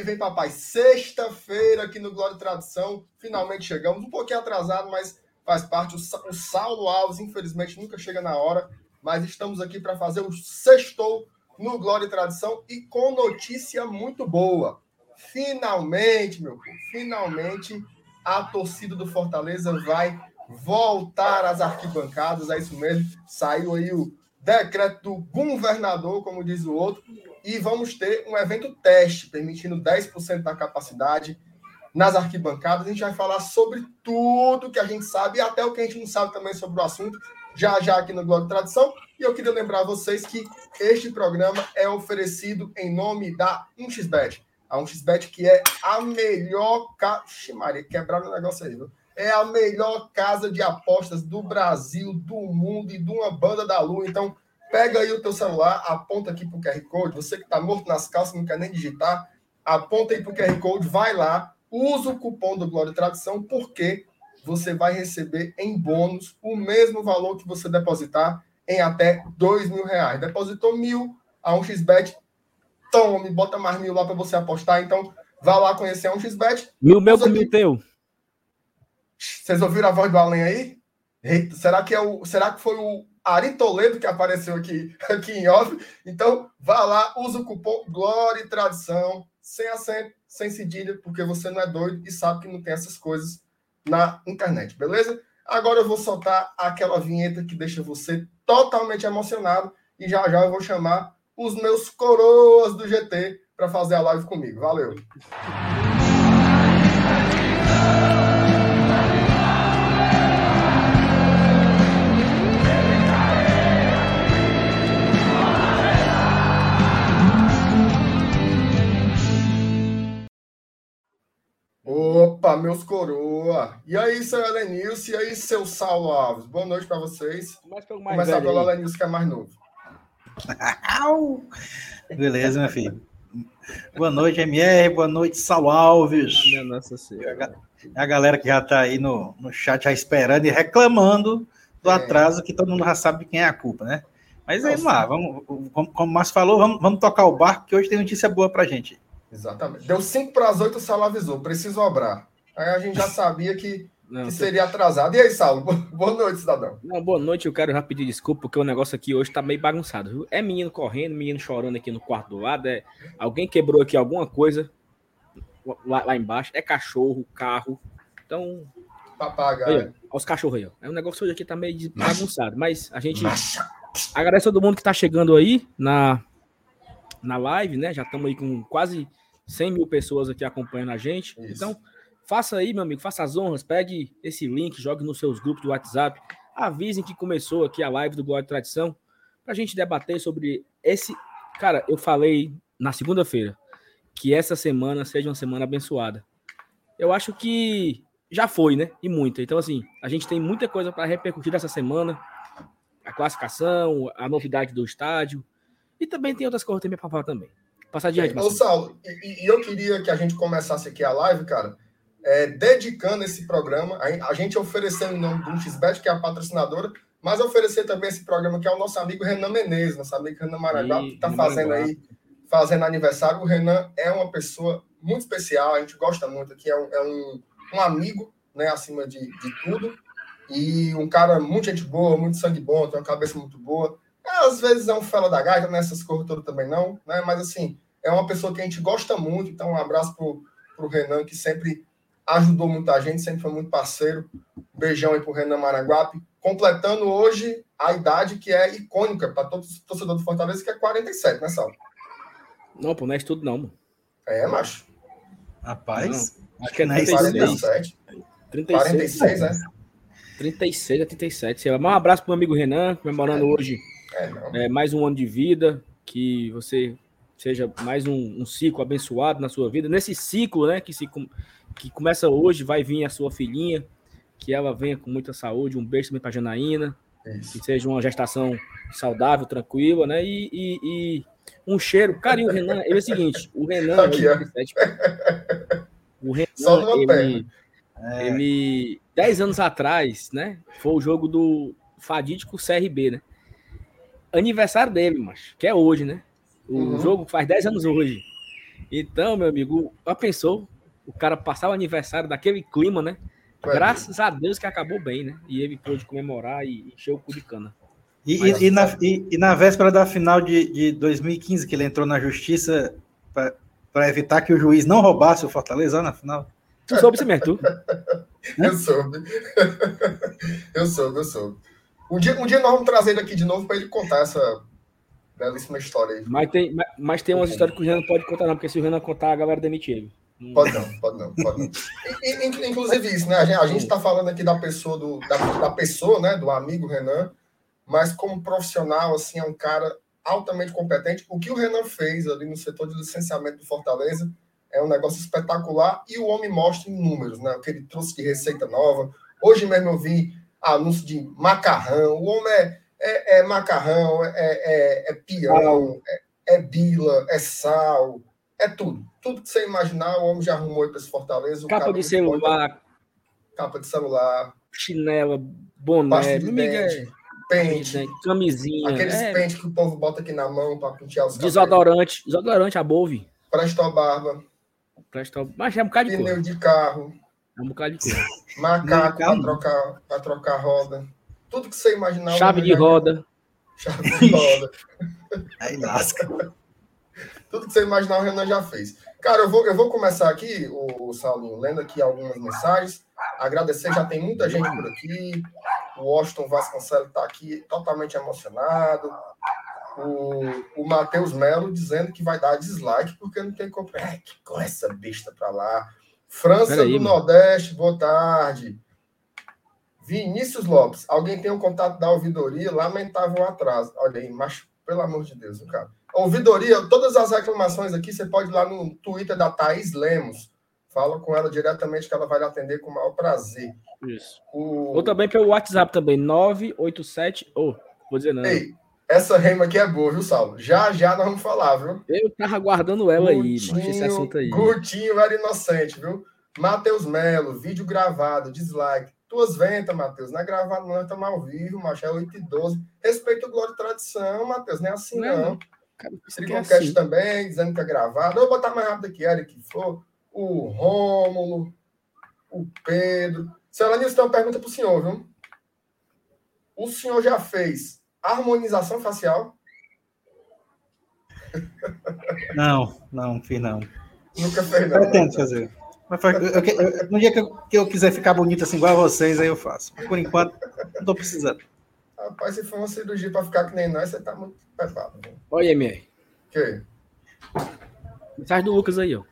vivo, hein, papai? Sexta-feira aqui no Glória e Tradição. Finalmente chegamos. Um pouquinho atrasado, mas faz parte. O Saulo Alves, infelizmente, nunca chega na hora. Mas estamos aqui para fazer o sextou no Glória e Tradição e com notícia muito boa. Finalmente, meu povo, finalmente a torcida do Fortaleza vai voltar às arquibancadas. É isso mesmo. Saiu aí o decreto do governador, como diz o outro, e vamos ter um evento teste, permitindo 10% da capacidade nas arquibancadas. A gente vai falar sobre tudo que a gente sabe e até o que a gente não sabe também sobre o assunto, já já aqui no Blog Tradição. E eu queria lembrar a vocês que este programa é oferecido em nome da 1xBet. A 1xBet que é a melhor... Ca... Maria, quebraram o negócio aí, viu? É a melhor casa de apostas do Brasil, do mundo e de uma banda da lua. Então, Pega aí o teu celular, aponta aqui para o QR Code. Você que está morto nas calças, não quer nem digitar, aponta aí para o QR Code, vai lá, usa o cupom do Glória e Tradição, porque você vai receber em bônus o mesmo valor que você depositar em até dois mil reais. Depositou mil a um xbet, tome, bota mais mil lá para você apostar. Então, vá lá conhecer a um xbet. Mil meu com mil teu. Vocês ouviram a voz do Além aí? Eita, será que, é o, será que foi o, Ari Toledo, que apareceu aqui, aqui em off. Então, vá lá, usa o cupom Glória e Tradição, sem acento, sem cedilha, porque você não é doido e sabe que não tem essas coisas na internet, beleza? Agora eu vou soltar aquela vinheta que deixa você totalmente emocionado e já já eu vou chamar os meus coroas do GT para fazer a live comigo. Valeu! Opa, meus coroa! E aí, seu Elenilson? E aí, seu Saulo Alves? Boa noite para vocês. Começar pelo Elenilson, que é mais novo. Beleza, meu filho. Boa noite, MR. Boa noite, Saulo Alves. Minha nossa senhora. A galera que já está aí no, no chat já esperando e reclamando do é. atraso, que todo mundo já sabe quem é a culpa, né? Mas vamos lá, vamos, como, como o Márcio falou, vamos, vamos tocar o barco, que hoje tem notícia boa para gente. Exatamente. Deu 5 para as 8, o Saulo avisou, preciso obrar. Aí a gente já sabia que, Não, que seria atrasado. E aí, Saulo, boa noite, cidadão. Não, boa noite, eu quero já pedir desculpa, porque o negócio aqui hoje tá meio bagunçado. Viu? É menino correndo, menino chorando aqui no quarto do lado, é... alguém quebrou aqui alguma coisa lá, lá embaixo, é cachorro, carro. Então. Papagaio. Olha, os cachorros aí, ó. É, o negócio hoje aqui tá meio bagunçado, mas a gente agradece a todo mundo que tá chegando aí na, na live, né? Já estamos aí com quase 100 mil pessoas aqui acompanhando a gente. Isso. Então, faça aí, meu amigo, faça as honras, pegue esse link, jogue nos seus grupos do WhatsApp, avisem que começou aqui a live do Glória e Tradição, para a gente debater sobre esse. Cara, eu falei na segunda-feira que essa semana seja uma semana abençoada. Eu acho que já foi, né? E muita. Então, assim, a gente tem muita coisa para repercutir essa semana. A classificação, a novidade do estádio. E também tem outras coisas também para falar também. Passar adiante, Ô, Saulo, e, e, eu queria que a gente começasse aqui a live, cara, é, dedicando esse programa, a, a gente oferecendo em nome do XBET, que é a patrocinadora, mas oferecer também esse programa que é o nosso amigo Renan Menezes, nosso amigo Renan Maragá, que está fazendo aí, fazendo aniversário. O Renan é uma pessoa muito especial, a gente gosta muito aqui, é um, é um, um amigo, né, acima de, de tudo, e um cara muito gente boa, muito sangue bom, tem uma cabeça muito boa. Às vezes é um fela da gaita, nessas coisas todas também não, né? Mas assim, é uma pessoa que a gente gosta muito, então um abraço pro, pro Renan, que sempre ajudou muita gente, sempre foi muito parceiro. Beijão aí pro Renan Maraguape, completando hoje a idade que é icônica para todo torcedor do Fortaleza, que é 47, né, Sal? Não, pô, não é isso tudo não, mano. É, macho. Rapaz, não, acho que é 36. 47. 36, 46, né? 36 a 37. Um abraço pro meu amigo Renan, comemorando é. hoje é, é, mais um ano de vida, que você seja mais um, um, ciclo abençoado na sua vida. Nesse ciclo, né, que, se, que começa hoje, vai vir a sua filhinha, que ela venha com muita saúde. Um beijo também para Janaína, Isso. que seja uma gestação saudável, tranquila, né? E, e, e um cheiro. Cara, e o Renan, ele é o seguinte: o Renan. Aqui, o Renan, ele, é. ele, 10 anos atrás, né? Foi o jogo do Fadídico CRB, né? Aniversário dele, mas que é hoje, né? O uhum. jogo faz 10 anos hoje. Então, meu amigo, já pensou? O cara passar o aniversário daquele clima, né? Ué, Graças a Deus que acabou bem, né? E ele pôde comemorar e encher o cu de cana. E, Mas- e- e na, e- e na véspera da final de, de 2015, que ele entrou na justiça para evitar que o juiz não roubasse o Fortaleza na final. Tu soube isso mesmo, tu? Eu soube. eu soube, eu soube. Um dia, um dia nós vamos trazer ele aqui de novo para ele contar essa belíssima história aí. Mas tem, mas, mas tem umas histórias que o Renan pode contar, não, porque se o Renan contar, a galera demite ele. Pode não, pode não, pode não. Inclu- inclusive isso, né? A gente, a gente tá falando aqui da pessoa, do, da, da pessoa, né? Do amigo Renan, mas como profissional, assim, é um cara altamente competente. O que o Renan fez ali no setor de licenciamento do Fortaleza é um negócio espetacular e o homem mostra em números, né? O que ele trouxe de receita nova. Hoje mesmo eu vi anúncio de macarrão. O homem é, é, é macarrão, é, é, é peão, é, é bila, é sal, é tudo. Tudo que você imaginar, o homem já arrumou para esse Fortaleza. Capa de celular, pode- Capa de celular, chinela, boné, de dente, pente, camisinha, aqueles é, pentes que o povo bota aqui na mão para pentear os cabelos. desodorante, desodorante, a Bove. Presto a barba, Presta... Mas é um bocado de pneu coisa. de carro, É um bocado de coisa. macaco para trocar, pra trocar roda. Tudo que você imaginar. o Chave de roda. Chave de roda. Aí lasca. Tudo que você imaginar, o Renan já fez. Cara, eu vou, eu vou começar aqui, o, o Saulinho, lendo aqui algumas mensagens. Agradecer, já tem muita gente por aqui. O Washington Vasconcelos está aqui totalmente emocionado. O, o Matheus Melo dizendo que vai dar dislike porque não tem como. É, que com essa besta pra lá. França Peraí, do mano. Nordeste, boa tarde. Vinícius Lopes, alguém tem o contato da ouvidoria? Lamentável atraso. Olha aí, mas pelo amor de Deus, cara. Ouvidoria, todas as reclamações aqui, você pode ir lá no Twitter da Thaís Lemos. Fala com ela diretamente que ela vai lhe atender com o maior prazer. Isso. O... Ou também pelo WhatsApp também, 987. Ô, vou dizer não. Ei, essa rema aqui é boa, viu, Saulo? Já, já nós vamos falar, viu? Eu tava guardando ela aí, mano. Esse assunto aí. Gutinho era inocente, viu? Matheus Melo, vídeo gravado, dislike. Tuas ventas, Matheus. Não é gravado, não, estamos ao vivo, macho. É 8 e 12. Respeita o Glória e Tradição, Matheus. Não é assim, Não é, não. Cara, isso aqui é assim. também, dizendo que é gravado. Eu vou botar mais rápido aqui, Eric Flor, o Rômulo, o Pedro. Senhora Nilson, tem uma pergunta para o senhor, viu? O senhor já fez harmonização facial? Não, não, fiz não. Nunca fez, não. Pretendo fazer. Mas foi- eu- eu- eu- no dia que eu, que eu quiser ficar bonito assim, igual a vocês, aí eu faço. Por enquanto, não tô precisando. Rapaz, se for uma cirurgia para ficar que nem nós, você tá muito preparado. Olha, MR. Que? Mensagem do Lucas aí, ó.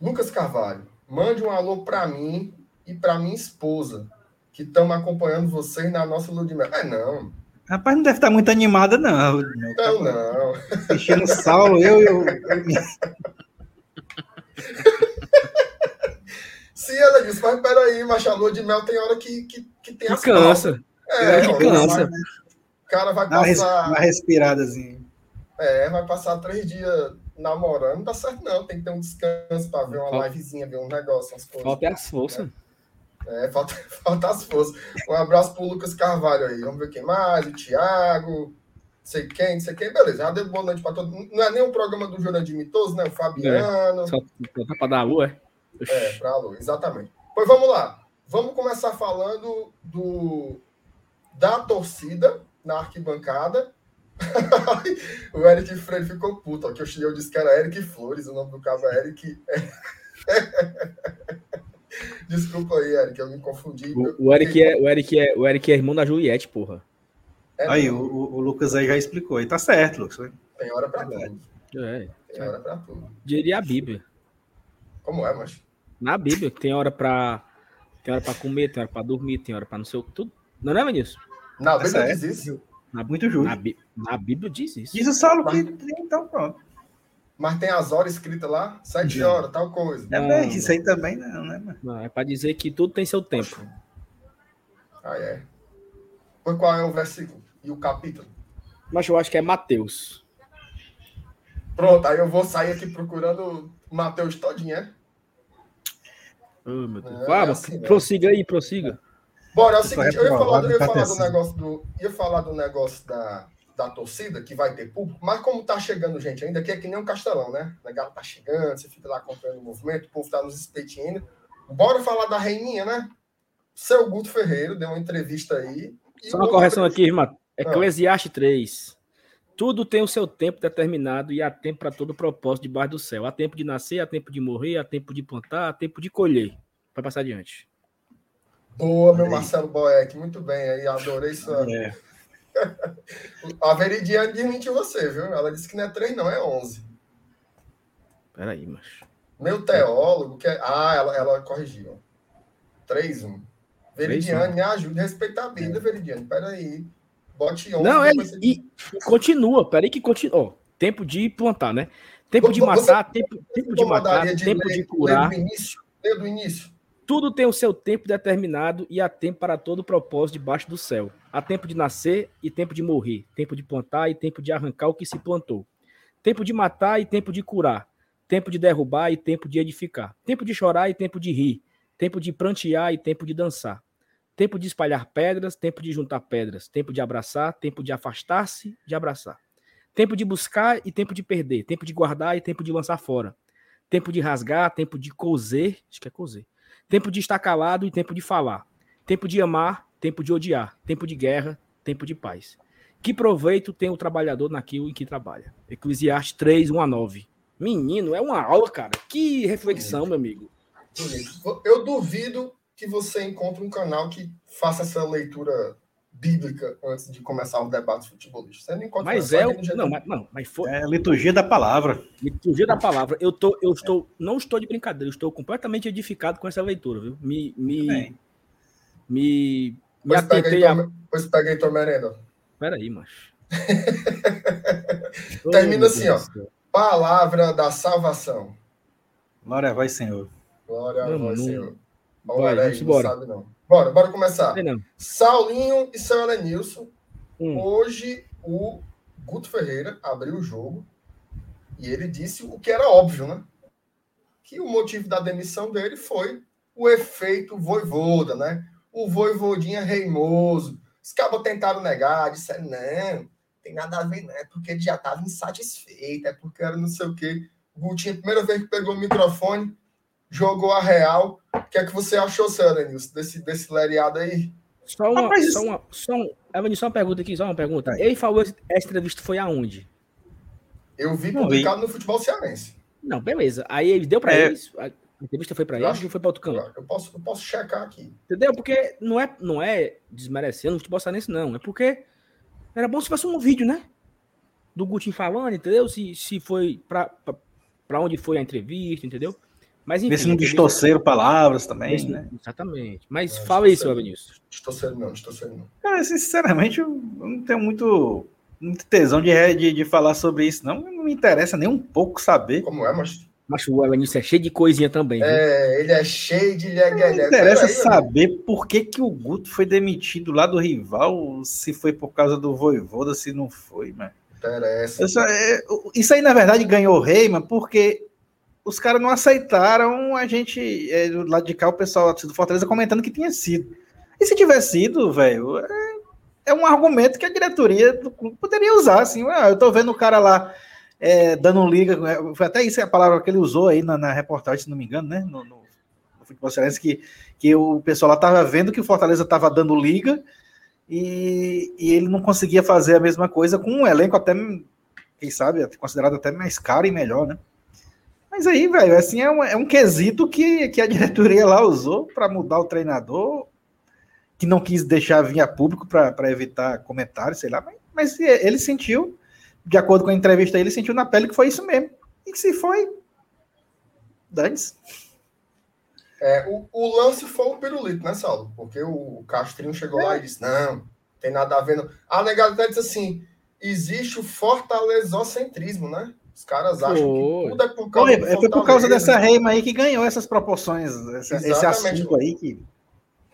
Lucas Carvalho, mande um alô para mim e para minha esposa, que estamos acompanhando vocês na nossa lua de mel. É, não. Rapaz, não deve estar muito animada, não. Não, não. Assistindo Saulo, eu e eu. eu- Se ela disse, mas peraí, mas a lua de mel tem hora que, que, que tem Que as cansa. É, que cansa. O cara vai passar. uma respiradazinha. É, vai passar três dias namorando, não dá certo, não. Tem que ter um descanso para ver uma livezinha, ver um negócio, umas coisas. Falta as forças. É, falta, falta as forças. Um abraço pro Lucas Carvalho aí. Vamos ver quem mais. O Thiago. Sei quem, sei quem. Beleza, já deu boa noite para todo mundo. Não é nem o programa do Jurandir Mitoso, né? O Fabiano. Só só pra dar a lua, é? É, para a Lu, exatamente. Pois vamos lá. Vamos começar falando do da torcida na arquibancada. o Eric Freire ficou puto. Ó, que eu, eu disse que era Eric Flores, o nome do cabo é Eric. Desculpa aí, Eric, eu me confundi. O, o Eric é, o, Eric é, o Eric é irmão da Juliette, porra. É, Aí, o, o- Lucas aí já explicou. E tá certo, Lucas. Tem hora para Verdade. tudo. É. Tem hora para tudo. Diria a Bíblia. Como é, mas Na Bíblia, que tem hora pra. Tem hora pra comer, tem hora pra dormir, tem hora pra não sei o que. Tudo. Não é, Vinícius? Na Tá Bíblia certo. diz isso. Na, Muito na, justo. Bí- na Bíblia diz isso. Diz o Saulo que tem, então pronto. Mas tem as horas escritas lá, sete horas, tal coisa. É, Não, isso aí também não, né, mano? Não, é pra dizer que tudo tem seu tempo. Ah, é. Pois qual é o versículo e o capítulo? Mas eu acho que é Mateus. Pronto, aí eu vou sair aqui procurando o Mateus todinho, é? Oh, meu Deus. É, Vá, é assim, né? prossiga aí, prossiga. Bora, é o seguinte, eu ia falar, do- eu ia falar do tá negócio do. Ia falar do negócio da, da torcida, que vai ter público, mas como tá chegando gente ainda, que é que nem um castelão, né? A galera tá chegando, você fica lá acompanhando o movimento, o povo tá nos espetindo. Bora falar da reininha, né? Seu Guto Ferreira deu uma entrevista aí. Só uma correção aqui, irmão. É ah. Eclesiastes 3. Tudo tem o seu tempo determinado e há tempo para todo propósito debaixo do céu. Há tempo de nascer, há tempo de morrer, há tempo de plantar, há tempo de colher. Vai passar adiante. Boa, meu Marcelo Boeck, muito bem aí, adorei sua. É. A Veridiane desmentiu você, viu? Ela disse que não é 3, não, é 11. Peraí, macho. Meu teólogo, que é... Ah, ela, ela corrigiu. 3, 1. Veridiane, me ajude a respeitar a vida, é. Veridiane. Peraí. Bote 11. Não, é, você... e, continua, peraí que continua. Oh, tempo de plantar, né? Tempo de matar, você, tempo, tempo de matar, de tempo ler, de curar. Do início. Ler do início. Tudo tem o seu tempo determinado e há tempo para todo propósito debaixo do céu. Há tempo de nascer e tempo de morrer, tempo de plantar e tempo de arrancar o que se plantou. Tempo de matar e tempo de curar, tempo de derrubar e tempo de edificar. Tempo de chorar e tempo de rir, tempo de prantear e tempo de dançar. Tempo de espalhar pedras, tempo de juntar pedras, tempo de abraçar, tempo de afastar-se, de abraçar. Tempo de buscar e tempo de perder, tempo de guardar e tempo de lançar fora. Tempo de rasgar, tempo de coser, acho que é coser Tempo de estar calado e tempo de falar. Tempo de amar, tempo de odiar. Tempo de guerra, tempo de paz. Que proveito tem o trabalhador naquilo em que trabalha? Eclesiastes 3, 1 a 9. Menino, é uma aula, cara. Que reflexão, meu amigo. Eu duvido que você encontre um canal que faça essa leitura bíblica antes de começar o debate futebolístico. Você não encontra mas é, o... não, mas, não, mas foi é liturgia da palavra. Liturgia da palavra. Eu tô, eu estou, não estou de brincadeira, eu estou completamente edificado com essa leitura, viu? Me, me, me, me pois atentei pega aí, a... Pois pega aí tua merenda. Peraí, macho. Termina assim, ó. Palavra da salvação. Glória a vós, Senhor. Glória a vós, Senhor. Vai, vamos embora. Não sabe, não. Bora, bora começar. Saulinho e seu Elenilson. Hum. Hoje o Guto Ferreira abriu o jogo e ele disse o que era óbvio, né? Que o motivo da demissão dele foi o efeito voivoda, né? O voivodinha reimoso. Os cabos tentaram negar, disseram, não, tem nada a ver, não. É porque ele já estava insatisfeito, é porque era não sei o quê. O Gutinho, primeira vez que pegou o microfone, jogou a real. O que é que você achou, Sandra desse, desse lereado aí? Só uma, Rapaz, só uma, só um, Evan, só uma pergunta aqui, só uma pergunta. Ele falou essa entrevista foi aonde? Eu vi publicado no futebol cearense. Não, beleza. Aí ele deu para é. eles. A entrevista foi para eles ou foi para outro canto? Eu posso, eu posso checar aqui. Entendeu? Porque não é, não é desmerecendo o futebol cearense, não. É porque era bom se fosse um vídeo, né? Do Gutinho falando, entendeu? Se, se foi para onde foi a entrevista, entendeu? Mas enfim. Vê se não distorceram palavras também, Esse, né? Exatamente. Mas não, fala isso, Vinícius. Distorceram não, distorceram não. Cara, sinceramente, eu não tenho muito, muito tesão de, de, de falar sobre isso, não. Não me interessa nem um pouco saber. Como é, mas. Mas o Evanilson é cheio de coisinha também. É, viu? ele é cheio de Não me interessa aí, saber mano. por que, que o Guto foi demitido lá do rival, se foi por causa do Voivoda, se não foi, mano. Interessa. Isso, é, isso aí, na verdade, ganhou o rei, mas porque os caras não aceitaram a gente, é, do lado de cá, o pessoal do Fortaleza comentando que tinha sido. E se tivesse sido, velho, é, é, um argumento que a diretoria do clube poderia usar, assim, ah, eu tô vendo o cara lá é, dando liga, é, foi até isso a palavra que ele usou aí na, na reportagem, se não me engano, né, no, no, no futebol cearense, que, que o pessoal lá tava vendo que o Fortaleza tava dando liga e, e ele não conseguia fazer a mesma coisa com um elenco até, quem sabe, considerado até mais caro e melhor, né. Mas aí, velho, assim, é um, é um quesito que, que a diretoria lá usou para mudar o treinador, que não quis deixar vir a público para evitar comentários, sei lá, mas, mas ele sentiu, de acordo com a entrevista, ele sentiu na pele que foi isso mesmo. E que se foi, dane-se. É, o, o, lance foi o pirulito, né, Saulo? Porque o Castrinho chegou é. lá e disse: não, tem nada a ver. Não. A negada até disse assim: existe o fortalezocentrismo, né? Os caras acham Pô. que tudo é por causa Foi, foi por causa dessa reima aí que ganhou essas proporções, esse, esse assunto aí que.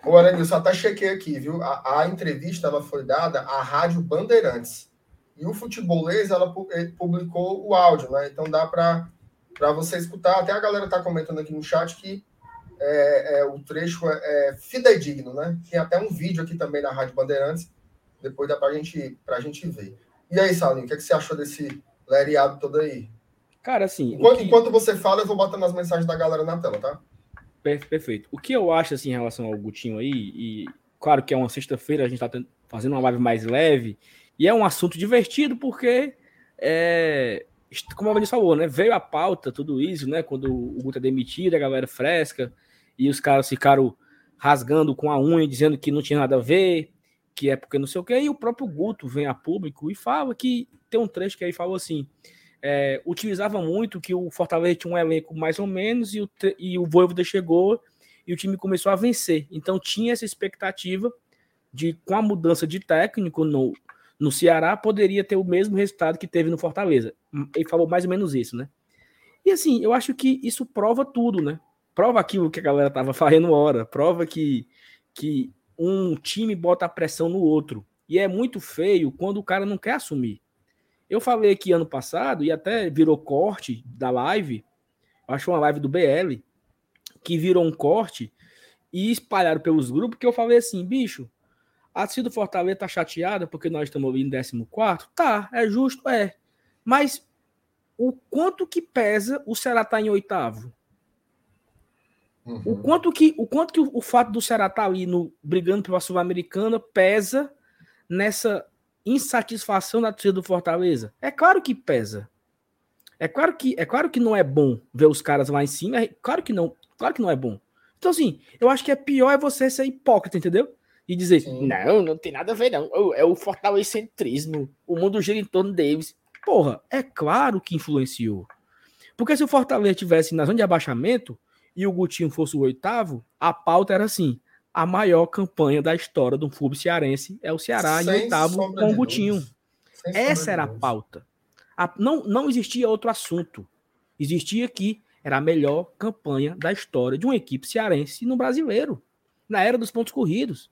Ô, Aranilson, até chequei aqui, viu? A, a, entrevista ela foi dada à Rádio Bandeirantes. E o Futebolês, ela eh, publicou o áudio, né? Então dá para você escutar. Até a galera tá comentando aqui no chat que é, é, o trecho é, é, fidedigno, né? Tem até um vídeo aqui também na Rádio Bandeirantes. Depois dá para gente, a gente ver. E aí, Salinho, o que, é que você achou desse lereado todo aí? Cara, assim. Enquanto, que... enquanto, você fala, eu vou botando as mensagens da galera na tela, tá? Perfeito. O que eu acho, assim, em relação ao Gutinho aí, e claro que é uma sexta-feira, a gente tá fazendo uma live mais leve, e é um assunto divertido porque, é, como a Vanessa falou, né? Veio a pauta, tudo isso, né? Quando o Guto é demitido, a galera fresca, e os caras ficaram rasgando com a unha, dizendo que não tinha nada a ver, que é porque não sei o quê, e o próprio Guto vem a público e fala que tem um trecho que aí falou assim: é, utilizava muito que o Fortaleza tinha um elenco mais ou menos e o, e o Voivoda chegou e o time começou a vencer. Então tinha essa expectativa de, com a mudança de técnico no, no Ceará, poderia ter o mesmo resultado que teve no Fortaleza. Ele falou mais ou menos isso, né? E assim, eu acho que isso prova tudo, né? Prova aquilo que a galera tava fazendo hora, prova que, que um time bota a pressão no outro. E é muito feio quando o cara não quer assumir. Eu falei aqui ano passado, e até virou corte da live, acho uma live do BL, que virou um corte e espalharam pelos grupos, que eu falei assim, bicho, a torcida do Fortaleza tá chateada porque nós estamos ali em 14? Tá, é justo, é. Mas o quanto que pesa o Ceará tá em oitavo? Uhum. O quanto que o quanto que o, o fato do Ceará estar tá ali no brigando pela Sul-Americana pesa nessa insatisfação da torcida do Fortaleza? É claro que pesa. É claro que é claro que não é bom ver os caras lá em cima, é claro que não, claro que não é bom. Então assim, eu acho que é pior é você ser hipócrita, entendeu? E dizer, Sim. não, não tem nada a ver não. É o fortalecentrismo. O mundo gira em torno deles. Porra, é claro que influenciou. Porque se o Fortaleza tivesse na zona de abaixamento, e o Gutinho fosse o oitavo, a pauta era assim: a maior campanha da história do clube cearense é o Ceará Sem em oitavo com o Gutinho. Essa era a pauta. A, não, não existia outro assunto. Existia que era a melhor campanha da história de uma equipe cearense no brasileiro, na era dos pontos corridos.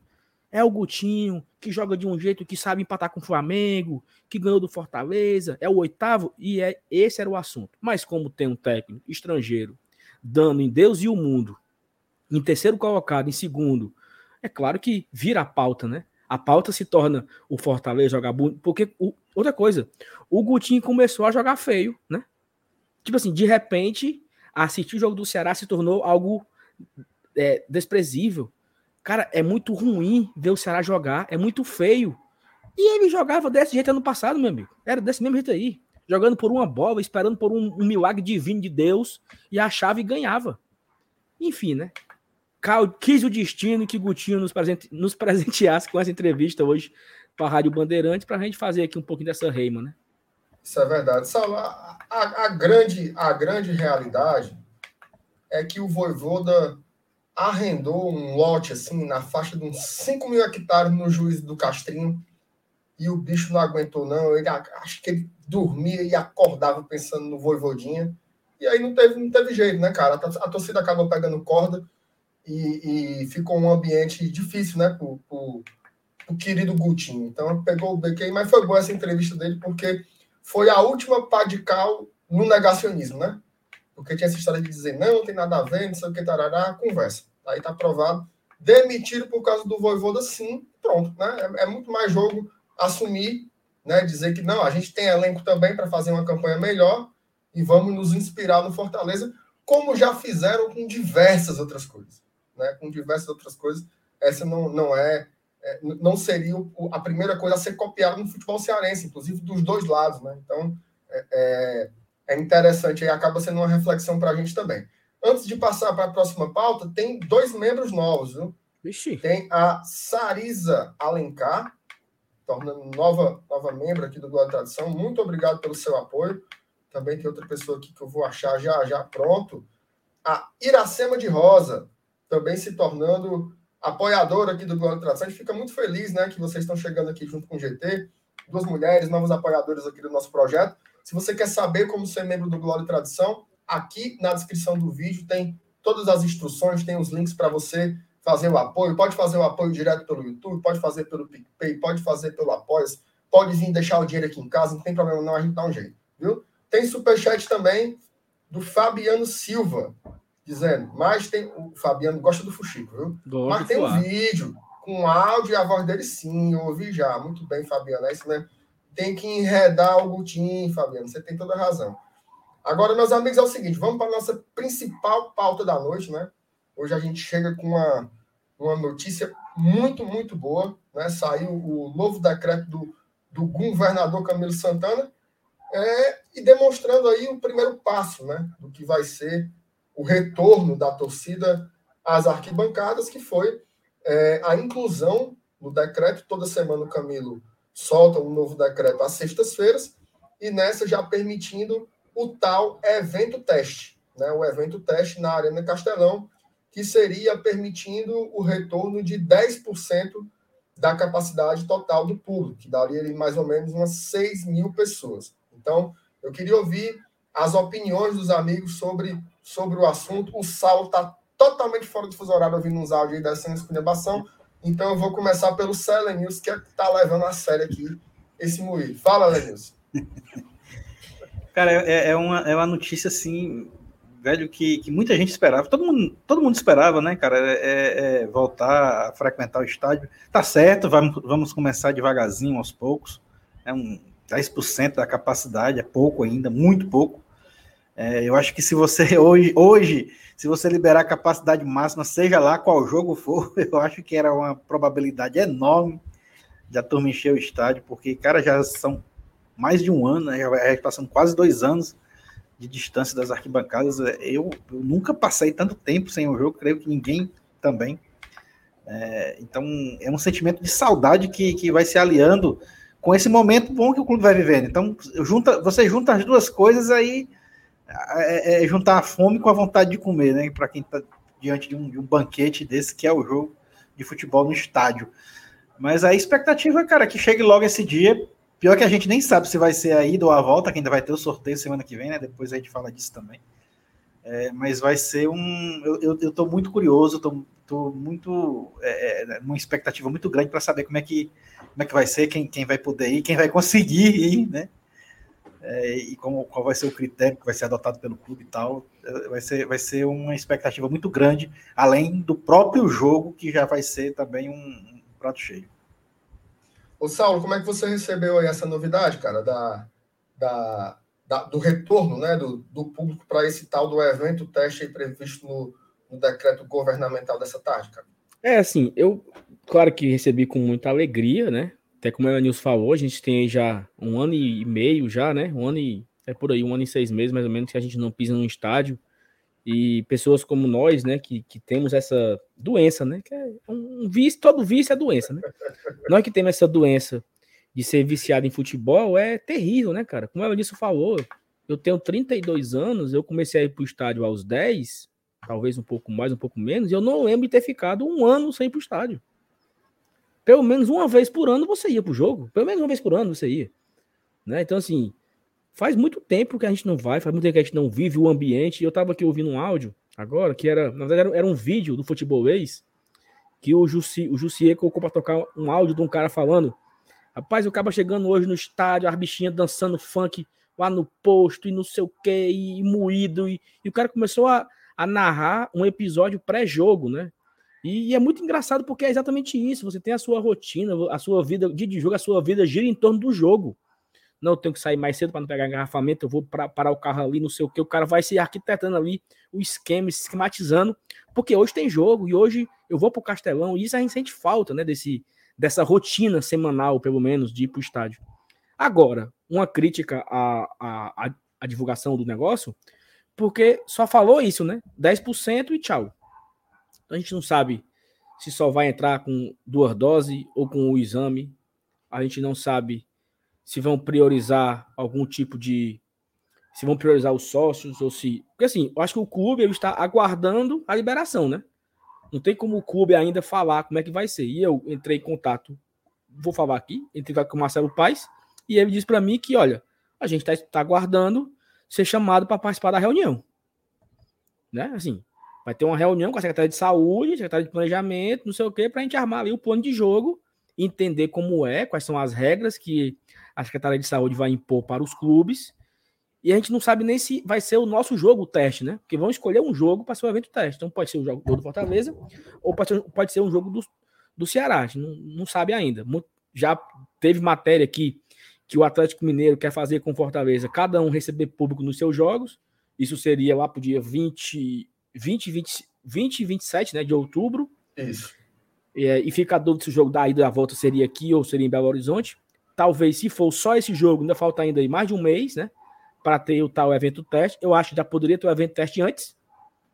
É o Gutinho, que joga de um jeito que sabe empatar com o Flamengo, que ganhou do Fortaleza, é o oitavo, e é esse era o assunto. Mas como tem um técnico estrangeiro dando em Deus e o mundo, em terceiro colocado, em segundo, é claro que vira a pauta, né? A pauta se torna o Fortaleza jogar bonito, porque o, outra coisa, o Gutinho começou a jogar feio, né? Tipo assim, de repente, assistir o jogo do Ceará se tornou algo é, desprezível. Cara, é muito ruim ver o Ceará jogar, é muito feio. E ele jogava desse jeito ano passado, meu amigo. Era desse mesmo jeito aí jogando por uma bola, esperando por um, um milagre divino de Deus, e achava e ganhava. Enfim, né? Quis o destino que Gutinho nos, presente, nos presenteasse com essa entrevista hoje para a Rádio Bandeirante, para a gente fazer aqui um pouquinho dessa reima, né? Isso é verdade. A, a, a, grande, a grande realidade é que o Voivoda arrendou um lote assim na faixa de uns 5 mil hectares no juiz do Castrinho e o bicho não aguentou, não. Ele, acho que ele dormia e acordava pensando no Voivodinha. E aí não teve, não teve jeito, né, cara? A, torcida acabou pegando corda e, e ficou um ambiente difícil, né, pro, pro, pro querido Gutinho. Então pegou o BQ, mas foi boa essa entrevista dele, porque foi a última pá de cal no negacionismo, né? Porque tinha essa história de dizer, não, não tem nada a ver, não sei o que, tarará, conversa. Aí tá aprovado. Demitido por causa do Voivoda, sim, pronto, né? É, é muito mais jogo assumir, né, dizer que não, a gente tem elenco também para fazer uma campanha melhor e vamos nos inspirar no Fortaleza, como já fizeram com diversas outras coisas, né? Com diversas outras coisas, essa não, não é, é não seria a primeira coisa a ser copiada no futebol cearense, inclusive dos dois lados, né? Então é, é, é interessante e acaba sendo uma reflexão para a gente também. Antes de passar para a próxima pauta, tem dois membros novos, viu? Tem a Sarisa Alencar, tornando nova, nova membro aqui do Glória Tradição. Muito obrigado pelo seu apoio. Também tem outra pessoa aqui que eu vou achar já, já pronto. A Iracema de Rosa, também se tornando apoiadora aqui do Glória Tradição. A gente fica muito feliz né, que vocês estão chegando aqui junto com o GT. Duas mulheres, novos apoiadores aqui do nosso projeto. Se você quer saber como ser membro do Glória Tradição, aqui na descrição do vídeo tem todas as instruções, tem os links para você fazer o apoio, pode fazer o apoio direto pelo YouTube, pode fazer pelo PicPay, pode fazer pelo Apoia, pode vir deixar o dinheiro aqui em casa, não tem problema não, a gente dá um jeito, viu? Tem superchat também do Fabiano Silva, dizendo, mas tem, o Fabiano gosta do Fuxico, viu? Gosto mas tem um vídeo com áudio e a voz dele sim, eu ouvi já, muito bem, Fabiano, é isso mesmo. tem que enredar o Gutim, Fabiano. Você tem toda a razão. Agora, meus amigos, é o seguinte: vamos para a nossa principal pauta da noite, né? Hoje a gente chega com uma, uma notícia muito, muito boa. Né? Saiu o novo decreto do, do governador Camilo Santana é, e demonstrando aí o primeiro passo né? do que vai ser o retorno da torcida às arquibancadas, que foi é, a inclusão no decreto. Toda semana o Camilo solta um novo decreto às sextas-feiras, e nessa já permitindo o tal evento teste, né? o evento teste na Arena Castelão, que seria permitindo o retorno de 10% da capacidade total do público, que daria mais ou menos umas 6 mil pessoas. Então, eu queria ouvir as opiniões dos amigos sobre, sobre o assunto. O Saulo está totalmente fora do fuso horário ouvindo uns áudios aí dessa esculhambação. Então eu vou começar pelo News, que é está levando a sério aqui esse moído. Fala, Lenils. Cara, é, é, uma, é uma notícia assim, velho, que, que muita gente esperava. Todo mundo, todo mundo esperava, né, cara? É, é, é voltar a frequentar o estádio. Tá certo, vamos, vamos começar devagarzinho, aos poucos. É um 10% da capacidade, é pouco ainda, muito pouco. É, eu acho que se você hoje, hoje, se você liberar a capacidade máxima, seja lá qual jogo for, eu acho que era uma probabilidade enorme de a turma encher o estádio, porque, cara, já são mais de um ano, né, já está sendo quase dois anos de distância das arquibancadas. Eu, eu, nunca passei tanto tempo sem um jogo, creio que ninguém também. É, então, é um sentimento de saudade que, que vai se aliando com esse momento bom que o clube vai vivendo. Então, junta, você junta as duas coisas aí é, é, é, juntar a fome com a vontade de comer, né? Para quem está diante de um, de um, banquete desse que é o jogo de futebol no estádio. Mas a expectativa, cara, é que chegue logo esse dia. Pior que a gente nem sabe se vai ser a ida ou a volta, que ainda vai ter o sorteio semana que vem, né? Depois a gente fala disso também. É, mas vai ser um. Eu, tô muito curioso, tô, tô muito. É, é uma expectativa muito grande para saber como é que como é que vai ser, quem, quem vai poder ir, quem vai conseguir ir, né? é, e como, qual vai ser o critério que vai ser adotado pelo clube e tal, é, vai ser, vai ser uma expectativa muito grande, além do próprio jogo, que já vai ser também um, um prato cheio. Ô Saulo, como é que você recebeu aí essa novidade, cara, da, da, da do retorno né, do, do público para esse tal do evento teste previsto no, no decreto governamental dessa tarde, cara? É, assim, eu, claro que recebi com muita alegria, né? Até como a Nils falou, a gente tem já um ano e meio já, né? Um ano e é por aí, um ano e seis meses mais ou menos que a gente não pisa no estádio. E pessoas como nós, né, que, que temos essa doença, né? Que é um vício, todo vício é doença, né? nós que temos essa doença de ser viciado em futebol é terrível, né, cara? Como ela disse falou, eu tenho 32 anos, eu comecei a ir para o estádio aos 10, talvez um pouco mais, um pouco menos, e eu não lembro de ter ficado um ano sem ir para o estádio. Pelo menos uma vez por ano você ia pro jogo. Pelo menos uma vez por ano você ia. Né? Então, assim, faz muito tempo que a gente não vai, faz muito tempo que a gente não vive o ambiente. Eu tava aqui ouvindo um áudio agora, que era, na verdade, era um vídeo do futebolês que o Jussi, o Jussier colocou para tocar um áudio de um cara falando. Rapaz, eu acaba chegando hoje no estádio, as bichinhas dançando funk lá no posto e não sei o que, e moído. E, e, o cara começou a, a narrar um episódio pré-jogo, né? E, e, é muito engraçado porque é exatamente isso. Você tem a sua rotina, a sua vida de jogo, a sua vida gira em torno do jogo. Não, eu tenho que sair mais cedo para não pegar engarrafamento, eu vou pra, parar o carro ali, não sei o que. O cara vai se arquitetando ali o esquema, esquematizando, porque hoje tem jogo e hoje eu vou para o Castelão. E isso a gente sente falta, né? Desse, dessa rotina semanal, pelo menos, de ir para o estádio. Agora, uma crítica à, à, à divulgação do negócio, porque só falou isso, né? 10% e tchau. Então a gente não sabe se só vai entrar com duas doses ou com o exame. A gente não sabe se vão priorizar algum tipo de. Se vão priorizar os sócios ou se. Porque assim, eu acho que o clube ele está aguardando a liberação, né? Não tem como o clube ainda falar como é que vai ser. E eu entrei em contato, vou falar aqui, entrei com o Marcelo Paes, e ele disse para mim que, olha, a gente está tá aguardando ser chamado para participar da reunião. Né? Assim, Vai ter uma reunião com a Secretaria de Saúde, Secretaria de Planejamento, não sei o quê, para a gente armar ali o plano de jogo, entender como é, quais são as regras que a Secretaria de Saúde vai impor para os clubes. E a gente não sabe nem se vai ser o nosso jogo o teste, né? Porque vão escolher um jogo para ser o evento teste. Então pode ser o jogo do Fortaleza ou pode ser, pode ser um jogo do, do Ceará. A gente não, não sabe ainda. Já teve matéria aqui que o Atlético Mineiro quer fazer com Fortaleza, cada um receber público nos seus jogos. Isso seria lá para o dia 20, 20, 20, 20 e 27 né, de outubro. Isso. É, e fica a dúvida se o jogo da ida e da volta seria aqui ou seria em Belo Horizonte. Talvez, se for só esse jogo, ainda falta ainda mais de um mês, né? Para ter o tal evento teste. Eu acho que já poderia ter o evento teste antes,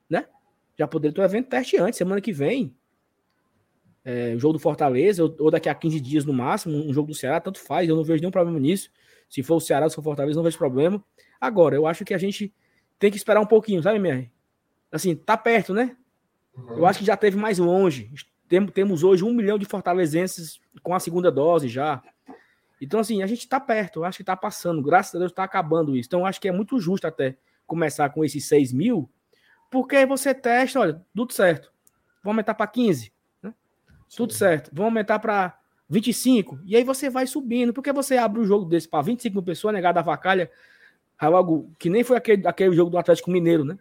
né? Já poderia ter o evento teste antes, semana que vem. É, o jogo do Fortaleza, ou, ou, daqui a 15 dias no máximo, um jogo do Ceará, tanto faz, eu não vejo nenhum problema nisso. Se for o Ceará, se for o Fortaleza, não vejo problema. Agora, eu acho que a gente tem que esperar um pouquinho, sabe, minha? Assim, tá perto, né? Uhum. Eu acho que já teve mais longe. Temos hoje um milhão de fortalezenses com a segunda dose já. Então, assim, a gente está perto, acho que está passando, graças a Deus está acabando isso. Então, acho que é muito justo até começar com esses 6 mil, porque aí você testa, olha, tudo certo. Vamos aumentar para 15, né? Tudo certo. Vamos aumentar para 25, e aí você vai subindo, porque você abre um jogo desse para 25 mil pessoas, negada a vacalha, algo que nem foi aquele, aquele jogo do Atlético Mineiro, né?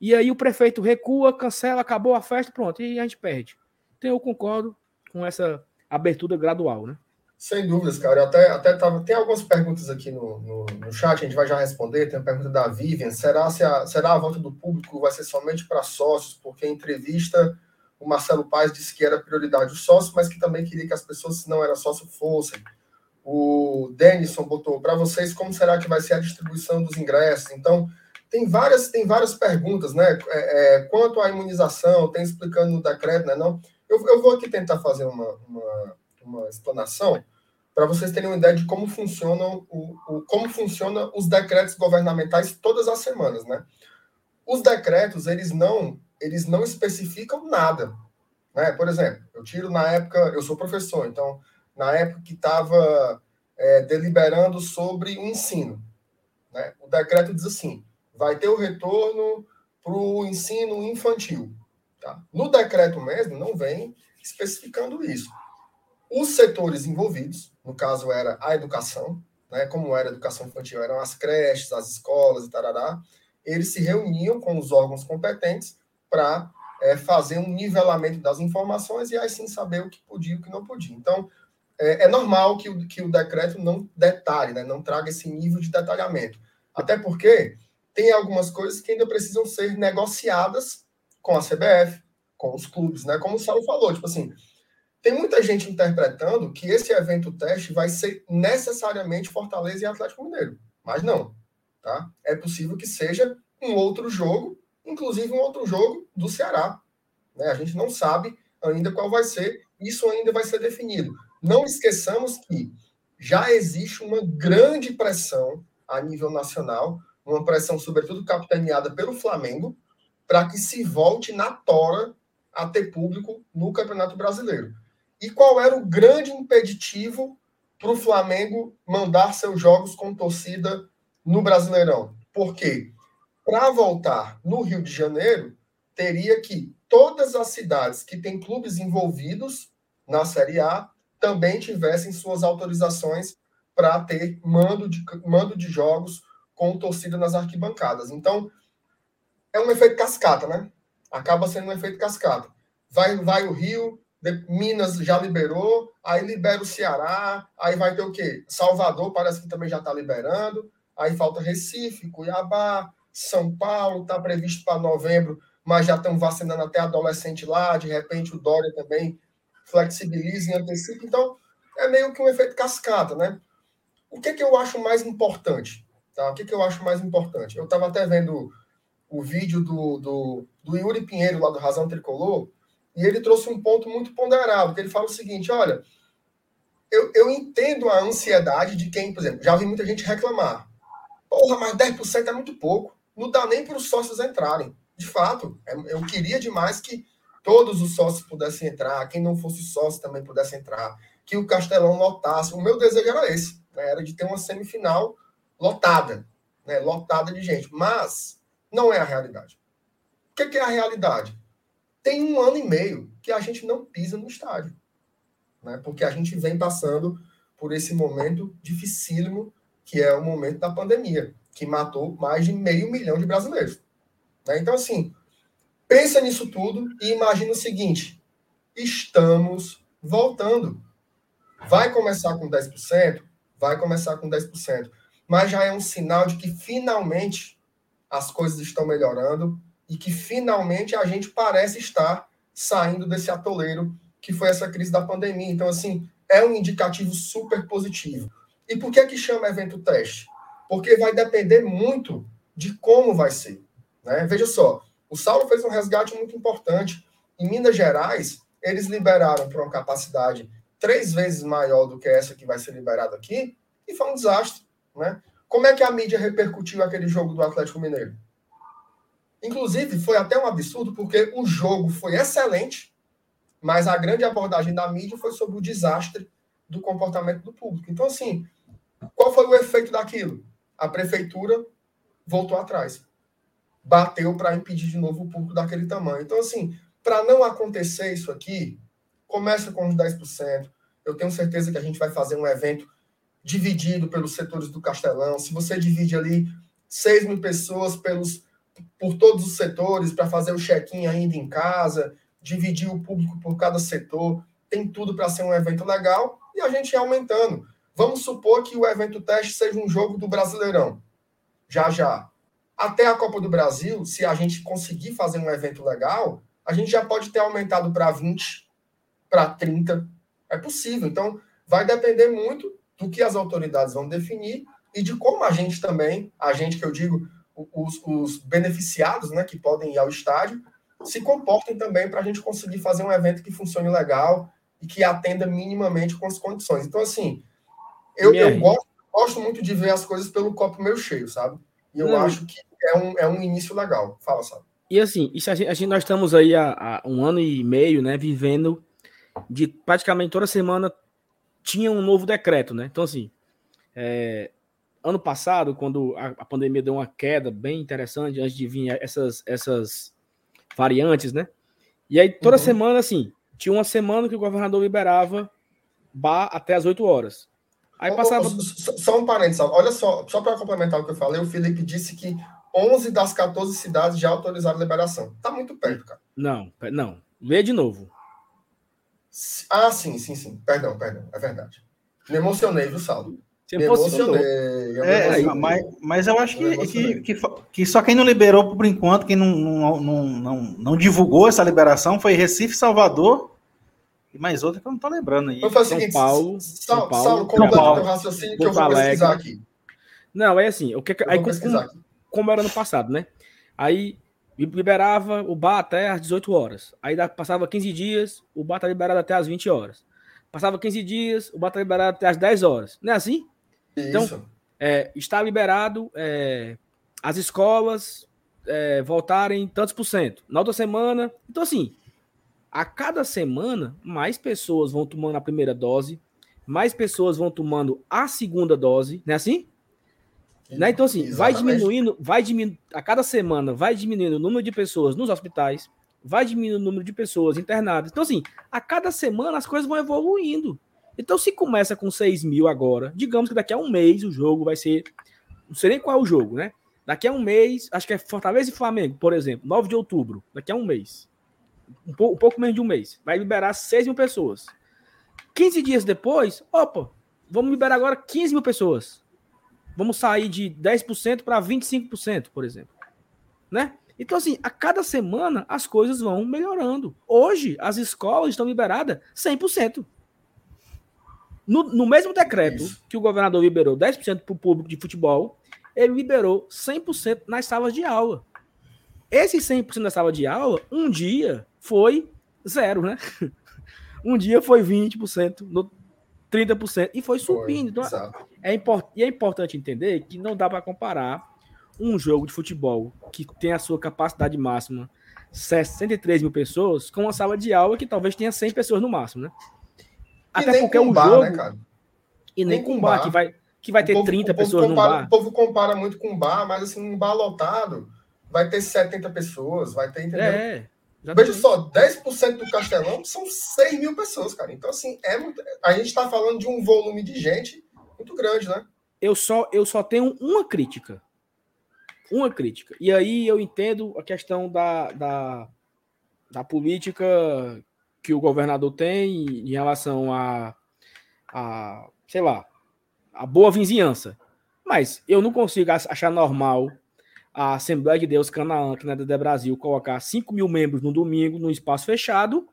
E aí o prefeito recua, cancela, acabou a festa, pronto, e a gente perde. Então eu concordo com essa abertura gradual, né? Sem dúvidas, cara. Eu até, até tava, tem algumas perguntas aqui no, no, no, chat, a gente vai já responder. Tem a pergunta da Vivian: será, se a, será a volta do público vai ser somente para sócios? Porque em entrevista o Marcelo Paes disse que era prioridade os sócios, mas que também queria que as pessoas, se não era sócio, fossem. O Denison botou para vocês como será que vai ser a distribuição dos ingressos. Então, tem várias, tem várias perguntas, né? É, é, quanto à imunização, tem explicando no decreto, né? Não, eu, eu vou aqui tentar fazer uma, uma, uma explanação para vocês terem uma ideia de como funcionam o, o, como funciona os decretos governamentais todas as semanas, né? Os decretos eles não eles não especificam nada, né? Por exemplo, eu tiro na época eu sou professor, então na época que estava é, deliberando sobre o ensino, né? O decreto diz assim: vai ter o retorno para o ensino infantil. Tá? No decreto mesmo não vem especificando isso. Os setores envolvidos, no caso era a educação, né, como era a educação infantil, eram as creches, as escolas e tarará, eles se reuniam com os órgãos competentes para é, fazer um nivelamento das informações e aí sim saber o que podia e o que não podia. Então, é, é normal que o, que o decreto não detalhe, né, não traga esse nível de detalhamento. Até porque tem algumas coisas que ainda precisam ser negociadas com a CBF, com os clubes, né? Como o Saulo falou, tipo assim, tem muita gente interpretando que esse evento teste vai ser necessariamente Fortaleza e Atlético Mineiro. Mas não. Tá? É possível que seja um outro jogo, inclusive um outro jogo do Ceará. Né? A gente não sabe ainda qual vai ser, isso ainda vai ser definido. Não esqueçamos que já existe uma grande pressão a nível nacional, uma pressão, sobretudo, capitaneada pelo Flamengo, para que se volte na tora a ter público no Campeonato Brasileiro. E qual era o grande impeditivo para o Flamengo mandar seus jogos com torcida no Brasileirão? Porque para voltar no Rio de Janeiro, teria que todas as cidades que têm clubes envolvidos na Série A também tivessem suas autorizações para ter mando de, mando de jogos com torcida nas arquibancadas. Então, é um efeito cascata, né? Acaba sendo um efeito cascata. Vai, vai o Rio, Minas já liberou, aí libera o Ceará, aí vai ter o quê? Salvador parece que também já está liberando, aí falta Recife, Cuiabá, São Paulo, está previsto para novembro, mas já estão vacinando até adolescente lá, de repente o Dória também flexibiliza e antecipa, então é meio que um efeito cascata, né? O que, que eu acho mais importante? Tá? O que, que eu acho mais importante? Eu estava até vendo o vídeo do, do, do Yuri Pinheiro, lá do Razão Tricolor, e ele trouxe um ponto muito ponderado, que ele fala o seguinte, olha, eu, eu entendo a ansiedade de quem, por exemplo, já vi muita gente reclamar. Porra, mas 10% é muito pouco. Não dá nem para os sócios entrarem. De fato, é, eu queria demais que todos os sócios pudessem entrar, quem não fosse sócio também pudesse entrar, que o Castelão lotasse. O meu desejo era esse, né? era de ter uma semifinal lotada, né? lotada de gente. Mas não é a realidade. O que é a realidade? tem um ano e meio que a gente não pisa no estádio. Né? Porque a gente vem passando por esse momento dificílimo, que é o momento da pandemia, que matou mais de meio milhão de brasileiros. Né? Então, assim, pensa nisso tudo e imagina o seguinte: estamos voltando. Vai começar com 10%? vai começar com 10%. Mas já é um sinal de que finalmente as coisas estão melhorando e que finalmente a gente parece estar saindo desse atoleiro que foi essa crise da pandemia. Então, assim, é um indicativo super positivo. E por que que chama evento teste? Porque vai depender muito de como vai ser. Né? Veja só, o Saulo fez um resgate muito importante. Em Minas Gerais, eles liberaram para uma capacidade três vezes maior do que essa que vai ser liberada aqui, e foi um desastre. Né? Como é que a mídia repercutiu aquele jogo do Atlético Mineiro? Inclusive, foi até um absurdo, porque o jogo foi excelente, mas a grande abordagem da mídia foi sobre o desastre do comportamento do público. Então, assim, qual foi o efeito daquilo? A prefeitura voltou atrás. Bateu para impedir de novo o público daquele tamanho. Então, assim, para não acontecer isso aqui, começa com os 10%. Eu tenho certeza que a gente vai fazer um evento dividido pelos setores do Castelão. Se você divide ali 6 mil pessoas pelos, por todos os setores para fazer o check-in ainda em casa, dividir o público por cada setor, tem tudo para ser um evento legal e a gente ir aumentando. Vamos supor que o evento teste seja um jogo do Brasileirão. Já já. Até a Copa do Brasil, se a gente conseguir fazer um evento legal, a gente já pode ter aumentado para 20, para 30. É possível. Então, vai depender muito do que as autoridades vão definir e de como a gente também, a gente que eu digo, os, os beneficiados né, que podem ir ao estádio, se comportem também para a gente conseguir fazer um evento que funcione legal e que atenda minimamente com as condições. Então, assim, eu, eu gosto, gosto, muito de ver as coisas pelo copo meio cheio, sabe? E eu Não. acho que é um, é um início legal. Fala, sabe? E assim, isso a gente, a gente, nós estamos aí há, há, um ano e meio, né, vivendo de praticamente toda semana tinha um novo decreto, né? Então, assim, é, ano passado, quando a, a, pandemia deu uma queda bem interessante, antes de vir essas, essas variantes, né? E aí, toda uhum. semana, assim, tinha uma semana que o governador liberava bar até as 8 horas. Aí passava. Só um parênteses, olha só, só para complementar o que eu falei, o Felipe disse que 11 das 14 cidades já autorizaram a liberação. Tá muito perto, cara. Não, não. Lê de novo. Ah, sim, sim, sim. Perdão, perdão. É verdade. Me emocionei, viu, Saldo? me emocionei. Eu é, emocionei. Mas, mas eu acho que, que, que, que, só quem não liberou por enquanto, quem não, não, não, não, não divulgou essa liberação foi Recife, Salvador e mais outra que eu não tô lembrando aí. Eu faço o seguinte, Paulo, São Paulo, Saulo, completa o raciocínio que eu vou pesquisar aqui. Não, é assim, o que, aí, como, como era no passado, né? Aí liberava o bar até às 18 horas. Aí passava 15 dias, o bar tá liberado até às 20 horas. Passava 15 dias, o bar tá liberado até às 10 horas. Não é assim? Então, Isso. Então, é, está liberado é, as escolas é, voltarem tantos por cento. Na outra semana. Então, assim, a cada semana, mais pessoas vão tomando a primeira dose, mais pessoas vão tomando a segunda dose, não é assim? Né? Então, assim, Exatamente. vai diminuindo, vai diminuindo, a cada semana vai diminuindo o número de pessoas nos hospitais, vai diminuindo o número de pessoas internadas. Então, assim, a cada semana as coisas vão evoluindo. Então, se começa com 6 mil agora, digamos que daqui a um mês o jogo vai ser. Não sei nem qual é o jogo, né? Daqui a um mês, acho que é Fortaleza e Flamengo, por exemplo, 9 de outubro, daqui a um mês. Um, pouco, um pouco menos de um mês. Vai liberar 6 mil pessoas. 15 dias depois, opa, vamos liberar agora 15 mil pessoas. Vamos sair de 10% para 25%, por exemplo. Né? Então, assim, a cada semana as coisas vão melhorando. Hoje, as escolas estão liberadas 100%. No, no mesmo decreto Isso. que o governador liberou 10% para o público de futebol, ele liberou 100% nas salas de aula. Esse 100% da sala de aula, um dia foi zero, né? Um dia foi 20%, no 30% e foi subindo. Foi, então, é, import, e é importante entender que não dá para comparar um jogo de futebol que tem a sua capacidade máxima 63 mil pessoas com uma sala de aula que talvez tenha 100 pessoas no máximo, né? Até porque é um bar, jogo. Né, cara? E nem, nem com bar, bar, que vai, que vai ter povo, 30 pessoas compara, no bar. O povo compara muito com bar, mas assim, um bar lotado vai ter 70 pessoas, vai ter, entendeu? É. Veja só, 10% do Castelão são 6 mil pessoas, cara. Então, assim, é muito... a gente está falando de um volume de gente muito grande, né? Eu só, eu só tenho uma crítica. Uma crítica. E aí eu entendo a questão da, da, da política que o governador tem em relação a, a sei lá, a boa vizinhança. Mas eu não consigo achar normal a Assembleia de Deus Canaã, que na é Brasil, colocar 5 mil membros no domingo, num espaço fechado,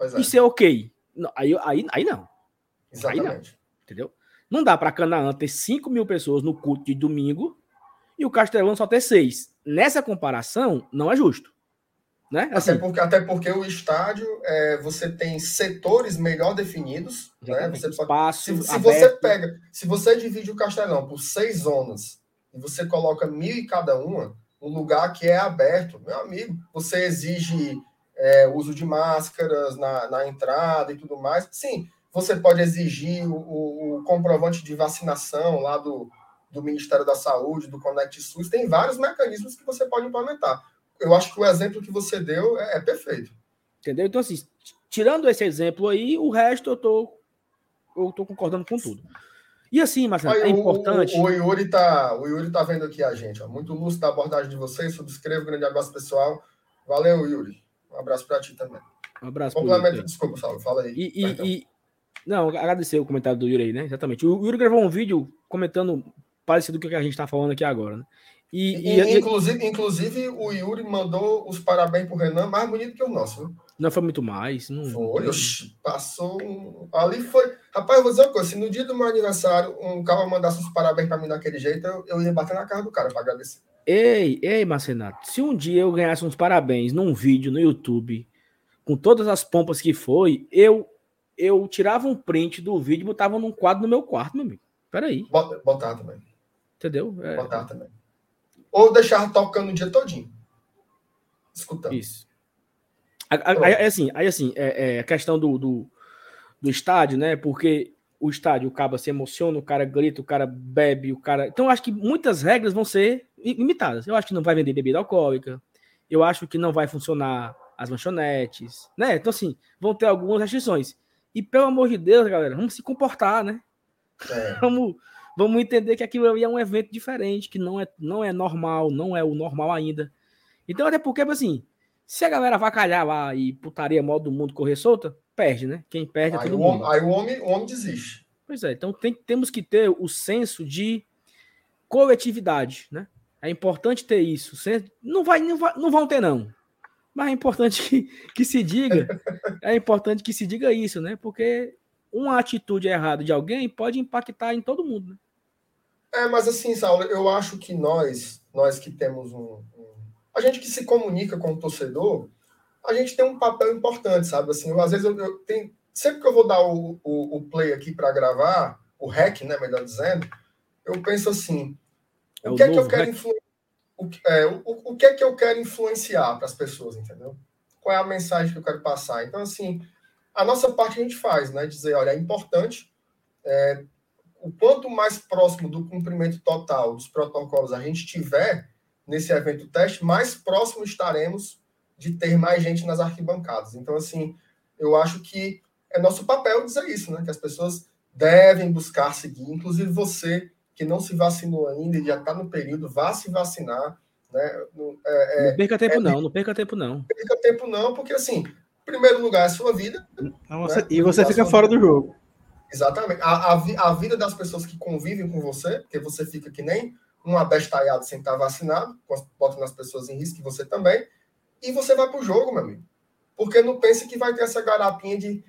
é. e ser ok. Não, aí, aí, aí não. Exatamente. Aí não, entendeu? Não dá para Canaã ter 5 mil pessoas no culto de domingo e o Castelão só ter 6. Nessa comparação, não é justo. Né? Assim, até, porque, até porque o estádio, é, você tem setores melhor definidos. Né? Você Espaço se, se você pega, se você divide o Castelão por seis zonas e você coloca mil em cada uma, um lugar que é aberto, meu amigo, você exige é, uso de máscaras na, na entrada e tudo mais. Sim, você pode exigir o, o, comprovante de vacinação lá do, do Ministério da Saúde, do Conect SUS, tem vários mecanismos que você pode implementar eu acho que o exemplo que você deu é, é perfeito. Entendeu? Então, assim, tirando esse exemplo aí, o resto eu tô, eu tô concordando com tudo. E assim, Marcelo, é importante. O, o, Yuri tá, o Yuri tá vendo aqui a gente. Ó. Muito lúcido a abordagem de vocês. Subscreva, grande abraço, pessoal. Valeu, Yuri. Um abraço para ti também. Um abraço. Complemento, desculpa, Saulo. Fala aí. E, e, Não, agradecer o comentário do Yuri aí, né? Exatamente. O Yuri gravou um vídeo comentando parecido com o que a gente está falando aqui agora, né? E, e, inclusive, inclusive, o Yuri mandou os parabéns pro Renan, mais bonito que o nosso. Viu? Não foi muito mais. Não... Foi, oxi, passou. Um... Ali foi. Rapaz, eu vou dizer uma coisa: se no dia do meu aniversário um cara mandasse os parabéns para mim daquele jeito, eu, eu ia bater na cara do cara para agradecer. Ei, ei, Marcenato, se um dia eu ganhasse uns parabéns num vídeo no YouTube, com todas as pompas que foi, eu eu tirava um print do vídeo e botava num quadro no meu quarto, meu amigo. Peraí. Botar também. Entendeu? É... Botar também ou deixar tocando o dia todinho. Escutando. Isso. Aí, assim, aí assim, é, é a questão do, do, do, estádio, né? Porque o estádio, o cara se emociona, o cara grita, o cara bebe, o cara. Então, acho que muitas regras vão ser limitadas. Eu acho que não vai vender bebida alcoólica. Eu acho que não vai funcionar as lanchonetes, né? Então, assim, vão ter algumas restrições. E pelo amor de Deus, galera, vamos se comportar, né? É. Vamos, vamos entender que aquilo ali é um evento diferente, que não é, não é normal, não é o normal ainda. Então, até porque, assim, se a galera vacalhar lá e putaria modo do mundo correr solta, perde, né? Quem perde é todo mundo. Homem, aí o homem, o homem desiste. Pois é, então tem, temos que ter o senso de coletividade, né? É importante ter isso. Não, vai, não, vai, não vão ter, não. Mas é importante que, que se diga. É importante que se diga isso, né? Porque uma atitude errada de alguém pode impactar em todo mundo, né? É, mas assim, Saulo, eu acho que nós, nós que temos um, um, A gente que se comunica com o torcedor, a gente tem um papel importante, sabe? Assim, eu, às vezes eu, eu tenho. Sempre que eu vou dar o, o, o play aqui para gravar, o REC, né, melhor dizendo, eu penso assim: é o que é que eu quero influenciar? O, é, o, o que é que eu quero influenciar para as pessoas, entendeu? Qual é a mensagem que eu quero passar? Então, assim, a nossa parte a gente faz, né? Dizer, olha, é importante é, o quanto mais próximo do cumprimento total dos protocolos a gente tiver nesse evento teste, mais próximo estaremos de ter mais gente nas arquibancadas. Então, assim, eu acho que é nosso papel dizer isso, né? Que as pessoas devem buscar seguir, inclusive você que não se vacinou ainda e já está no período, vá se vacinar. Né? É, é, não perca tempo, é, não, não perca tempo, não. Não perca tempo, não, porque assim, em primeiro lugar é a sua vida. Não, né? E você fica fora vida. do jogo. Exatamente. A, a, a, vida das pessoas que convivem com você, porque você fica que nem um abestalhado sem estar vacinado, bota nas pessoas em risco, e você também, e você vai para o jogo, meu amigo. Porque não pense que vai ter essa garapinha de.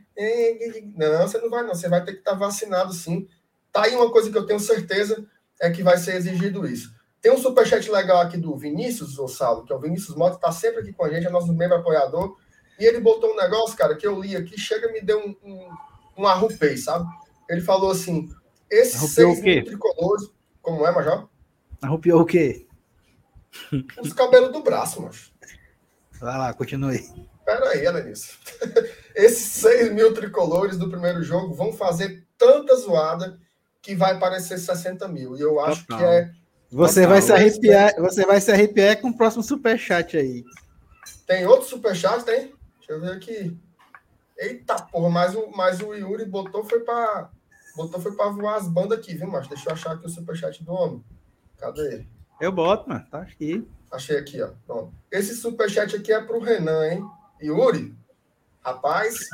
Não, você não vai, não. Você vai ter que estar vacinado sim. Tá aí uma coisa que eu tenho certeza é que vai ser exigido isso. Tem um superchat legal aqui do Vinícius Ossalo, que é o Vinícius Mota, está sempre aqui com a gente, é nosso membro apoiador. E ele botou um negócio, cara, que eu li aqui, chega e me deu um, um um arrupei, sabe? Ele falou assim: esses Arrupiou seis mil tricolores. Como é, Major? Arrupiou o quê? Os cabelos do braço, macho. Vai lá, continue. Pera aí, Ananis. Esses 6 mil tricolores do primeiro jogo vão fazer tanta zoada que vai parecer 60 mil. E eu acho Total. que é. Você Total. vai se arrepiar, você vai se arrepiar com o próximo superchat aí. Tem outro superchat, tem? Deixa eu ver aqui. Eita porra, mas o, mas o Yuri botou foi para botou foi para voar as bandas aqui, viu, mas deixa eu achar aqui o superchat do homem. Cadê ele? Eu boto, mano, tá aqui. Achei aqui, ó. Pronto. Esse superchat aqui é pro Renan, hein? Yuri, rapaz.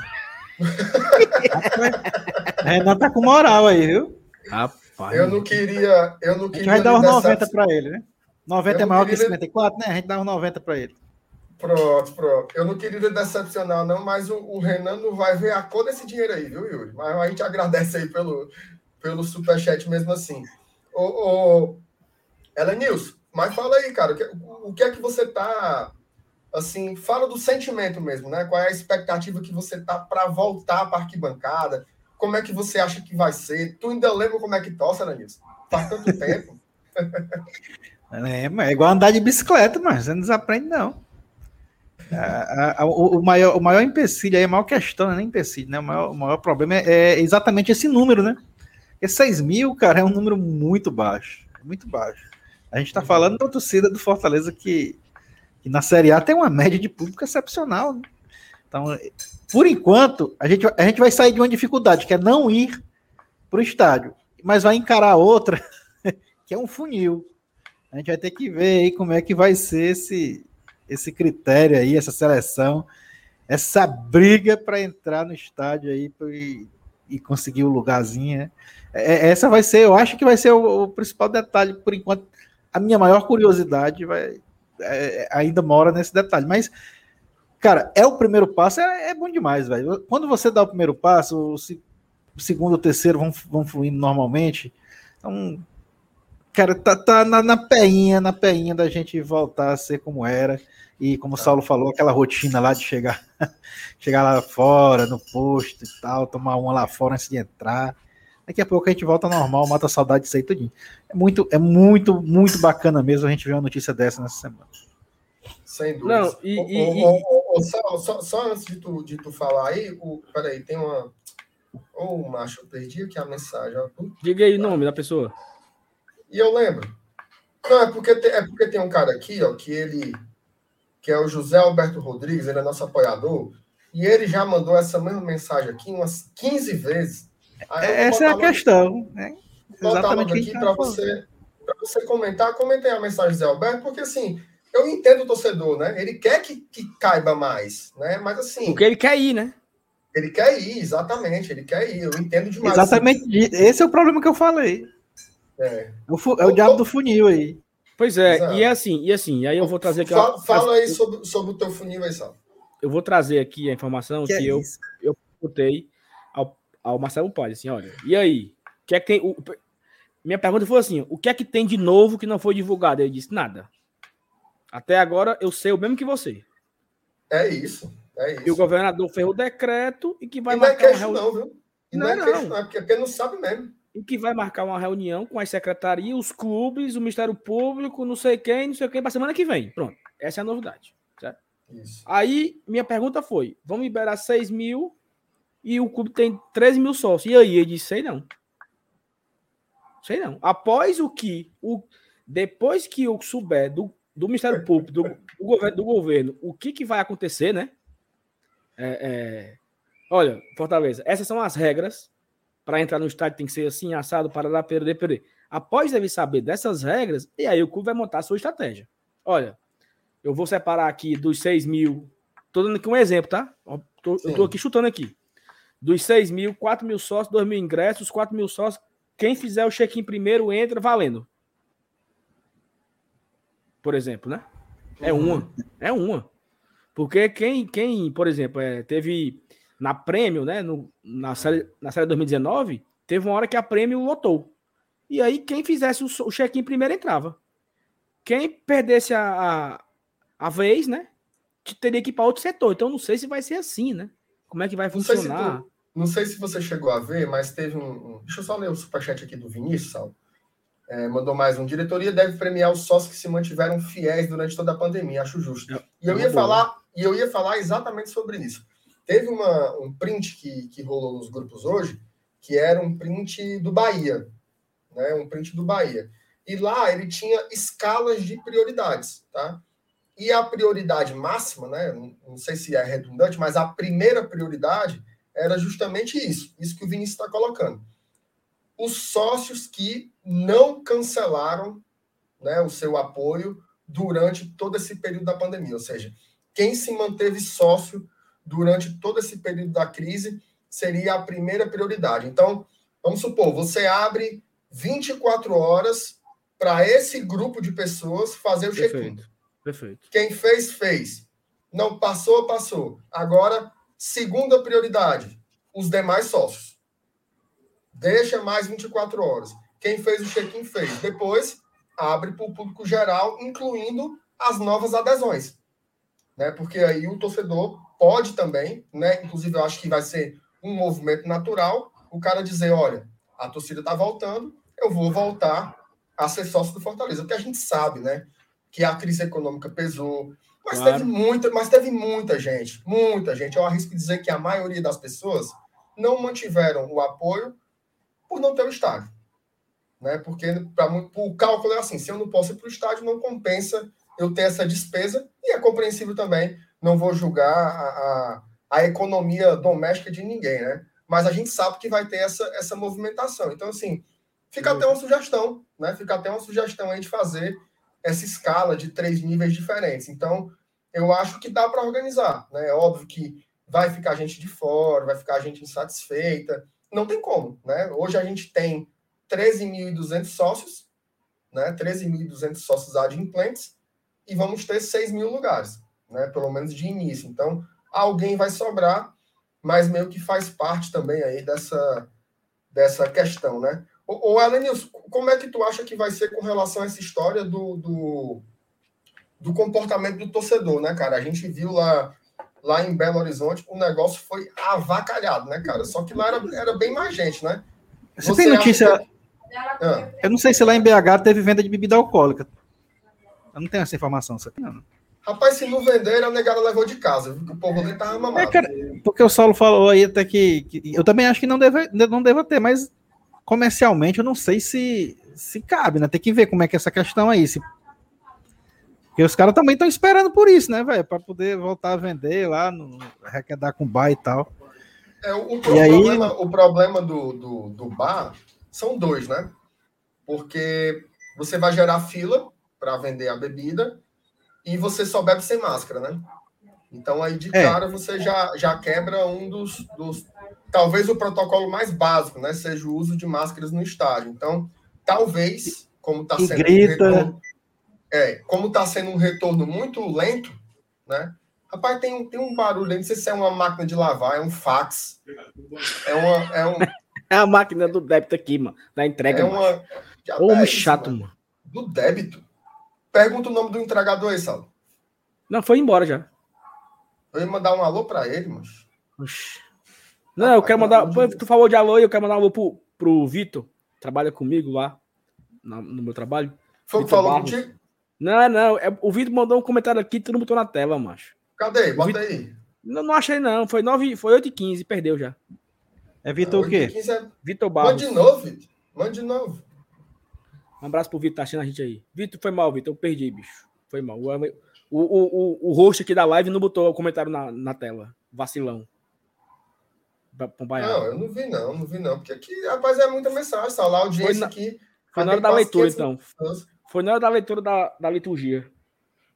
Renan tá com moral aí, viu? Rapaz, eu não queria. Eu não queria a gente vai dar uns 90 para ele, né? 90 é maior queria... que 54, né? A gente dá uns 90 para ele. Pronto, pronto. Eu não queria decepcionar, não, mas o, o, Renan não vai ver a cor desse dinheiro aí, viu, Yuri? Mas a gente agradece aí pelo, pelo superchat mesmo assim. Ô, ô, Elenilson, mas fala aí, cara, o que, o que é que você tá. Assim, fala do sentimento mesmo, né? Qual é a expectativa que você tá para voltar para a arquibancada? Como é que você acha que vai ser? Tu ainda lembra como é que tosse, Elenilson? Faz tanto tempo. É, é igual andar de bicicleta, mas você não desaprende, não. A, a, o, maior, o maior empecilho aí, a maior questão, não é nem empecilho, né? O maior, o maior problema é, é, exatamente esse número, né? Esse 6 mil, cara, é um número muito baixo. Muito baixo. A gente tá falando da torcida do Fortaleza que, que na Série A tem uma média de público excepcional. Né? Então, por enquanto, a gente, a gente vai sair de uma dificuldade, que é não ir para o estádio, mas vai encarar outra, que é um funil. A gente vai ter que ver aí como é que vai ser esse, esse critério aí, essa seleção, essa briga para entrar no estádio aí e, e, conseguir o lugarzinho. Né? É, é, essa vai ser, eu acho que vai ser o, o principal detalhe, por enquanto. A minha maior curiosidade vai, é, ainda mora nesse detalhe. Mas, cara, é o primeiro passo, é, é bom demais, velho. Quando você dá o primeiro passo, o, o segundo, o terceiro vão, vão fluindo normalmente. Então, cara, tá, tá na, na peinha, na peinha da gente voltar a ser como era. E como o Saulo falou, aquela rotina lá de chegar, chegar lá fora, no posto e tal, tomar uma lá fora antes de entrar. Daqui a pouco a gente volta normal, mata a saudade disso aí tudinho. É muito, é muito, muito bacana mesmo a gente ver uma notícia dessa nessa semana. Sem dúvida. Não, e, e, só, só, só, antes de tu, de tu falar aí, o, peraí, tem uma. Ô, oh, macho, eu perdi aqui a mensagem. Diga aí o nome da pessoa. E eu lembro. Não, é porque, tem, é porque tem um cara aqui, ó, que ele. Que é o José Alberto Rodrigues, ele é nosso apoiador. E ele já mandou essa mesma mensagem aqui umas 15 vezes. Essa é a questão, né? Exatamente aqui para você, você comentar. Comentei a mensagem do José Alberto, porque assim, eu entendo o torcedor, né? Ele quer que, que caiba mais, né? Mas assim. Porque ele quer ir, né? Ele quer ir, exatamente, ele quer ir. Eu entendo demais. Exatamente, esse é o problema que eu falei. É, o, é o diabo do funil aí. Pois é, Exato. e é assim, e assim, aí eu vou trazer aqui. Fala, fala aí sobre, sobre o teu funil aí, Sal. Eu vou trazer aqui a informação que, que é eu, eu botei ao, ao Marcelo Paz, assim, olha, e aí? O que é que tem. O, minha pergunta foi assim: o que é que tem de novo que não foi divulgado? Ele disse: nada. Até agora eu sei o mesmo que você. É isso. É isso. E o governador fez o decreto e que vai e marcar. Não é queixo, não, viu? E não, não é queixo, não, é porque não sabe mesmo e que vai marcar uma reunião com as secretarias, os clubes, o Ministério Público, não sei quem, não sei quem, para semana que vem. Pronto. Essa é a novidade. Certo? Isso. Aí, minha pergunta foi: vamos liberar 6 mil e o clube tem 13 mil sócios. E aí? Ele disse: sei não. Sei não. Após o que, o, depois que eu souber do, do Ministério Público, do, do, governo, do governo, o que, que vai acontecer, né? É, é, olha, Fortaleza, essas são as regras para entrar no estádio tem que ser assim, assado, para lá, perder, perder. Após ele saber dessas regras, e aí o clube vai montar a sua estratégia. Olha, eu vou separar aqui dos 6 mil, tô dando aqui um exemplo, tá? Tô, eu tô aqui chutando aqui. Dos 6 mil, 4 mil sócios, 2 mil ingressos, 4 mil sócios. Quem fizer o check-in primeiro entra valendo. Por exemplo, né? É uhum. uma. É uma. Porque quem, quem por exemplo, é, teve na Prêmio, né, no, na, série, na série 2019, teve uma hora que a Prêmio lotou. E aí, quem fizesse o, o check-in primeiro entrava. Quem perdesse a, a, a vez, né, teria que ir para outro setor. Então, não sei se vai ser assim, né? Como é que vai funcionar? Não sei se, tu, não sei se você chegou a ver, mas teve um, um. Deixa eu só ler o superchat aqui do Vinícius, Sal. É, mandou mais um. Diretoria deve premiar os sócios que se mantiveram fiéis durante toda a pandemia. Acho justo. É, e eu ia falar, e eu ia falar exatamente sobre isso. Teve uma, um print que, que rolou nos grupos hoje, que era um print do Bahia, né? Um print do Bahia. E lá ele tinha escalas de prioridades, tá? E a prioridade máxima, né? Não sei se é redundante, mas a primeira prioridade era justamente isso, isso que o Vinícius está colocando. Os sócios que não cancelaram né, o seu apoio durante todo esse período da pandemia, ou seja, quem se manteve sócio durante todo esse período da crise seria a primeira prioridade. Então, vamos supor, você abre 24 horas para esse grupo de pessoas fazer o check-in. Perfeito. Perfeito. Quem fez, fez. Não passou, passou. Agora, segunda prioridade, os demais sócios. Deixa mais 24 horas. Quem fez o check-in fez. Depois, abre para o público geral, incluindo as novas adesões. Né? Porque aí o torcedor pode também, né? Inclusive, eu acho que vai ser um movimento natural, o cara dizer, olha, a torcida está voltando, eu vou voltar a ser sócio do Fortaleza. Porque a gente sabe, né? Que a crise econômica pesou. Mas, Claro. teve muita, mas teve muita gente, muita gente. Eu arrisco dizer que a maioria das pessoas não mantiveram o apoio por não ter o estádio. Né? Porque mu- o cálculo é assim: se eu não posso ir para o estádio, não compensa eu ter essa despesa, e é compreensível também. Não vou julgar a, a, a economia doméstica de ninguém, né? Mas a gente sabe que vai ter essa, essa movimentação. Então, assim, fica até uma sugestão, né? Fica até uma sugestão aí de fazer essa escala de três níveis diferentes. Então, eu acho que dá para organizar, né? É óbvio que vai ficar gente de fora, vai ficar gente insatisfeita. Não tem como, né? Hoje a gente tem 13.200 sócios, né? 13.200 sócios adimplentes e vamos ter 6 mil lugares, né? Pelo menos de início. Então, alguém vai sobrar, mas meio que faz parte também aí dessa, dessa questão, né? Ô, ô Elenilson, como é que tu acha que vai ser com relação a essa história do, do, do comportamento do torcedor, né, cara? A gente viu lá, lá em Belo Horizonte, o negócio foi avacalhado, né, cara? Só que lá era, era bem mais gente, né? Você, tem notícia. que- Ah, Eu não sei se lá em BH teve venda de bebida alcoólica. Eu não tenho essa informação, você tem? não? rapaz, se não vender, a negada levou de casa, viu? que o povo ali tava mamado. É, cara, porque o Saulo falou aí até que, que- eu também acho que não deve, não deva ter, mas comercialmente eu não sei se, se cabe, né? Tem que ver como é que é essa questão aí. Se... Porque os caras também estão esperando por isso, né, velho? Para poder voltar a vender lá, no, arrecadar com bar e tal. É, o, o E aí- problema, o problema do, do, do bar são dois, né? Porque você vai gerar fila para vender a bebida e você só bebe sem máscara, né? Então aí de É. cara você já, já quebra um dos, dos. Talvez o protocolo mais básico, né? Seja o uso de máscaras no estádio. Então, talvez, como está sendo grita. um retorno. É, como está sendo um retorno muito lento, né? Rapaz, tem um, tem um barulho não sei se é uma máquina de lavar, é um fax. É uma. É, um, É a máquina do débito aqui, mano. Da entrega, é mano. uma. Já Homem é isso, chato, mano. mano. Do débito. Pergunta o nome do entregador aí, Saulo. Não, foi embora já. Eu ia mandar um alô pra ele, mano. Oxi. Não, eu quero mandar. Pô, Tu falou de alô e eu quero mandar um alô pro, pro Vitor. Trabalha comigo lá na- no meu trabalho. Foi o que falou Barros. contigo? Não, não. É, o Vitor mandou um comentário aqui, tu não botou na tela, macho. Cadê? Bota Vitor- aí. Não, não achei, não. Foi, 9, foi 8 e 15 perdeu já. É Vitor o quê? 15 é- Vitor Barros. de novo, Vitor. Manda de novo. Um abraço pro Vitor, tá achando a gente aí. Vitor, foi mal, Vitor. Eu perdi, bicho. Foi mal. O, o, o, o, host aqui da live não botou o comentário na, na tela. Vacilão. Não, eu não vi, não, não vi, não. Porque aqui, rapaz, é muita mensagem. Tá lá a audiência Foi na- aqui. Foi na hora da leitura, 500 então. pessoas. Foi na hora da leitura da, da liturgia.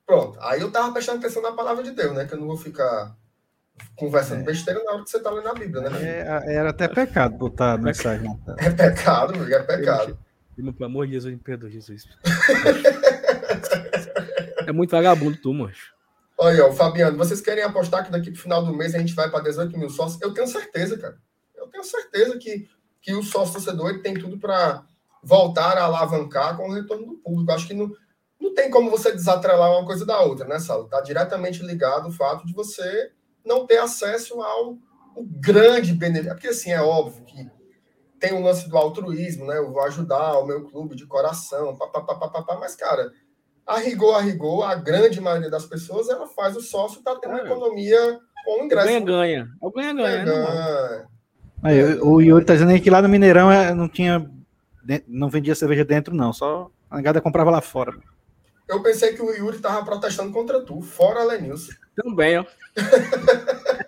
Pronto. Aí eu tava prestando atenção na palavra de Deus, né? Que eu não vou ficar conversando besteira na hora que você tá lendo a Bíblia, né? É, era até pecado botar mensagem na tela. É pecado, meu, é pecado. Pelo amor de Jesus, me perdoa, Jesus. é muito vagabundo tu, mancho. Olha, ó, Fabiano, vocês querem apostar que daqui pro final do mês a gente vai para 18 mil sócios? Eu tenho certeza, cara. Eu tenho certeza que, que o sócio torcedor tem tudo para voltar a alavancar com o retorno do público. Acho que não, não tem como você desatrelar uma coisa da outra, né, Salo? Está diretamente ligado o fato de você não ter acesso ao o grande benefício. Porque, assim, é óbvio que tem o lance do altruísmo, né? Eu vou ajudar o meu clube de coração, papapá, papapá, mas, cara, a rigor, a rigor, a grande maioria das pessoas, ela faz o sócio para ter uma É. economia com o ingresso. Ganha-ganha. É o ganha-ganha, né? Ganha. Aí, o Yuri tá dizendo aí que lá no Mineirão é, não tinha. Não vendia cerveja dentro, não. Só a negada comprava lá fora. Eu pensei que o Yuri tava protestando contra tu, fora Lenilson. Também, ó.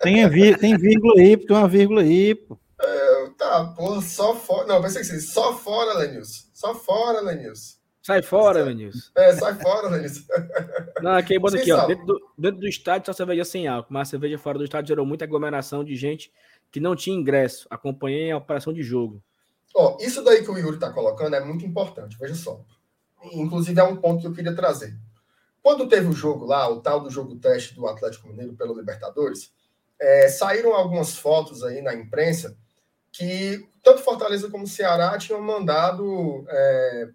Tem, vi- tem vírgula aí, tem uma vírgula aí, pô. Eu, tá, porra, só fora. Não, pensei que sim, só fora Lenilson. Só fora Lenilson. Sai fora, Vinícius. É, sai fora, Lenilson. Não, aqui, bota aqui, ó. Dentro do, dentro do estádio, só cerveja sem álcool. Mas a cerveja fora do estádio gerou muita aglomeração de gente que não tinha ingresso. Acompanhei a operação de jogo. Ó, isso daí que o Yuri está colocando é muito importante, veja só. Inclusive, é um ponto que eu queria trazer. Quando teve o jogo lá, o tal do jogo teste do Atlético Mineiro pelo Libertadores, é, saíram algumas fotos aí na imprensa que tanto Fortaleza como Ceará tinham mandado é,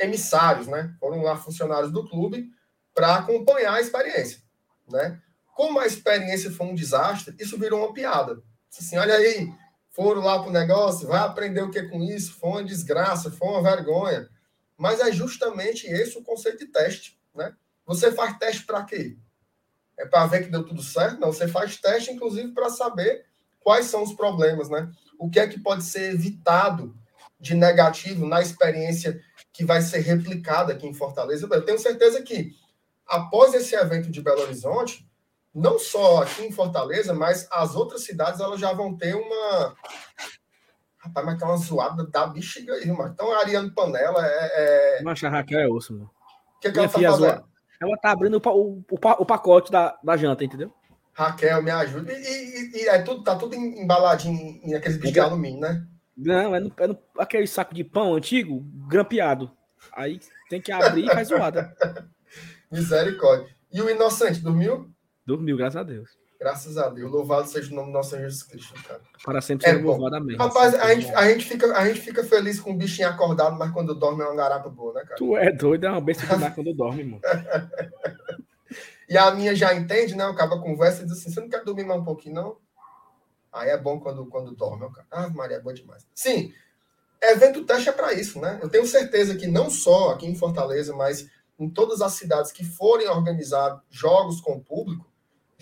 emissários, né? Foram lá funcionários do clube para acompanhar a experiência, né? Como a experiência foi um desastre, isso virou uma piada. Assim, olha aí, foram lá para o negócio, vai aprender o que com isso, foi uma desgraça, foi uma vergonha. Mas é justamente esse o conceito de teste, né? Você faz teste para quê? É para ver que deu tudo certo? Não, você faz teste, inclusive, para saber quais são os problemas, né? O que é que pode ser evitado de negativo na experiência que vai ser replicada aqui em Fortaleza? Eu tenho certeza que, após esse evento de Belo Horizonte, não só aqui em Fortaleza, mas as outras cidades elas já vão ter uma. Rapaz, mas tá uma zoada da bexiga aí, mano. Então, a Ariane Panela é. é... Mas a Raquel é osso, mano. O que, é que ela tá fazendo? Ela tá abrindo o, o, o, pacote da, da janta, entendeu? Raquel, me ajuda. E, e, e é tudo, tá tudo embaladinho em, bichos de alumínio, né? Não, é, no, é no, aquele saco de pão antigo, grampeado. Aí tem que abrir e faz zoada. Misericórdia. E o inocente, dormiu? Dormiu, graças a Deus. Graças a Deus. Louvado seja o nome do nosso Senhor Jesus Cristo, cara. Para sempre é ser louvado, amém. Rapaz, a gente, a, gente fica, a gente fica feliz com o bichinho acordado, mas quando dorme é uma garapa boa, né, cara? Tu é doido, é uma besta demais quando dorme, mano. e a minha já entende, né? Acaba conversa e diz assim: você não quer dormir mais um pouquinho, não? Aí é bom quando, quando dorme, cara. Ah, Maria, é bom demais. Sim, evento teste é para isso, né? Eu tenho certeza que não só aqui em Fortaleza, mas em todas as cidades que forem organizar jogos com público,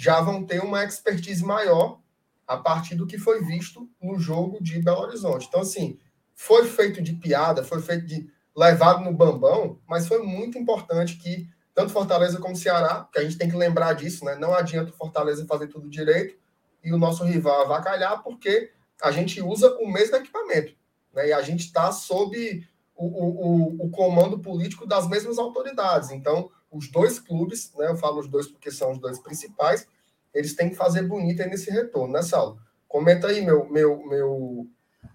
já vão ter uma expertise maior a partir do que foi visto no jogo de Belo Horizonte. Então, assim, foi feito de piada, foi feito de levado no bambão, mas foi muito importante que tanto Fortaleza como Ceará, que a gente tem que lembrar disso, né? Não adianta o Fortaleza fazer tudo direito e o nosso rival avacalhar, porque a gente usa o mesmo equipamento, né? E a gente está sob o, o, o, comando político das mesmas autoridades. Então, os dois clubes, né, eu falo os dois porque são os dois principais, eles têm que fazer bonito nesse retorno, né, Saulo? Comenta aí, meu, meu, meu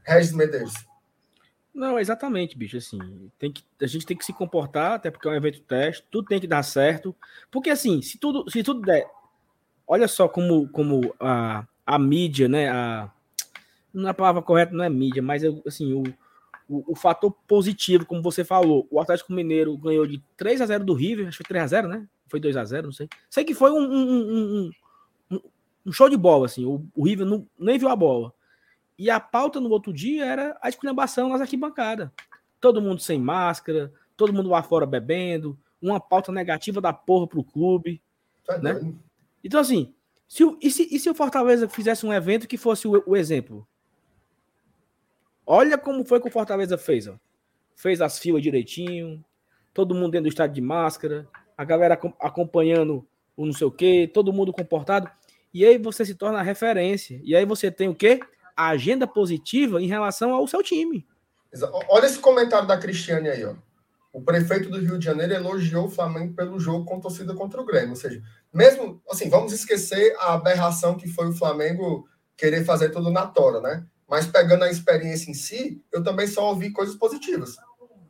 Regis Medeiros. Não, exatamente, bicho. Assim, tem que, a gente tem que se comportar, até porque é um evento teste, tudo tem que dar certo. Porque, assim, se tudo, se tudo der. Olha só como, como a, a mídia, né? A, não é a palavra correta, não é mídia, mas assim, o, o, o, fator positivo, como você falou, o Atlético Mineiro ganhou de 3 a 0 do River, acho que foi 3 a 0 né? Foi 2 a 0 não sei. Sei que foi um, um, um, um show de bola, assim. O, o River não, nem viu a bola. E a pauta no outro dia era a esculhambação nas arquibancadas. Todo mundo sem máscara, todo mundo lá fora bebendo, uma pauta negativa da porra pro clube. Tá né? Então, assim, se o, e, se, e se o Fortaleza fizesse um evento que fosse o, o exemplo? Olha como foi que o Fortaleza fez, ó. Fez as filas direitinho, todo mundo dentro do estádio de máscara, a galera acompanhando o não sei o quê, todo mundo comportado. E aí você se torna referência. E aí você tem o quê? A agenda positiva em relação ao seu time. Olha esse comentário da Cristiane aí, ó. O prefeito do Rio de Janeiro elogiou o Flamengo pelo jogo com torcida contra o Grêmio. Ou seja, mesmo assim, vamos esquecer a aberração que foi o Flamengo querer fazer tudo na tora, né? Mas pegando a experiência em si, eu também só ouvi coisas positivas.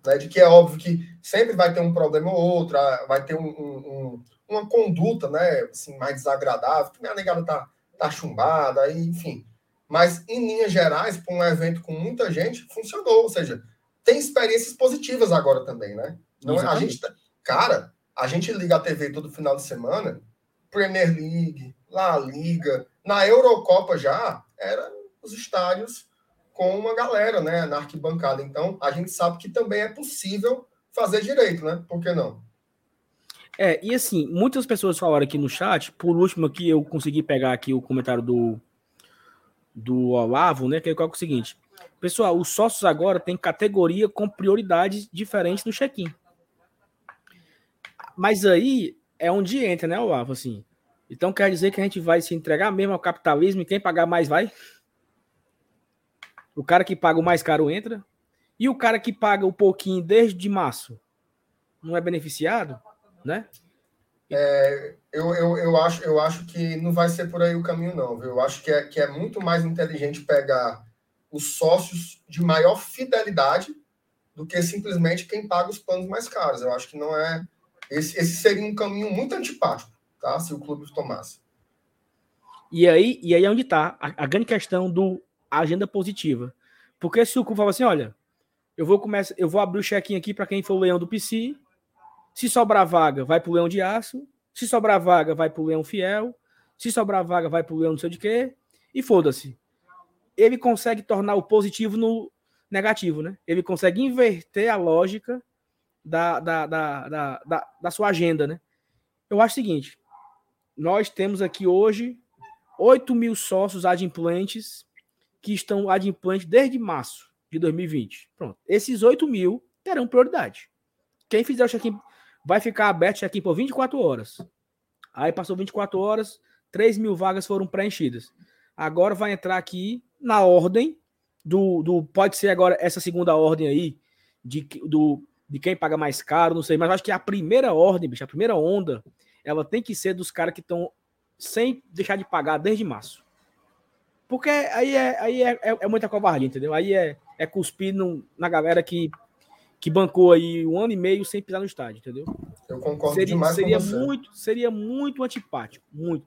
Né? De que é óbvio que sempre vai ter um problema ou outro, ah, vai ter um, um, uma conduta né, assim, mais desagradável, que a negada tá, tá chumbada, enfim. Mas, em linhas gerais, para um evento com muita gente, funcionou. Ou seja, tem experiências positivas agora também, né? Não, é, a gente, tá, cara, a gente liga a TV todo final de semana, Premier League, La Liga, na Eurocopa já, era os estádios com uma galera, né, na arquibancada. Então, a gente sabe que também é possível fazer direito, né? Por que não? É, e assim, muitas pessoas falaram aqui no chat, por último aqui eu consegui pegar aqui o comentário do do Olavo, né, que é, é o seguinte, pessoal, os sócios agora têm categoria com prioridades diferentes no check-in. Mas aí é onde entra, né, Olavo, assim. Então quer dizer que a gente vai se entregar mesmo ao capitalismo e quem pagar mais vai? O cara que paga o mais caro entra. E o cara que paga o pouquinho desde março não é beneficiado, né? É, eu, eu, eu, acho, eu acho que não vai ser por aí o caminho, não. Viu? Eu acho que é, que é muito mais inteligente pegar os sócios de maior fidelidade do que simplesmente quem paga os planos mais caros. Eu acho que não é. Esse, esse seria um caminho muito antipático, tá? Se o clube tomasse. E aí, e aí é onde está a, a, grande questão do agenda positiva. Porque se o clube fala assim, olha, eu vou começar, eu vou abrir o check-in aqui para quem for o leão do PC. Se sobrar vaga, vai para o leão de aço. Se sobrar vaga, vai para o leão fiel. Se sobrar vaga, vai para o leão não sei de quê. E foda-se ele consegue tornar o positivo no negativo, né? Ele consegue inverter a lógica da, da, da, da, da, da sua agenda, né? Eu acho o seguinte: nós temos aqui hoje 8 mil sócios adimplentes que estão adimplentes desde março de 2020. Pronto. Esses 8 mil terão prioridade. Quem fizer o check-in vai ficar aberto check-in por 24 horas. Aí passou 24 horas, 3 mil vagas foram preenchidas. Agora vai entrar aqui na ordem do, do. Pode ser agora essa segunda ordem aí, de, do, de quem paga mais caro, não sei, mas acho que a primeira ordem, bicho, a primeira onda, ela tem que ser dos caras que estão sem deixar de pagar desde março. Porque aí é, aí é, é, é muita covardia, entendeu? Aí é, é cuspir no, na galera que, que bancou aí um ano e meio sem pisar no estádio, entendeu? Eu concordo seria, demais seria com você. Muito, seria muito antipático, muito.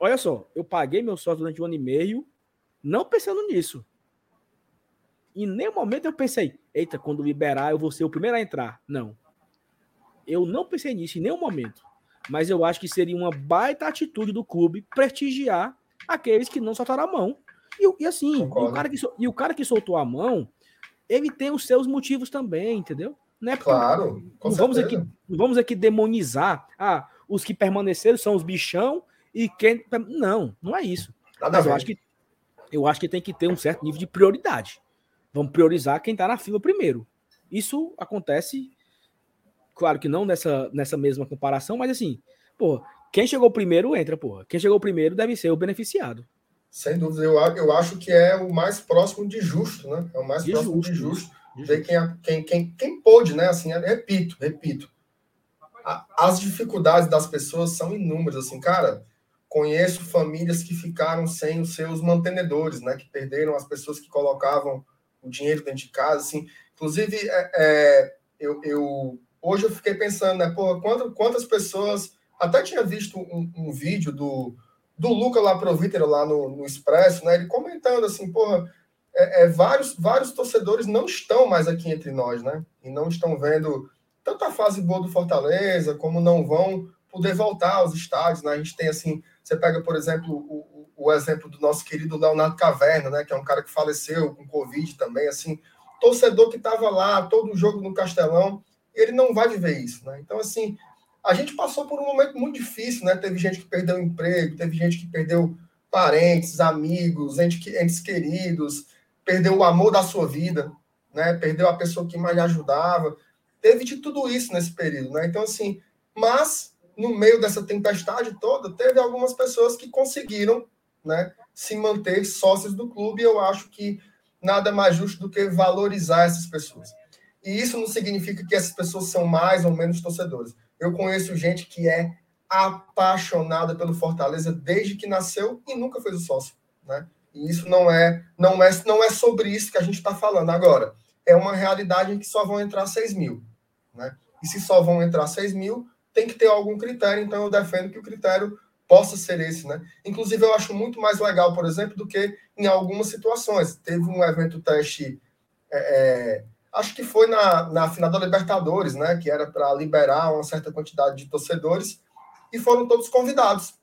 Olha só, eu paguei meu sócio durante um ano e meio, não pensando nisso. Em nenhum momento eu pensei, eita, quando liberar eu vou ser o primeiro a entrar. Não. Eu não pensei nisso em nenhum momento. Mas eu acho que seria uma baita atitude do clube prestigiar aqueles que não soltaram a mão. E, e assim, e o, cara que, e o cara que soltou a mão, ele tem os seus motivos também, entendeu? Não é claro. Não vamos, aqui, não vamos aqui demonizar. Ah, os que permaneceram são os bichão e quem. Não, não é isso. Nada Mas eu acho, que, eu acho que tem que ter um certo nível de prioridade. Vamos priorizar quem está na fila primeiro. Isso acontece, claro que não nessa, nessa mesma comparação, mas assim, pô, quem chegou primeiro entra, pô. Quem chegou primeiro deve ser o beneficiado. Sem dúvida, eu, eu acho que é o mais próximo de justo, né? É o mais de próximo justo, de justo. De ver quem, quem, quem, quem pôde, né? Assim, repito, repito. as dificuldades das pessoas são inúmeras, assim, cara Conheço famílias que ficaram sem os seus mantenedores, né? Que perderam as pessoas que colocavam o dinheiro dentro de casa, assim. Inclusive, é, é, eu, eu, hoje eu fiquei pensando, né? Pô, quantas, quantas pessoas... Até tinha visto um, um vídeo do, do Luca lá Provítero, lá no, no Expresso, né? Ele comentando assim, porra, é, é, vários, vários torcedores não estão mais aqui entre nós, né? E não estão vendo tanto a fase boa do Fortaleza, como não vão poder voltar aos estádios, né? A gente tem, assim, você pega, por exemplo, o, o exemplo do nosso querido Leonardo Caverna, né, que é um cara que faleceu com Covid também, assim, torcedor que estava lá, todo jogo no Castelão, ele não vai viver isso, né? Então, assim, a gente passou por um momento muito difícil, né? Teve gente que perdeu emprego, teve gente que perdeu parentes, amigos, entes, queridos, perdeu o amor da sua vida, né? Perdeu a pessoa que mais lhe ajudava. Teve de tudo isso nesse período, né? Então, assim, mas no meio dessa tempestade toda, teve algumas pessoas que conseguiram né, se manter sócios do clube, e eu acho que nada mais justo do que valorizar essas pessoas. E isso não significa que essas pessoas são mais ou menos torcedores. Eu conheço gente que é apaixonada pelo Fortaleza desde que nasceu e nunca fez o sócio, né? E isso não é, não é, não é sobre isso que a gente está falando agora. É uma realidade em que só vão entrar 6 mil, né? E se só vão entrar 6 mil, tem que ter algum critério, então eu defendo que o critério possa ser esse, né? Inclusive, eu acho muito mais legal, por exemplo, do que em algumas situações. Teve um evento teste, é, é, acho que foi na, na final da Libertadores, né? Que era para liberar uma certa quantidade de torcedores, e foram todos convidados,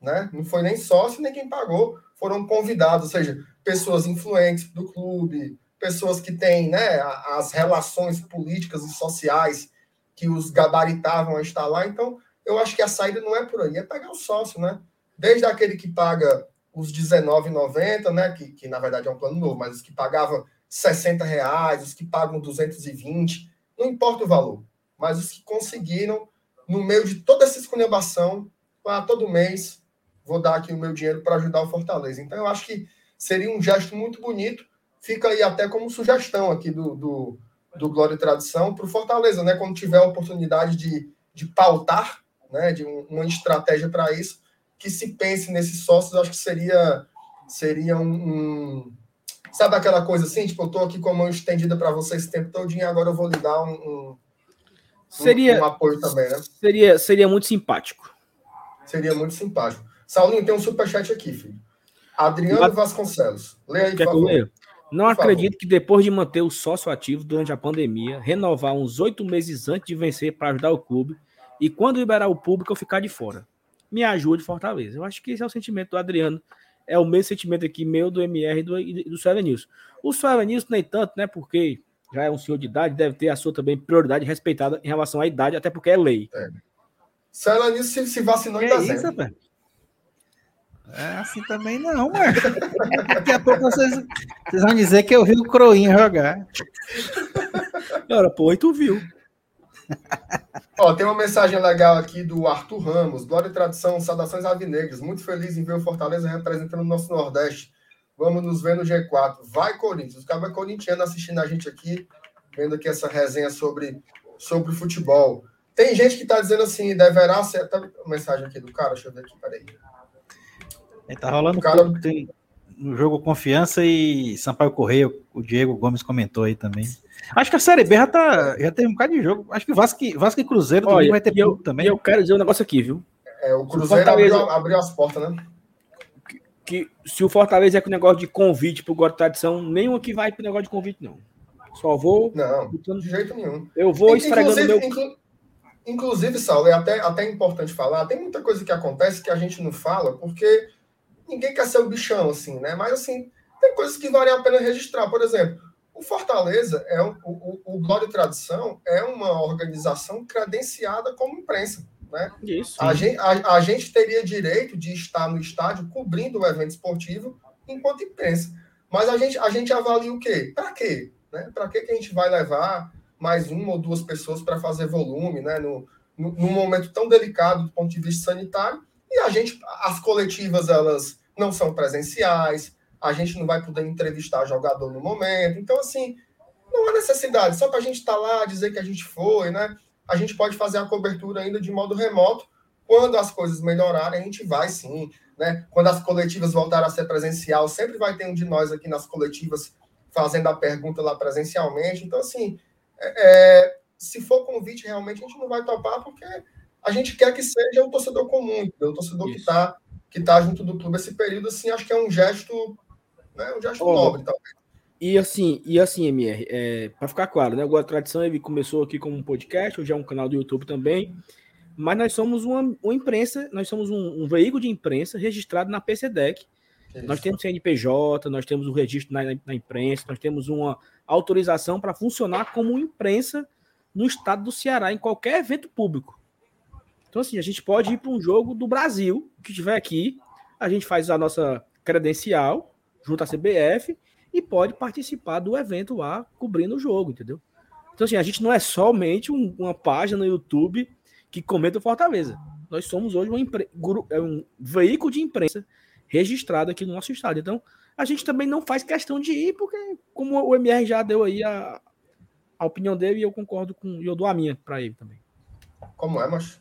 né? Não foi nem sócio, nem quem pagou, foram convidados, ou seja, pessoas influentes do clube, pessoas que têm né, as relações políticas e sociais que os gabaritavam a estar lá. Então, eu acho que a saída não é por aí, é pegar o sócio, né? Desde aquele que paga os R$19,90, né? Que, que na verdade é um plano novo, mas que pagavam 60 reais, os que pagam 220, não importa o valor, mas os que conseguiram, no meio de toda essa esculhambação, ah, todo mês vou dar aqui o meu dinheiro para ajudar o Fortaleza. Então, eu acho que seria um gesto muito bonito. Fica aí até como sugestão aqui do, do, do Glória e Tradição para o Fortaleza, né? Quando tiver a oportunidade de, de pautar, né? De um, uma estratégia para isso, que se pense nesses sócios, acho que seria, seria um, um, Sabe aquela coisa assim? Tipo, eu tô aqui com a mão estendida para você esse tempo todo e agora eu vou lhe dar um, um, seria, um, apoio também, né? Seria, seria muito simpático. Seria muito simpático. Saulinho, tem um superchat aqui, filho. Adriano. Vasconcelos. Leia aí, Quer por favor. Não por acredito favor. que depois de manter o sócio ativo durante a pandemia, renovar uns oito meses antes de vencer para ajudar o clube e quando liberar o público eu ficar de fora. Me ajude, Fortaleza. Eu acho que esse é o sentimento do Adriano. É o mesmo sentimento aqui meu, do MR e do, do Suelen. O Suelen nem tanto, né? Porque já é um senhor de idade, deve ter a sua também prioridade respeitada em relação à idade, até porque é lei. É. Suelen se, se vacinou em dezembro. Isso, é assim também não, mano. Daqui a pouco vocês, vocês vão dizer que eu vi o Croinha jogar. Ora, pô, e tu viu. Ó, tem uma mensagem legal aqui do Arthur Ramos. Glória e tradição, saudações avinegras. Muito feliz em ver o Fortaleza representando o nosso Nordeste. Vamos nos ver no G4. Vai, Corinthians. Os caras corintianos assistindo a gente aqui, vendo aqui essa resenha sobre, sobre futebol. Tem gente que está dizendo assim, deverá ser. Tá, mensagem aqui do cara, deixa eu ver aqui, peraí. É, tá rolando cara... tem, no jogo Confiança e Sampaio Correio, o Diego Gomes comentou aí também. Acho que a Série B já, tá, já tem um bocado de jogo. Acho que Vasco, Vasco e Cruzeiro Olha, vai ter eu, também. E eu quero dizer um negócio aqui, viu? É, o Cruzeiro o abriu, abriu, as portas, né? Que, que, se o Fortaleza é com negócio de convite pro God Tradição, nenhum aqui vai pro negócio de convite, não. Só vou. Não, de jeito nenhum. Eu vou esfregando meu. Inclu, inclusive, Saulo, é até, até importante falar, tem muita coisa que acontece que a gente não fala, porque ninguém quer ser o bichão, assim, né? Mas, assim, tem coisas que valem a pena registrar. Por exemplo, o Fortaleza, é um, o, o Glória e Tradição é uma organização credenciada como imprensa. Né? Isso. A gente, a, a gente teria direito de estar no estádio cobrindo o evento esportivo enquanto imprensa. Mas a gente, a gente avalia o quê? Para quê? Né? Para que a gente vai levar mais uma ou duas pessoas para fazer volume né? no, no, num momento tão delicado do ponto de vista sanitário? E a gente, as coletivas, elas não são presenciais, a gente não vai poder entrevistar jogador no momento. Então, assim, não há necessidade. Só para a gente estar tá lá, dizer que a gente foi, né? A gente pode fazer a cobertura ainda de modo remoto. Quando as coisas melhorarem, a gente vai sim. Né? Quando as coletivas voltarem a ser presencial, sempre vai ter um de nós aqui nas coletivas fazendo a pergunta lá presencialmente. Então, assim, é, é se for convite, realmente a gente não vai topar, porque a gente quer que seja o torcedor comum, o torcedor Isso. que está que tá junto do clube esse período, assim, acho que é um gesto, né, um gesto oh, nobre, talvez. E assim, e assim, MR, é, para ficar claro, né? O Tradição ele começou aqui como um podcast, hoje é um canal do YouTube também, mas nós somos uma, uma imprensa, nós somos um, um, veículo de imprensa registrado na PCDEC. Nós temos CNPJ, nós temos o registro na, na imprensa, nós temos uma autorização para funcionar como imprensa no estado do Ceará, em qualquer evento público. Então, assim, a gente pode ir para um jogo do Brasil, que estiver aqui, a gente faz a nossa credencial junto à CBF e pode participar do evento lá cobrindo o jogo, entendeu? Então, assim, a gente não é somente um, uma página no YouTube que comenta o Fortaleza. Nós somos hoje impre... É um veículo de imprensa registrado aqui no nosso estado. Então, a gente também não faz questão de ir, porque, como o MR já deu aí a, a opinião dele, e eu concordo com. E eu dou a minha para ele também. Como é, mas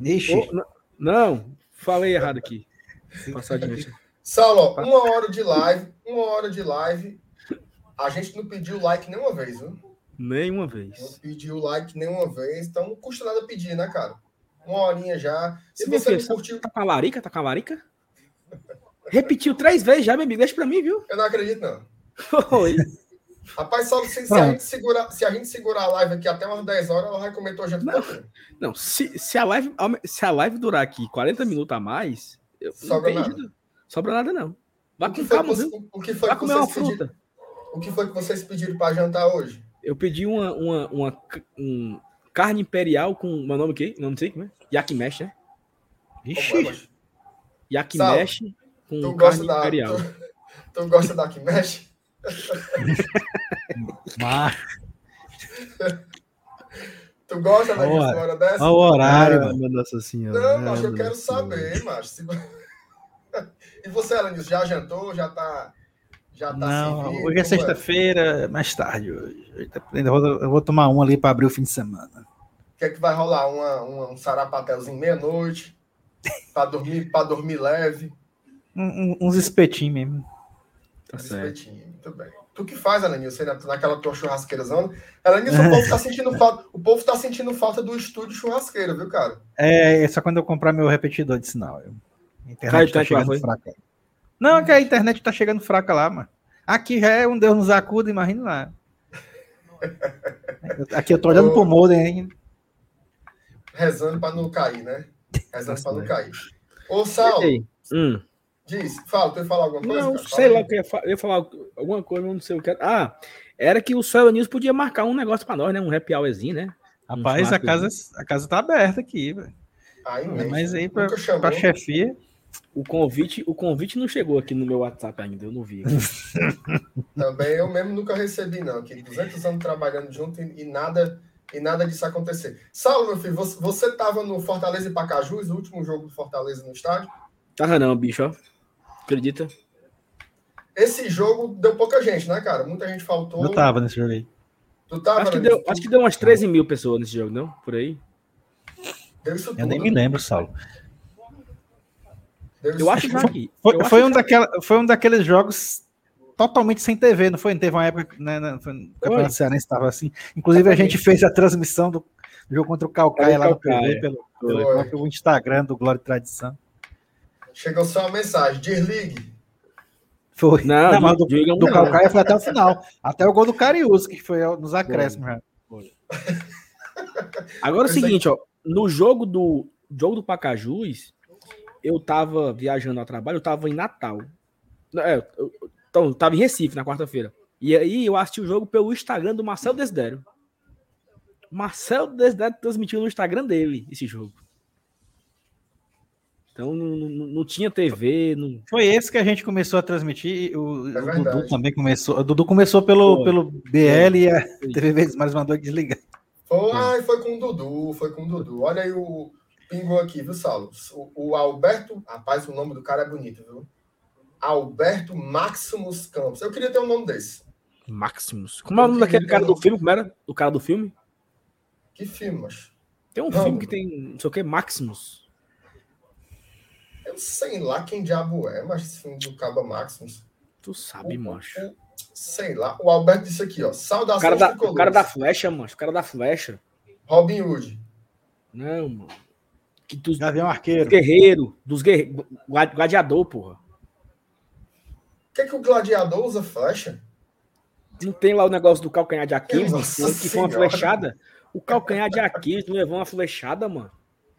Ixi. Oh, não, falei errado aqui. Passar Saulo, uma hora de live, uma hora de live. A gente não pediu like nenhuma vez, viu? Nenhuma vez. Não pediu like nenhuma vez, então não custa nada pedir, né, cara? Uma horinha já. Se e você não curtiu. Tá com a larica? Tá com a larica? Repetiu três vezes já, meu amigo. Deixa pra mim, viu? Eu não acredito, não. Oi. Rapaz, só se, se, a gente segurar, se a gente segurar a live aqui até umas 10 horas, ela vai comer tua janta. Não, não se, se, a live, se a live durar aqui 40 minutos a mais, eu, sobra nada. Sobra nada, não. Vai com calma, viu? O que foi vai que comer vocês uma fruta. Pediram, o que foi que vocês pediram para jantar hoje? Eu pedi uma, uma, uma um carne imperial com. Meu nome o quê? Não sei como é. Yakimesh, né? Vixe. Yakimesh com carne da, imperial. Tu, tu gosta da Yakimesh? Mas... Tu gosta da história dessa? Olha o horário, é, nossa senhora. Não, mas eu quero saber, macho. E você, Alanis, já jantou? Já tá. Já tá Não, servindo, hoje é, é? sexta-feira, mais tarde hoje. Eu vou, eu vou tomar um ali para abrir o fim de semana. O que é que vai rolar? Uma, uma um sarapatelzinho meia-noite? para dormir, dormir leve? Um, um, uns espetinhos mesmo. Tá Esse certo. espetinho, muito bem. Tu que faz, Alanilson, na- naquela tua churrasqueira zona. Alanilson, o povo tá sentindo falta. O povo tá sentindo falta do estúdio churrasqueira, viu, cara? É, é só quando eu comprar meu repetidor de sinal. Eu- A internet Caiu tá lá, chegando foi? fraca. Não, é que a internet tá chegando fraca lá, mano. Aqui já é um Deus nos acuda, imagina lá. Aqui eu tô olhando Ô. pro modem ainda. Rezando pra não cair, né? Rezando pra não né? cair. Ô, Ei, hum. Diz, fala, tu ia falar alguma coisa? Não, cara? sei Fala lá o que eu ia, eu ia falar alguma coisa, mas não sei o que. Ah, era que o Céu News podia marcar um negócio pra nós, né? Um happy hourzinho, né? Rapaz, a casa, a casa tá aberta aqui, velho. Mesmo. Mas aí pra, pra chefia. O convite, o convite não chegou aqui no meu WhatsApp ainda, eu não vi. Também eu mesmo nunca recebi, não. Que 200 anos trabalhando junto e, e nada e nada disso acontecer. Saulo, meu filho, você, você tava no Fortaleza e Pacajus, o último jogo do Fortaleza no estádio? Tava não, bicho, ó. Acredita? Esse jogo deu pouca gente, né, cara? Muita gente faltou. Eu tava nesse jogo aí. Tu tava, Acho que, né? deu, acho que deu umas 13 mil pessoas nesse jogo, não? Por aí. Deu isso tudo. Eu nem me lembro, Saulo. Deu Eu acho que. Foi, acho foi um daquela, foi um daqueles jogos totalmente sem TV, não foi? Teve uma época, né, né, foi no Campeonato Foi. Cearense estava assim. Inclusive, a gente fez a transmissão do jogo contra o Calcaia lá no Calcaia. TV, pelo, pelo, Foi. pelo Instagram do Glória e Tradição. Chegou só uma mensagem. Desligue. Foi. Não, mas do, diga- do não. Calcaia foi até o final. Até o gol do Cariús, que foi nos acréscimos. já. Agora é o aí. seguinte, ó. No jogo do jogo do Pacajus, eu tava viajando ao trabalho, eu tava em Natal. É, eu, então, eu tava em Recife na quarta-feira. E aí eu assisti o jogo pelo Instagram do Marcelo Desidério. Marcelo Desidério transmitiu no Instagram dele esse jogo. Então não, não, não tinha TV, não, Foi esse que a gente começou a transmitir. O, É o. Dudu também começou. O Dudu começou pelo, Foi. pelo BL e a. TV Vezes Mais mandou desligar. Foi, ai, foi com o Dudu, foi com o Dudu. Olha aí o pingou aqui, viu, Saulo? O, o Alberto, rapaz, o nome do cara é bonito, viu? Alberto Maximus Campos. Eu queria ter um nome desse. Maximus. Como é o nome daquele cara do filme? Como era? O cara do filme? Que filme, mas Tem um Não. filme que tem, não sei o que, Maximus. Eu sei lá quem diabo é, mas esse filme do Caba Maximus. Tu sabe, O- macho. o- Sei lá. O Alberto disse aqui, ó. O Saudações cara, da, o cara da flecha, mano. O cara da flecha. Robin Hood. Não, mano. Que dos Gavião Arqueiro. guerreiros, dos guerreiros, gladiador, porra. Por que, que o gladiador usa flecha? Não tem lá o negócio do calcanhar de Aquiles, que foi uma flechada. O calcanhar de Aquiles não levou uma flechada, mano.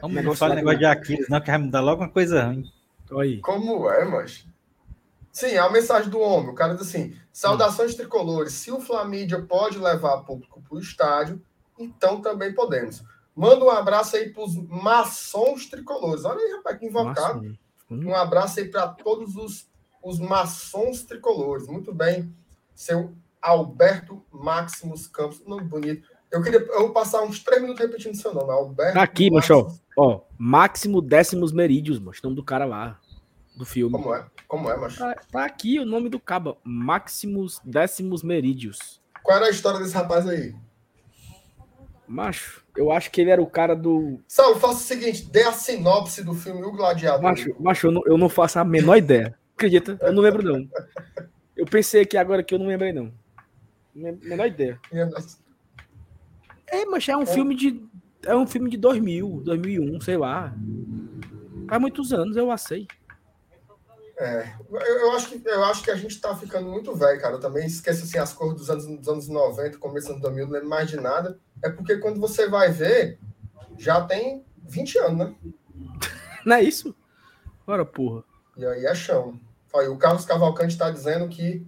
Vamos Negócio não fala lá negócio de Aquiles, não, que vai me dar logo uma coisa ruim. Aí. Como é, mas. Sim, é a mensagem do homem. O cara diz assim: saudações tricolores. Se o Flamídia pode levar público para o estádio, então também podemos. Manda um abraço aí para os maçons tricolores. Olha aí, rapaz, que invocado. Um abraço aí para todos os, os maçons tricolores. Muito bem, seu Alberto Maximus Campos. Nome bonito. Eu queria eu vou passar uns três minutos repetindo seu nome. Alberto. Tá aqui, macho, ó. Máximo Décimos Merídios, mano. O nome do cara lá. Do filme. Como é? Como é, macho? Tá, tá aqui o nome do cabo. Maximus Décimos Merídios. Qual era a história desse rapaz aí? Macho, eu acho que ele era o cara do. Saulo, faça o seguinte: dê a sinopse do filme O Gladiador. Macho, macho eu, não, eu não faço a menor ideia. Acredita? Eu não lembro, não. Eu pensei aqui agora que eu não lembrei, não. Men- Menor ideia. É, mas é um filme de. É um filme de 2000, 2001, sei lá. Faz muitos anos, eu sei. É, eu, eu acho que, eu acho que a gente tá ficando muito velho, cara. Eu também esqueço assim, as cores dos anos, dos anos 90, começo dos anos 2000, não lembro mais de nada. É porque quando você vai ver, já tem 20 anos, né? Não é isso? Ora, porra. E aí é chão. Olha, o Carlos Cavalcante está dizendo que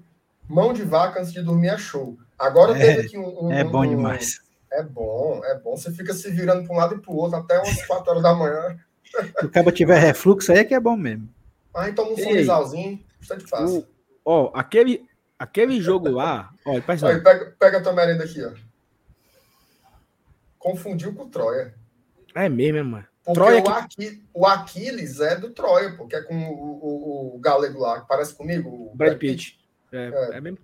mão de vaca antes de dormir é show. Agora É, teve aqui um, um- É bom um- demais. É bom, é bom. Você fica se virando para um lado e para o outro até umas 4 horas da manhã. Se o cara tiver refluxo, aí é que é bom mesmo. Aí toma um sorrisalzinho, bastante fácil. O- Ó, aquele, aquele jogo lá. Ó, Aí, pega, pega a tua merenda aqui, ó. Confundiu com o Troia. É mesmo, é, mano. Porque Troia o, Aqui, o Aquiles é do Troia, porque é com o, o, o galego lá, que parece comigo. O Brad Pitt. É, é mesmo.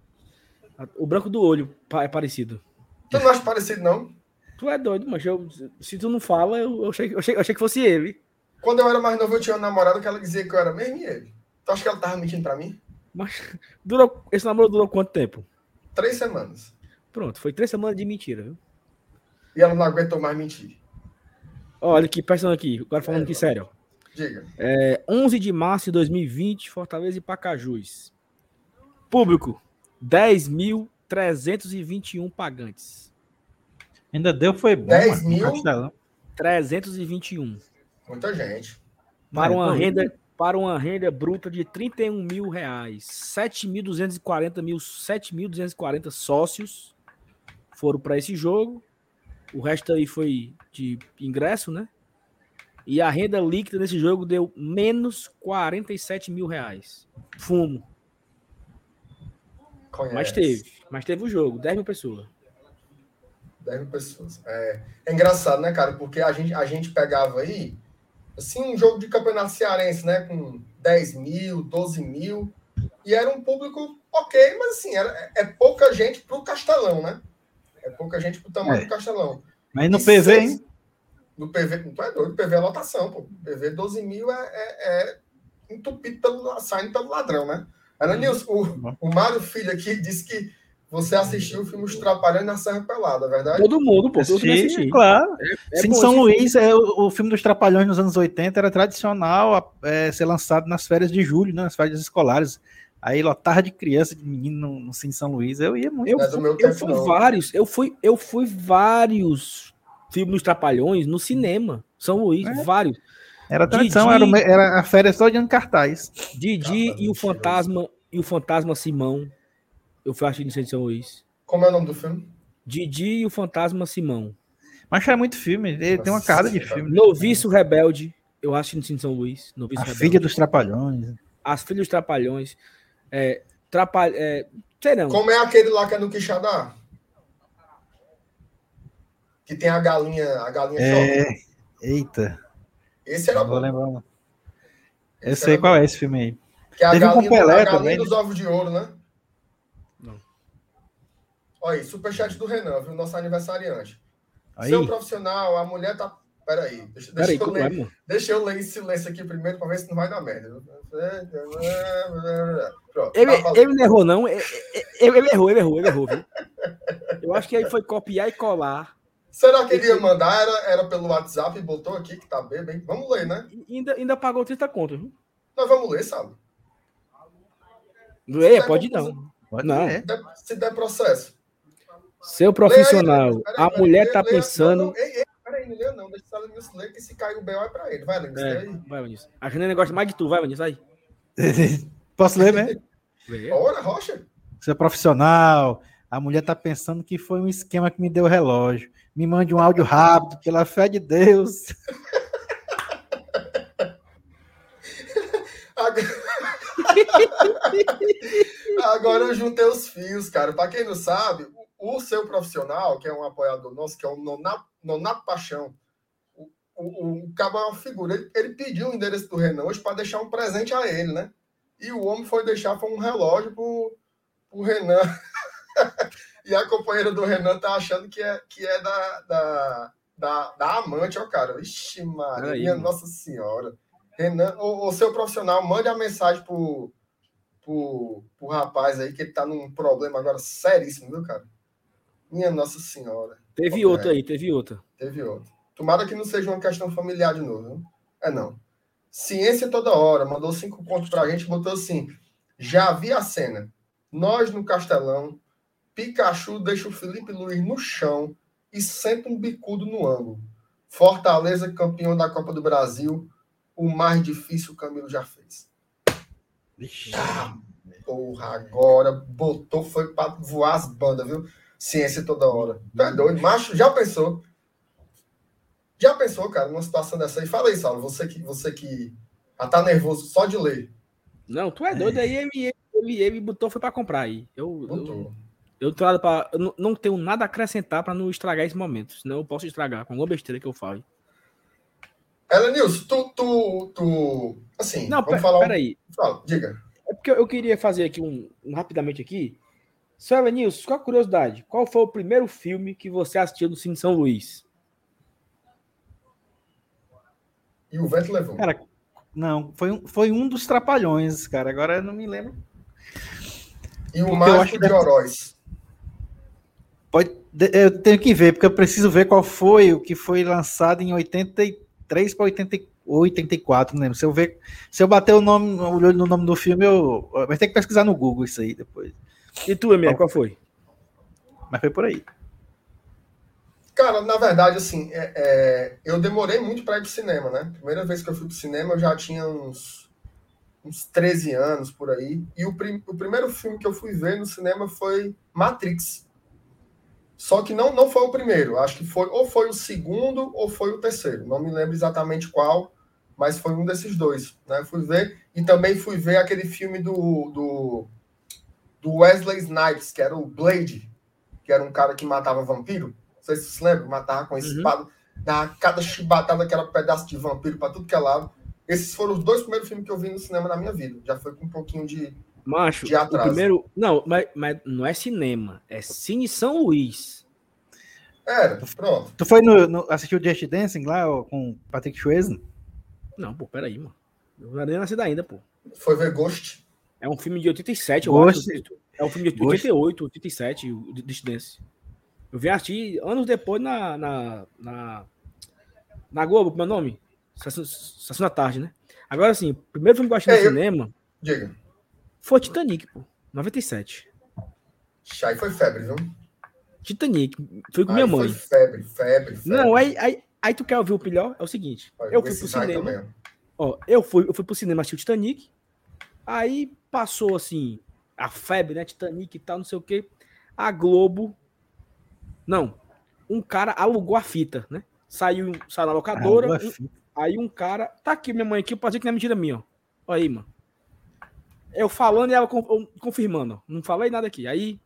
O branco do olho é parecido. Tu não acha parecido, não? Tu é doido, mas eu, se tu não fala, eu, eu, achei, eu, achei, eu achei que fosse ele. Quando eu era mais novo, eu tinha uma namorada que ela dizia que eu era mesmo e ele. Tu acha que ela tava mentindo pra mim? Mas durou, esse namoro durou quanto tempo? Três semanas. Pronto, foi três semanas de mentira, viu? E ela não aguentou mais mentir. Olha aqui, prestando aqui, agora falando É, aqui sério. Diga. É, 11 de março de 2020, Fortaleza e Pacajus. Público, 10.321 pagantes. Ainda deu, foi bom. 10 mano, no mil? Castelão. 321. Muita gente. Para É, uma renda, para uma renda bruta de 31 mil reais. 7.240 mil, 7.240 sócios foram para esse jogo. O resto aí foi de ingresso, né? E a renda líquida nesse jogo deu menos 47 mil reais. Fumo. Conhece. Mas teve. Mas teve o jogo, 10 mil pessoas. 10 mil pessoas. É, é engraçado, né, cara? Porque a gente, a gente pegava aí, assim, um jogo de campeonato cearense, né? Com 10 mil, 12 mil. E era um público ok, mas assim, era, é pouca gente pro Castelão, né? É pouca gente pro tamanho É. do Castelão. Mas no E PV, seis- hein? No PV, tu é doido, PV é lotação, pô. PV 12 mil é, é, é entupido pelo, saindo pelo ladrão, né? Ana Nilson, o, o Mário Filho aqui disse que você assistiu o filme Os Trapalhões na Serra Pelada, é verdade? Todo mundo, pô. Todo mundo assistiu. claro. É Sim, bom São Luís, é, o, o filme dos Trapalhões nos anos 80 era tradicional a- é, ser lançado nas férias de julho, né, nas férias escolares. Aí lotava de criança, de menino no, no Cine São Luís. Eu ia muito. Eu, é do fui- meu eu tempo, fui não. vários, eu fui, eu fui vários filmes dos Trapalhões no cinema. São Luís, É. vários. Era tradição, Didi- era, era a férias todo dia no cartaz. Didi Tá, e o. Fantasma e o Fantasma Simão. Eu fui centro de São Luís. Como é o nome do filme? Didi e o Fantasma Simão. Mas era muito filme, ele tem uma Nossa cara de filme. Noviço Rebelde. Eu centro de São Luís. Noviço A Rebelde. filha dos Trapalhões. As Filhas dos Trapalhões. É, trapalh... é, sei não. Como é aquele lá que é no Quixadá? Que tem a galinha, a galinha. É. Eita, Esse era não vou bom. lembrar. não. Eu Esse sei qual bom. é esse filme aí. Que é a Teve um com galinha, Pelé a galinha também, dos ovos de ouro, né? Olha aí, superchat do Renan, viu? Nosso aniversariante. Aí, Seu profissional, a mulher tá. Peraí, deixa, deixa, Peraí, eu como é, ler, mano? deixa eu ler em silêncio aqui primeiro pra ver se não vai dar merda. Pronto, Ele, tá ele não errou, não. Ele, ele- errou, ele errou, ele errou, viu? Eu acho que aí foi copiar e colar. Será que ele ia mandar? Era, era pelo WhatsApp e botou aqui que tá bem, bem. Vamos ler, né? E ainda, ainda pagou 30 conto, viu? Nós vamos ler, sabe? É, pode não. pode não. ser. Se der, se der processo. Seu profissional, aí, a mulher lê, tá lê, pensando. Não, não, ei, ei, peraí, não lê não. Deixa o Lenilson ler, que se cair o BO é pra ele. Vai, Lenilson, É, vai, Vinícius. A Janine gosta mais de tu, vai, Vinícius, aí. Posso ler? Vê. Ora, Rocha. É profissional. A mulher tá pensando que foi um esquema que me deu o relógio. Me mande um áudio rápido, pela fé de Deus. Agora... Agora eu juntei os fios, cara. Para quem não sabe, o, o seu profissional, que é um apoiador nosso, que é o Nonato, Nonato Paixão, o, o, o cabo é uma figura. Ele, ele pediu o endereço do Renan hoje para deixar um presente a ele, né? E o homem foi deixar foi um relógio pro, pro Renan. e a companheira do Renan tá achando que é, que é da, da, da, da amante, ó, cara. Ixi, Maria, Aí, minha mano. Nossa Senhora. Renan, o, o seu profissional, mande a mensagem pro, pro, pro rapaz aí, que ele tá num problema agora seríssimo, viu, cara? Minha Nossa Senhora. Teve outra aí, teve outra. Teve outro. Tomara que não seja uma questão familiar de novo. Viu? É não. Ciência toda hora. Mandou cinco pontos pra gente. Botou assim. Já vi a cena. Nós no Castelão. Pikachu deixa o Felipe Luiz no chão e senta um bicudo no ângulo. Fortaleza, campeão da Copa do Brasil. O mais difícil o Camilo já fez. Ah, porra, agora botou, foi pra voar as bandas, viu? Ciência toda hora. Tu é doido, macho? Já pensou? Já pensou, cara, numa situação dessa aí? Fala aí, Saulo, você que, você que já tá nervoso só de ler. Não, tu é doido aí, ele, ele, botou, foi pra comprar aí. Eu, eu, eu, nada pra, eu não- tenho nada a acrescentar pra não estragar esse momento. Senão eu posso estragar com alguma besteira que eu falo. Ela, Nilson, tu, tu, tu. Assim, Não, vamos pe- falar. um- peraí. Fala, diga. É porque eu, eu queria fazer aqui um, um- rapidamente aqui. Seu Elenilson, qual a curiosidade? Qual foi o primeiro filme que você assistiu no Cine São Luís? E o vento levou. Cara, não, foi um, foi um dos trapalhões, cara. Agora eu não me lembro. E o Mágico de Oroz. Pode, eu tenho que ver, porque eu preciso ver qual foi o que foi lançado em 83 para 84, não lembro. Se eu ver, se eu bater o nome, o olho no nome do filme, eu vai ter que pesquisar no Google isso aí depois. E tu, Emílio, qual foi? Mas foi por aí. Cara, na verdade, assim, é, é, eu demorei muito para ir pro cinema, né? Primeira vez que eu fui pro cinema, eu já tinha uns, uns 13 anos por aí. E o, prim, o primeiro filme que eu fui ver no cinema foi Matrix. Só que não, não foi o primeiro. Acho que foi ou foi o segundo ou foi o terceiro. Não me lembro exatamente qual, mas foi um desses dois. Né? Fui ver. E também fui ver aquele filme do, do, do Wesley Snipes, que era o Blade, que era um cara que matava vampiro. Não sei se você se lembra, matava com uhum. espada. Na cada chibatada que era um pedaço de vampiro para tudo que é lado. Esses foram os dois primeiros filmes que eu vi no cinema na minha vida. Já foi com um pouquinho de, Macho, de atraso. o primeiro. Não, mas, mas não é cinema, é Cine São Luís. Era, pronto. Tu foi no, no assistiu Just Dancing lá com Patrick Swayze? Não, pô, peraí, mano. Eu não era nem nascido ainda, pô. Foi ver Ghost? É um filme de 87, eu Ghost. acho. É um filme de 88, 87, o Just Dance. Eu vi assistir anos depois na, na, na, na Globo, como é nome? Sessão da tarde, né? Agora, assim, o primeiro filme que eu achei é, no eu... cinema. Diga. Foi Titanic, pô. 97. Aí foi febre, viu? Titanic. Fui com aí minha mãe. febre, febre, febre. Não, aí, aí, aí tu quer ouvir o pior? É o seguinte. eu fui pro cinema. Ó, eu fui, eu fui pro cinema assistir o Titanic. Aí passou assim, a febre, né? Titanic e tal, não sei o quê. A Globo. Não. Um cara alugou a fita, né? Saiu, saiu na locadora. Um, aí um cara. Tá aqui, minha mãe aqui, eu posso dizer que não é mentira minha, ó. Olha aí, mano. Eu falando e ela confirmando. Não falei nada aqui. Aí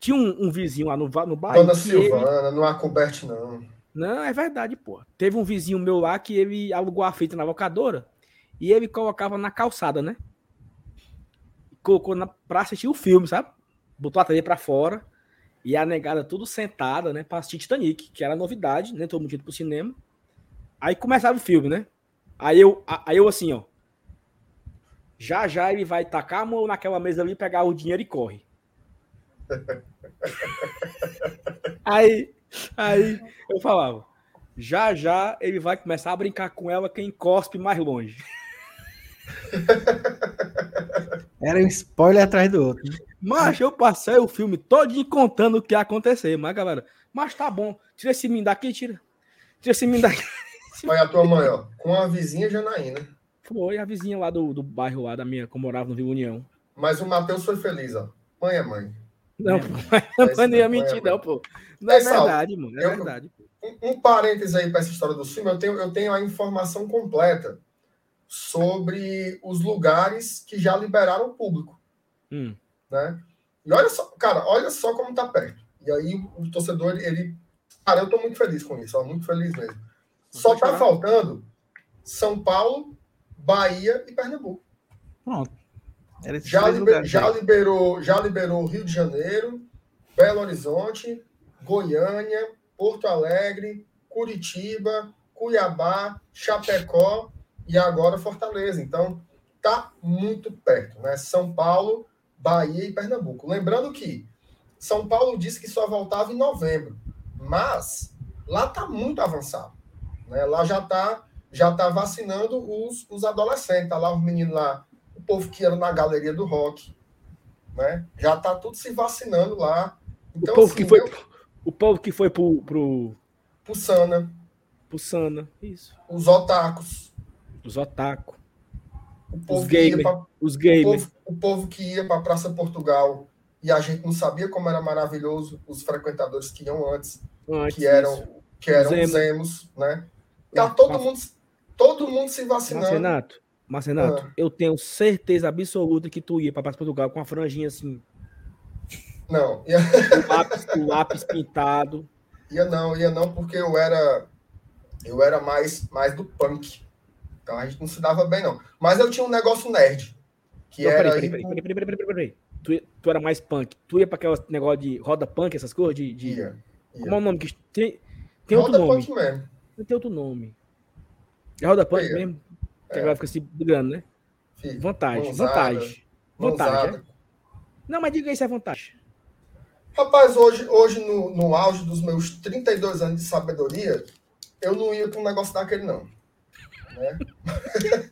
tinha um, um vizinho lá no, no bairro. Dona Silvana, ele... não há coberto, não. Não, é verdade, pô. Teve um vizinho meu lá que ele alugou a fita na locadora e ele colocava na calçada, né? Colocou na, pra assistir o filme, sabe? Botou a TV pra fora e a negada tudo sentada, né? Pra assistir Titanic, que era novidade, né? Todo mundo indo pro cinema. Aí começava o filme, né? Aí eu, aí eu assim, ó. Já já ele vai tacar a mão naquela mesa ali, pegar o dinheiro e corre. aí, aí eu falava, já já ele vai começar a brincar com ela quem cospe mais longe. Era um spoiler atrás do outro. Mas eu passei o filme todo contando o que ia acontecer, mas galera, mas tá bom, tira esse mim daqui, tira. Tira esse mim daqui. Olha a tua mãe, ó, com a vizinha Janaína. Foi a vizinha lá do, do bairro lá da minha, que eu morava no Vila União. Mas o Matheus foi feliz, ó. Mãe é mãe. Não, pô, mas não ia mentir, não, pô. Não é, é verdade, mano. É eu, verdade. Um, um parênteses aí para essa história do filme, eu tenho, eu tenho a informação completa sobre os lugares que já liberaram o público. Hum. Né? E olha só, cara, olha só como tá perto. E aí o torcedor, ele. Cara, eu tô muito feliz com isso, ó, muito feliz mesmo. Só tá faltando São Paulo, Bahia e Pernambuco. Pronto. Já, liber, já, liberou, já liberou Rio de Janeiro, Belo Horizonte, Goiânia, Porto Alegre, Curitiba, Cuiabá, Chapecó e agora Fortaleza. Então, tá muito perto, né? São Paulo, Bahia e Pernambuco. Lembrando que São Paulo disse que só voltava em novembro, mas lá tá muito avançado, né? Lá já tá já tá vacinando os, os adolescentes, tá lá os meninos lá o povo que era na galeria do rock, né? Já tá tudo se vacinando lá. Então, o povo assim, que foi, eu... o povo que foi pro, pro... pro Sana. Pro Sana, isso. Os otacos. Os otaku. Os gamers. Pra... Os gamers. O povo, o povo que ia para Praça Portugal e a gente não sabia como era maravilhoso os frequentadores que iam antes, antes que eram que eram os emos, né? Tá todo mundo todo mundo se vacinando. Renato, mas, Renato, ah. eu tenho certeza absoluta que tu ia para Portugal com uma franjinha assim. Não. Ia... o, lápis, o lápis pintado. Ia não, ia não, porque eu era eu era mais, mais do punk. Então a gente não se dava bem, não. Mas eu tinha um negócio nerd. Que não, era. Peraí, peraí, peraí, peraí, peraí, peraí, peraí. Tu, tu era mais punk. Tu ia para aquele negócio de roda punk, essas coisas? De, de... Ia, ia. Como é o nome? Que tem, tem roda outro nome. Punk mesmo. Tem outro nome. É roda punk ia. mesmo? Que é. agora fica se brigando, né? Vantagem, vantagem. Vantagem. Não, mas diga aí se é vantagem. Rapaz, hoje, hoje no, no auge dos meus 32 anos de sabedoria, eu não ia com um negócio daquele, não. Né?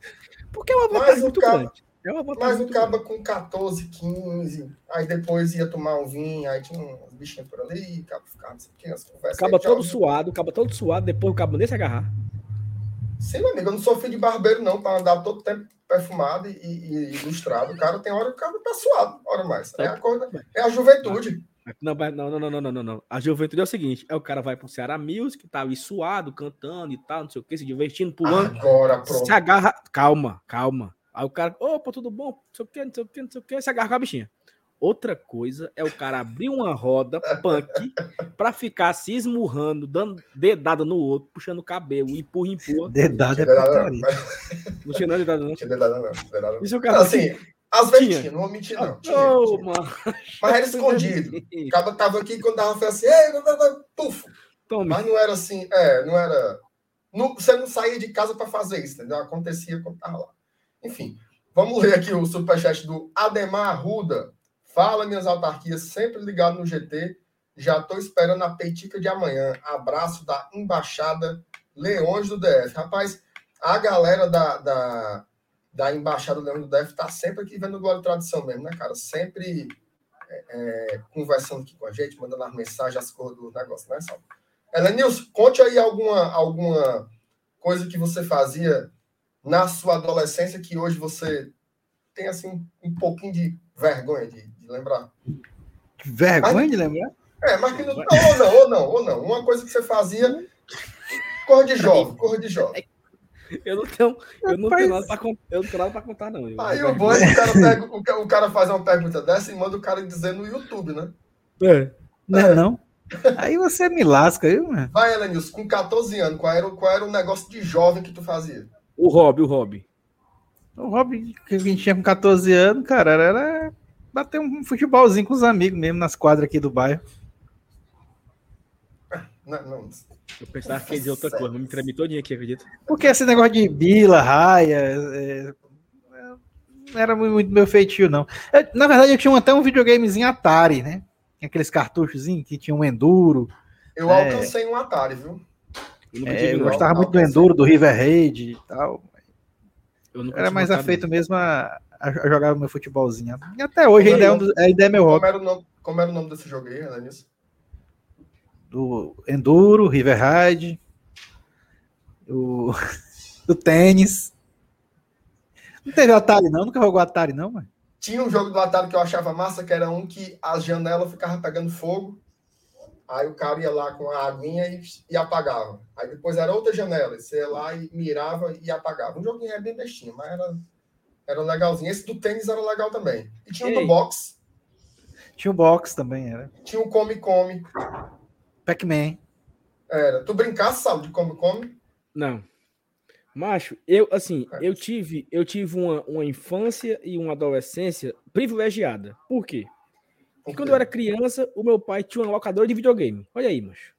Porque é uma vantagem muito cara, grande. É uma mas o caba com 14, 15, aí depois ia tomar um vinho, aí tinha uns bichinhos por ali, o cabo ficava, não sei o que, as conversas. Acaba todo suado, acaba todo suado, depois o cabo nem se agarrar. Sim, meu amigo, eu não sou filho de barbeiro, não, para andar todo tempo perfumado e, e, ilustrado. O cara tem hora que o cara tá suado, hora mais. É a, coisa, é a juventude. Não, não, não, não, não, não, não. A juventude é o seguinte: é o cara vai pro Ceará Music, tá ali suado, cantando e tal, não sei o que, se divertindo, pulando. Agora, pronto. Se agarra. Calma, calma. Aí o cara, opa, tudo bom? Não sei o que, não sei o que, não sei o que, se agarra com a bichinha. Outra coisa é o cara abrir uma roda punk pra ficar se esmurrando, dando dedada no outro, puxando o cabelo, empurra, empurra. Dedada é putaria. Não tinha não dedada, não. Tinha dedada, não. Dedada, não. Isso o cara assim, às vezes tinha, não vou mentir, não. Tinha, oh, tinha. Mas era escondido. O cara tava aqui quando dava fé assim, ei, puf. Tome. Mas não era assim, é, não era. Não, você não saía de casa para fazer isso, entendeu? Acontecia quando tava lá. Enfim, vamos ler aqui o superchat do Ademar Arruda. Fala, minhas autarquias, sempre ligado no GT. Já estou esperando a peitica de amanhã. Abraço da Embaixada Leões do DF. Rapaz, a galera da, da, da Embaixada Leões do DF está sempre aqui vendo Glória e Tradição mesmo, né, cara? Sempre é, é, conversando aqui com a gente, mandando as mensagens, as cores do negócio, né, Salvo? Elenilson, conte aí alguma, alguma coisa que você fazia na sua adolescência que hoje você tem, assim, um pouquinho de vergonha de, de lembrar. Vergonha mas, de lembrar? É, mas que não, não, ou não, ou não, ou não. Uma coisa que você fazia, cor de jovem, cor de jovem. Eu não tenho, eu não tenho nada para eu não tenho nada para contar, não. Eu aí o bom é que o cara, pega, o, cara faz uma pergunta dessa e manda o cara dizer no YouTube, né? É. Não, é. não. Aí você me lasca, viu, mano? Vai, Elenilson, com 14 anos, qual era, qual era o negócio de jovem que tu fazia? O hobby, o hobby. O hobby que a gente tinha com 14 anos, cara, era bater um futebolzinho com os amigos mesmo nas quadras aqui do bairro. Não, não. Eu pensava que ia dizer outra coisa, me tremi todinho aqui, acredito. Porque esse negócio de bila, raia, é, não era muito meu feitio, não. Eu, na verdade, eu tinha até um videogamezinho Atari, né? Aqueles cartuchos que tinha um Enduro. Eu é... alcancei um Atari, viu? Eu, é, eu gostava muito do Enduro, do River Raid e tal. Era mais afeito mesmo a, a, jogar o meu futebolzinho. E até hoje ainda é, um ainda é meu como Era o nome, como era o nome desse jogo aí, Alanis? Do Enduro, River Raid, o, do tênis. Não teve Atari, não? Nunca jogou Atari, não, mano? Tinha um jogo do Atari que eu achava massa, que era um que as janelas ficavam pegando fogo. Aí o cara ia lá com a aguinha e, e apagava. Aí depois era outra janela, você ia lá e mirava e apagava. Um joguinho é bem bestinho, mas era, era legalzinho. Esse do tênis era legal também. E tinha um do box. Tinha o box também, era. Tinha o Come Come. Pac-Man. Era. Tu brincasse, sabe, de Come Come? Não. Macho, eu assim, é. eu tive, eu tive uma, uma infância e uma adolescência privilegiada. Por quê? E quando eu era criança, o meu pai tinha uma locadora de videogame. Olha aí, macho.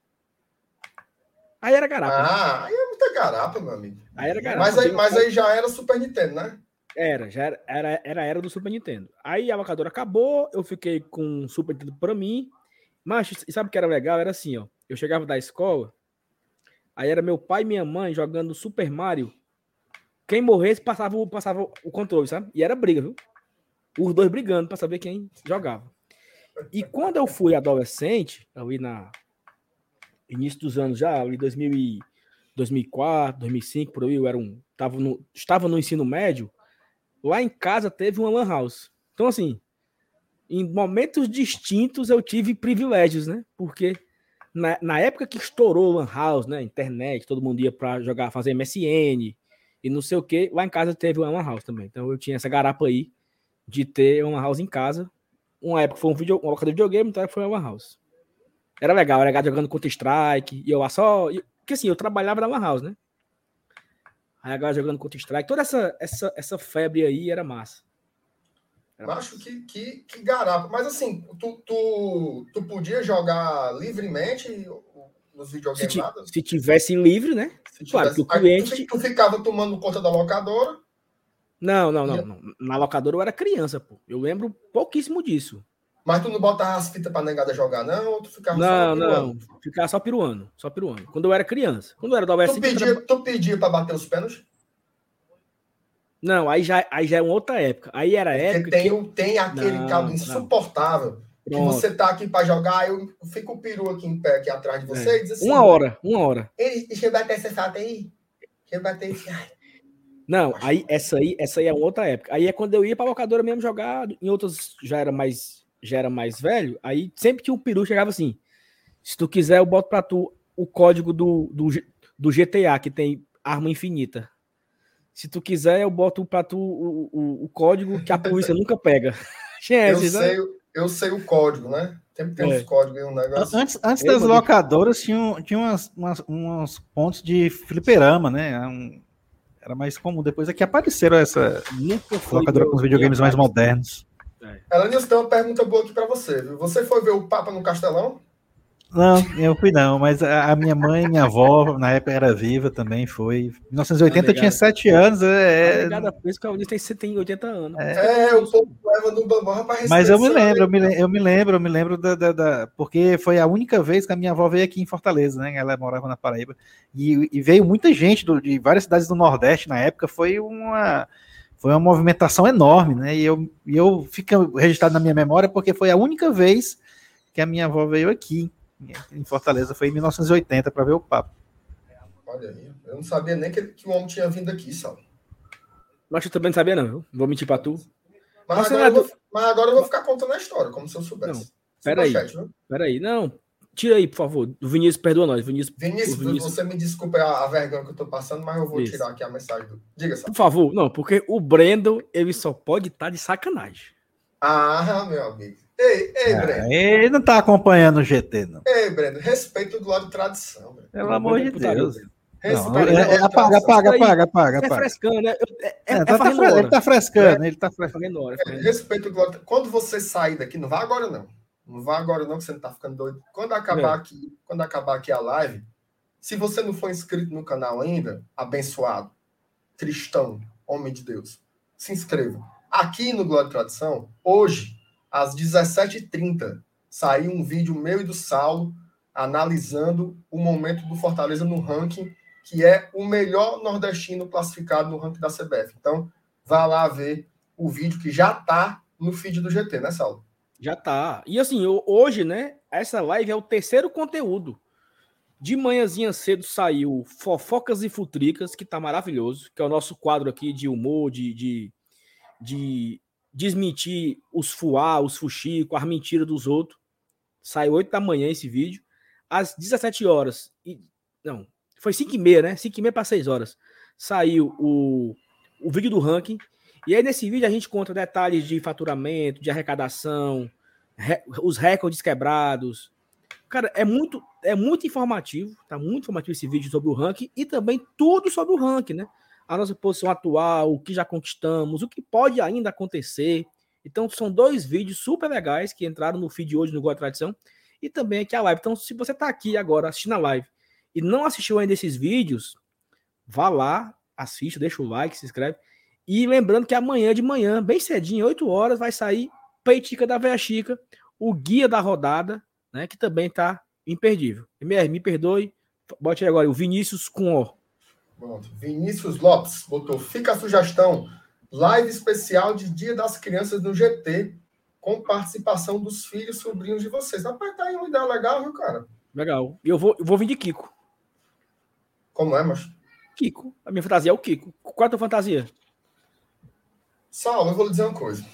Aí era garapa. Ah, né? aí é muita garapa, meu amigo. Aí era garapa. Mas aí, mas aí já era Super Nintendo, né? Era, já era, era, era era do Super Nintendo. Aí a locadora acabou, eu fiquei com o Super Nintendo pra mim. Mas sabe o que era legal? Era assim, ó. Eu chegava da escola, aí era meu pai e minha mãe jogando Super Mario. Quem morresse passava, passava o controle, sabe? E era briga, viu? Os dois brigando para saber quem jogava. E quando eu fui adolescente, ali na início dos anos já, ali 2000 2004, 2005, por aí, eu era um, tava no, estava no ensino médio, lá em casa teve uma lan house. Então, assim, em momentos distintos eu tive privilégios, né? Porque na, na época que estourou lan house, né? Internet, todo mundo ia para jogar, fazer MSN e não sei o que, lá em casa teve uma lan house também. Então eu tinha essa garapa aí de ter uma house em casa uma época foi um vídeo, uma locadora de videogame, outra época foi uma house. Era legal, era legal jogando Counter-Strike, e eu lá só. Porque assim, eu trabalhava na Lan House, né? Aí agora jogando Counter-Strike, toda essa, essa, essa febre aí era massa. Acho que, que, que garapa. Mas assim, tu, tu, tu podia jogar livremente nos videogames? Se, se tivesse livre, né? Se claro, que o cliente. Tu, tu ficava tomando conta da locadora. Não, não, não, não. Na locadora eu era criança, pô. Eu lembro pouquíssimo disso. Mas tu não botava as fitas pra negada jogar, não? Ou tu ficava não, só não. Ficava só piruano. Só piruano. Quando eu era criança. Quando eu era do OS5... Tu pedia, era... tu pedia pra bater os pênaltis? Não, aí já, aí já é uma outra época. Aí era época. Tem, que... tem aquele não, caldo insuportável. Que você tá aqui para jogar, eu fico o peru aqui em pé, aqui atrás de você. É. E diz assim, uma hora, uma hora. Ele, deixa eu bater essa salta aí. Deixa eu bater esse. Não, aí essa aí, essa aí é uma outra época. Aí é quando eu ia pra locadora mesmo jogar, em outras já era mais já era mais velho, aí sempre que o peru chegava assim, se tu quiser eu boto pra tu o código do, do, do GTA, que tem arma infinita. Se tu quiser, eu boto pra tu o, o, o código que a polícia nunca pega. eu, né? sei, eu sei o código, né? Sempre tem é. uns códigos e um negócio. Antes, antes das locadoras, tinham, tinha umas, umas, uns pontos de fliperama, né? Um, era mais comum. Depois aqui apareceram essa locadora com os videogames mais modernos. É. Ela tem uma pergunta boa aqui para você. Você foi ver o Papa no Castelão? Não, eu fui não, mas a, minha mãe e minha avó, na época, era viva também, foi. Em 1980 eu tinha 7 anos. É... Obrigado por isso que eu disse que tem 80 anos. É, é o povo leva no bambam para Mas eu me lembro, eu me, eu me lembro, eu me lembro da, da, da, Porque foi a única vez que a minha avó veio aqui em Fortaleza, né? Ela morava na Paraíba. E, e veio muita gente do, de várias cidades do Nordeste na época, foi uma foi uma movimentação enorme, né? E eu, e eu fico registrado na minha memória porque foi a única vez que a minha avó veio aqui em Fortaleza, foi em 1980 para ver o papo. Olha aí, eu não sabia nem que, que o homem tinha vindo aqui, Sal. Mas eu também não sabia, não? Vou mentir para tu. Mas, mas agora, é... vou, mas agora, eu vou, ficar contando a história, como se eu soubesse. Não, peraí, peraí, não. Tira aí, por favor. O Vinícius, perdoa nós. Vinícius, Vinícius, Vinícius. você me desculpa a, a, vergonha que eu tô passando, mas eu vou Isso. tirar aqui a mensagem do. Diga, Por favor, não, porque o Brendo, ele só pode estar tá de sacanagem. Ah, meu amigo. Ei, ei, ah, Breno. Ele não tá acompanhando o GT, não. Ei, Breno, respeito do lado de tradição. Breno. Pelo amor de Deus. Não, é, é, apaga, apaga, apaga, apaga, apaga. É frescando, né? É, é, é, tá, tá, ele tá frescando, ele tá frescando. Hora, respeito do lado. Quando você sair daqui, não vá agora, não. Não vá agora, não, que você não tá ficando doido. Quando acabar, aqui, quando acabar aqui a live, se você não for inscrito no canal ainda, abençoado, cristão, homem de Deus, se inscreva. Aqui no Glória e Tradição, hoje, às 17h30, saiu um vídeo meu e do Saulo analisando o momento do Fortaleza no ranking, que é o melhor nordestino classificado no ranking da CBF. Então, vá lá ver o vídeo que já está no feed do GT, né, Saulo? Já tá. E assim, hoje, né? Essa live é o terceiro conteúdo. De manhãzinha cedo saiu Fofocas e Futricas, que tá maravilhoso, que é o nosso quadro aqui de humor, de, de, de desmentir os fuá, os fuxico, as mentiras dos outros. Saiu 8 da manhã esse vídeo. Às 17 horas, e, não, foi 5 e meia, né? 5 e meia para 6 horas. Saiu o, o vídeo do ranking, e aí, nesse vídeo, a gente conta detalhes de faturamento, de arrecadação, re, os recordes quebrados. Cara, é muito, é muito informativo, tá muito informativo esse vídeo sobre o ranking e também tudo sobre o ranking, né? A nossa posição atual, o que já conquistamos, o que pode ainda acontecer. Então, são dois vídeos super legais que entraram no feed hoje no Goa Tradição e também aqui a live. Então, se você está aqui agora assistindo a live e não assistiu ainda esses vídeos, vá lá, assista, deixa o like, se inscreve. E lembrando que amanhã de manhã, bem cedinho, 8 horas, vai sair Peitica da Veia Chica, o guia da rodada, né? Que também tá imperdível. MR, me perdoe. Bote agora o Vinícius com O. Pronto. Vinícius Lopes botou. Fica a sugestão. Live especial de Dia das Crianças no GT, com participação dos filhos sobrinhos de vocês. Rapaz, tá aí uma ideia legal, viu, cara? Legal. E eu vou, eu vou vir de Kiko. Como é, mas? Kiko. A minha fantasia é o Kiko. Qual é a tua fantasia? Saulo, eu vou lhe dizer uma coisa.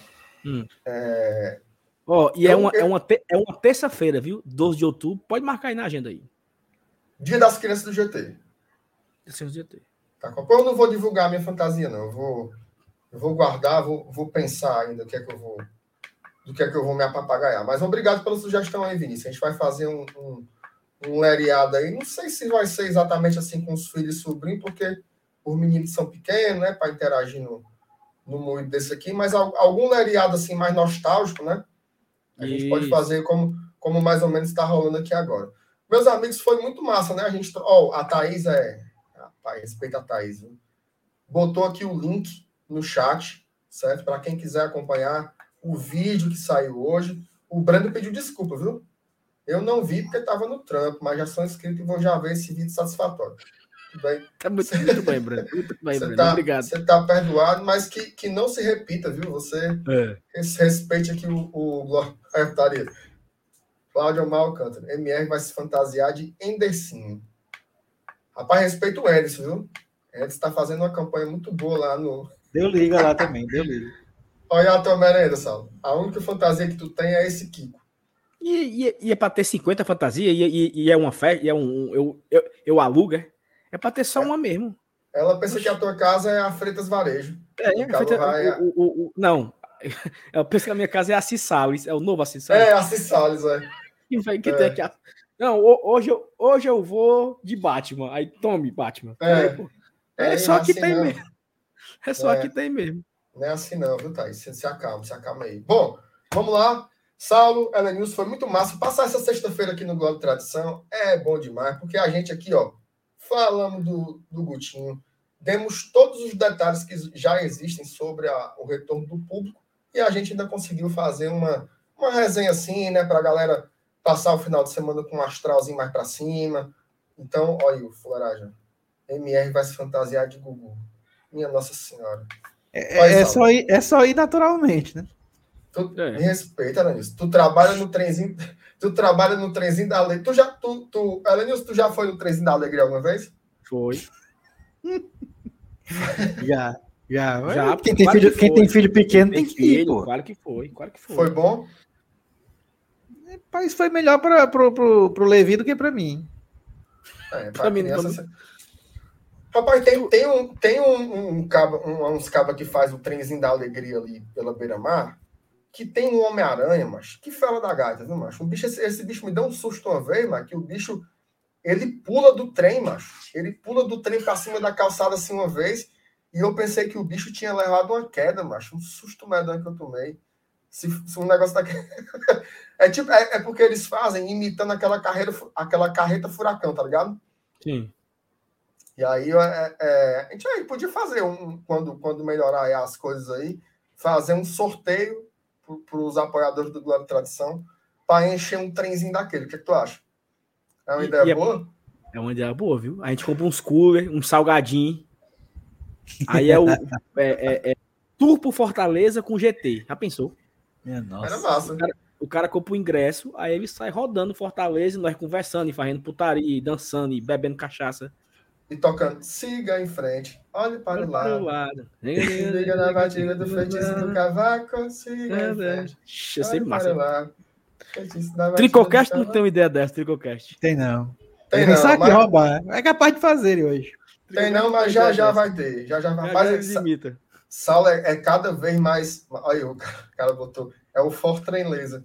Hum. É... Oh, e é, uma, é uma, te, é uma terça-feira, viu? 12 de outubro. Pode marcar aí na agenda aí. Dia das crianças do GT. Dia do GT. Tá, eu não vou divulgar a minha fantasia, não. Eu vou, eu vou guardar, vou, vou pensar ainda o que é que eu vou, do que é que eu vou me apapagaiar. Mas obrigado pela sugestão aí, Vinícius. A gente vai fazer um, um, um lereado aí. Não sei se vai ser exatamente assim com os filhos e sobrinhos, porque os meninos são pequenos, né? Para interagir no, no moído desse aqui, mas algum lereado assim mais nostálgico, né? A gente pode fazer como, como mais ou menos está rolando aqui agora. Meus amigos, foi muito massa, né? A gente. Ó, oh, a Thaís é. Rapaz, respeita a Thaís, viu? Botou aqui o link no chat, certo? Para quem quiser acompanhar o vídeo que saiu hoje. O Brando pediu desculpa, viu? Eu não vi porque estava no trampo, mas já sou inscrito e vou já ver esse vídeo satisfatório. Tudo bem? Tá muito, muito bem, Brando. Muito bem, Brando. tá, Obrigado. você tá perdoado, mas que, que não se repita, viu? Você É. res- respeite aqui o, o Glória Taria. Cláudio Mal Alcântara. MR vai se fantasiar de Endercinho. Rapaz, respeita o Anderson, viu? Anderson está fazendo uma campanha muito boa lá no. Deu liga lá também, deu liga. Olha a tua merenda, Saulo. A única fantasia que tu tem é esse Kiko. E, e, e é pra ter 50 fantasia e, e, e é uma festa, e é um. um- eu, eu, eu alugo, é? É pra ter só uma mesmo. Ela pensa que a tua casa é a Freitas Varejo. É, é feita- vai- o, o- o- o- não. Eu penso que a minha casa é a Cissales, é o novo Assis. É, a Cissales, é. Que vai- que É. tem aqui a- Não, ho- hoje eu, hoje eu vou de Batman. Aí tome, Batman. É. É Aí só é que assim, tem não. mesmo. É só É. que tem mesmo. Não é assim não, viu, Thaís? Se, se acalma, se acalma aí. Bom, vamos lá. Saulo, Elenilson, foi muito massa. Passar essa sexta-feira aqui no Globo Tradição é bom demais, porque a gente aqui, ó, falamos do, do Gutinho, demos todos os detalhes que já existem sobre a- o retorno do público e a gente ainda conseguiu fazer uma, uma resenha assim, né, pra galera passar o final de semana com um astralzinho mais pra cima. Então, olha aí o Floragem. MR vai se fantasiar de Gugu. Minha Nossa Senhora. É, é Saulo. só ir, é só ir naturalmente, né? Tu, É. Me respeita, Alanis. Tu trabalha no trenzinho. Tu trabalha no trenzinho da alegria. Tu já, tu, tu, Alanis, tu já foi no trenzinho da alegria alguma vez? Foi. Já, já. Já, quem, tem filho, que quem tem filho pequeno tem Tem que ir, filho, pô. claro que foi, claro que foi. Foi bom? Mas foi melhor para pro, pro, pro Levi do que para mim. É, Pra pra mim, criança, pra mim. você- Rapaz, tem, tem, um, tem um, um, caba, um, uns cabas que faz o trenzinho da alegria ali pela beira-mar, que tem um Homem-Aranha, mas que fela da gaita, viu, macho? Um bicho, esse, esse bicho me deu um susto uma vez, mas que o bicho, ele pula do trem, macho. Ele pula do trem pra cima da calçada assim uma vez, e eu pensei que o bicho tinha levado uma queda, macho. Um susto medonho que eu tomei. Se, se um negócio daquele... é tipo, é, é porque eles fazem imitando aquela, carreira, aquela carreta furacão, tá ligado? Sim. E aí é, é, a gente aí podia fazer um, quando, quando melhorar as coisas aí, fazer um sorteio para os apoiadores do e Tradição para encher um trenzinho daquele. O que, que tu acha? É uma E- ideia e é- boa? É uma ideia boa, viu? A gente compra uns cooler, um salgadinho. Aí é o. É, é, é Tour por Fortaleza com GT. Já pensou? Minha Era massa. O cara compra o ingresso, aí ele sai rodando Fortaleza, e nós conversando e fazendo putaria, e dançando e bebendo cachaça. E tocando, siga em frente, olhe para o lado. lado. Liga na batida do feitiço do cavaco, siga em frente. Eu sei o massa. Tricocast não tem uma ideia dessa, Tricocast. Tem não. Tem não, aqui mas- roubar. É capaz de fazer hoje. Tem não, mas já já vai ter. Já já vai. Imita. Saulo é, é cada vez mais. Olha aí, o cara, botou. É o Fortran Laser.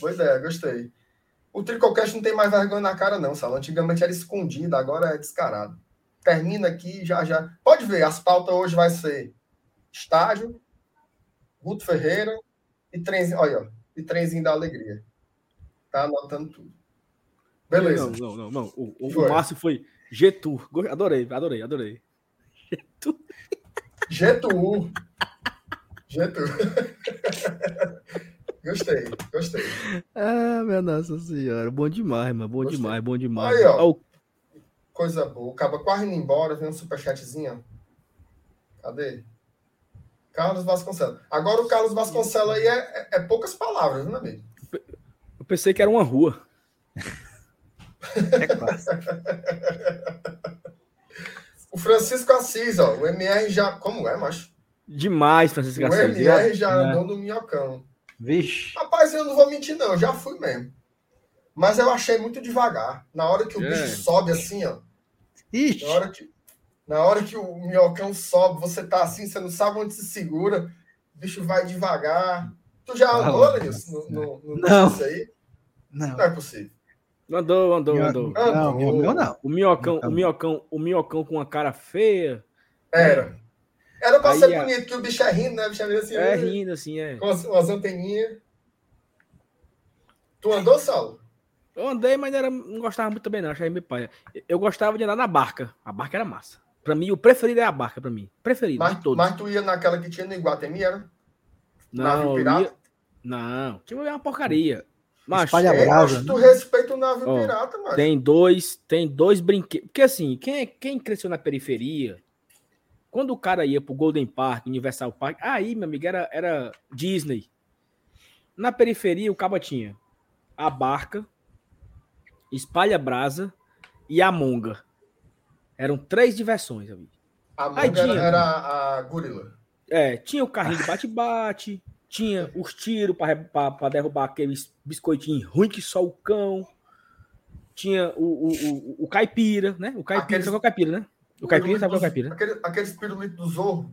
Boa ideia, gostei. O Tricocast não tem mais vergonha na cara, não, Saulo. Antigamente era escondido, agora é descarado. Termina aqui, já já. Pode ver, as pautas hoje vai ser estágio, Guto Ferreira e trenzinho. Olha, ó, e trenzinho da alegria. Tá anotando tudo. Beleza. Não, não, não, não. O, o, Foi. o Márcio foi. Go- Adorei, adorei, adorei. Getu. Getu. gostei, gostei. Ah, minha nossa senhora. Bom demais, mano. Bom Gostei. demais, bom demais. Aí, ó. Ó, o- Coisa boa. Acaba quase indo embora, vem um superchatzinho. Cadê? Carlos Vasconcelos. Agora o Carlos Vasconcelos aí é, é- é poucas palavras, né, amigo? eu pensei que era uma rua. É claro. O Francisco Assis, ó. O MR já. Como é, macho? Demais, Francisco O Assis. MR já É. andou no minhocão. Vixe. Rapaz, eu não vou mentir, não. Eu já fui mesmo. Mas eu achei muito devagar. Na hora que o É. bicho sobe assim, ó. Ixi. Na hora que, na hora que o minhocão sobe, você tá assim, você não sabe onde se segura, o bicho vai devagar. Tu já andou. Lenilson, no, no, no Não. isso aí? Não. Não é possível. Andou, andou, andou. Não, minhocão não. O minhocão, o minhocão, o minhocão com uma cara feia. Era. Era pra Aí ser a- bonito, que o bicho é rindo, né? O bicho é meio assim, É né? rindo assim, é. com umas, umas anteninhas. Tu andou, Saulo? Eu andei, mas era, não gostava muito também, não. Achei meio paia. Eu gostava de andar na barca. A barca era massa. Pra mim, o preferido é a barca, pra mim. Preferido, Mas, de todos. mas tu ia naquela que tinha no Iguatemi, era? não, eu pirata? ia- não, que é uma porcaria. Mas Espalha É, brasa, mas tu né? respeita o navio Ó, pirata, mano. tem dois, tem dois brinquedos. Porque assim, quem, quem cresceu na periferia, quando o cara ia pro Golden Park, Universal Park, aí, meu amigo, era, era Disney. Na periferia, o caba tinha a barca, espalha brasa e a monga. Eram três diversões, amigo. A Aí manga era, tinha. era a gorila. É, tinha o carrinho de bate-bate, tinha os tiros para derrubar aqueles biscoitinhos ruim que só o cão. Tinha o, o, o, o caipira, né? O caipira, Aqueles- sabe é o caipira, né? O caipira, sabe é o caipira? Aquele, aqueles pirulitos do Zorro.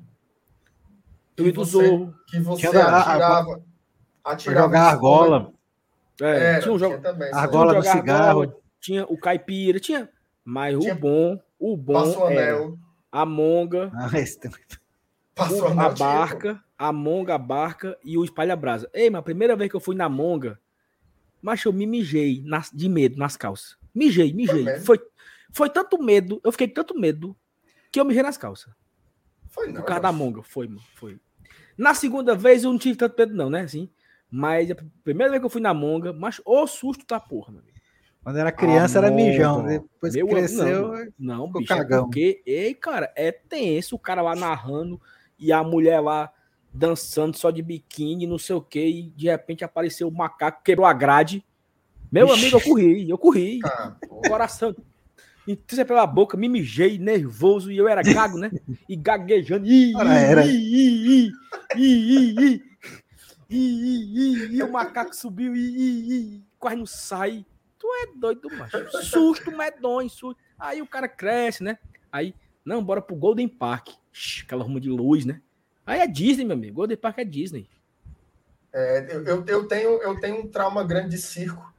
Tudo do Zorro. Que você Tinha da- a- a- atirava. Atirava jogar argola. É, Era, tinha um jogo. tinha também, argola tinha do cigarro. argola, tinha o caipira, tinha. Mas Tinha- o bom, o bom Passou era anel. a monga, Ah, esse Passou anel. a tinha, barca, a monga, a barca e o espalha-brasa. Ei, mas a primeira vez que eu fui na monga, mas eu me mijei nas- de medo nas calças. Mijei, mijei. Foi, foi tanto medo, eu fiquei com tanto medo que eu mijei nas calças. Foi não. Por causa da monga, foi, mano, foi. Na segunda vez eu não tive tanto medo não, né, assim. Mas a primeira vez que eu fui na monga, mas o susto da porra, meu amigo. Quando era criança era Ah, mijão. monga. Depois que Meu- cresceu. Não, não ficou bicho, é cagão. porque, ei, cara, é tenso o cara lá narrando e a mulher lá dançando só de biquíni, não sei o que, e de repente apareceu o um macaco, quebrou a grade. Meu Ixi. amigo, eu corri, eu corri. Ah, coração. Entusa pela boca, me mijei, nervoso, e eu era gago, né? E gaguejando. Era. E o macaco subiu, e quase não sai. Tu é doido, macho. Susto, medonho, susto. Aí o cara cresce, né? Aí, não, bora pro Golden Park. Aquela ruma de luz, né? Aí é Disney, meu amigo. Golden Park é Disney. É, eu, eu, tenho, eu tenho um trauma grande de circo.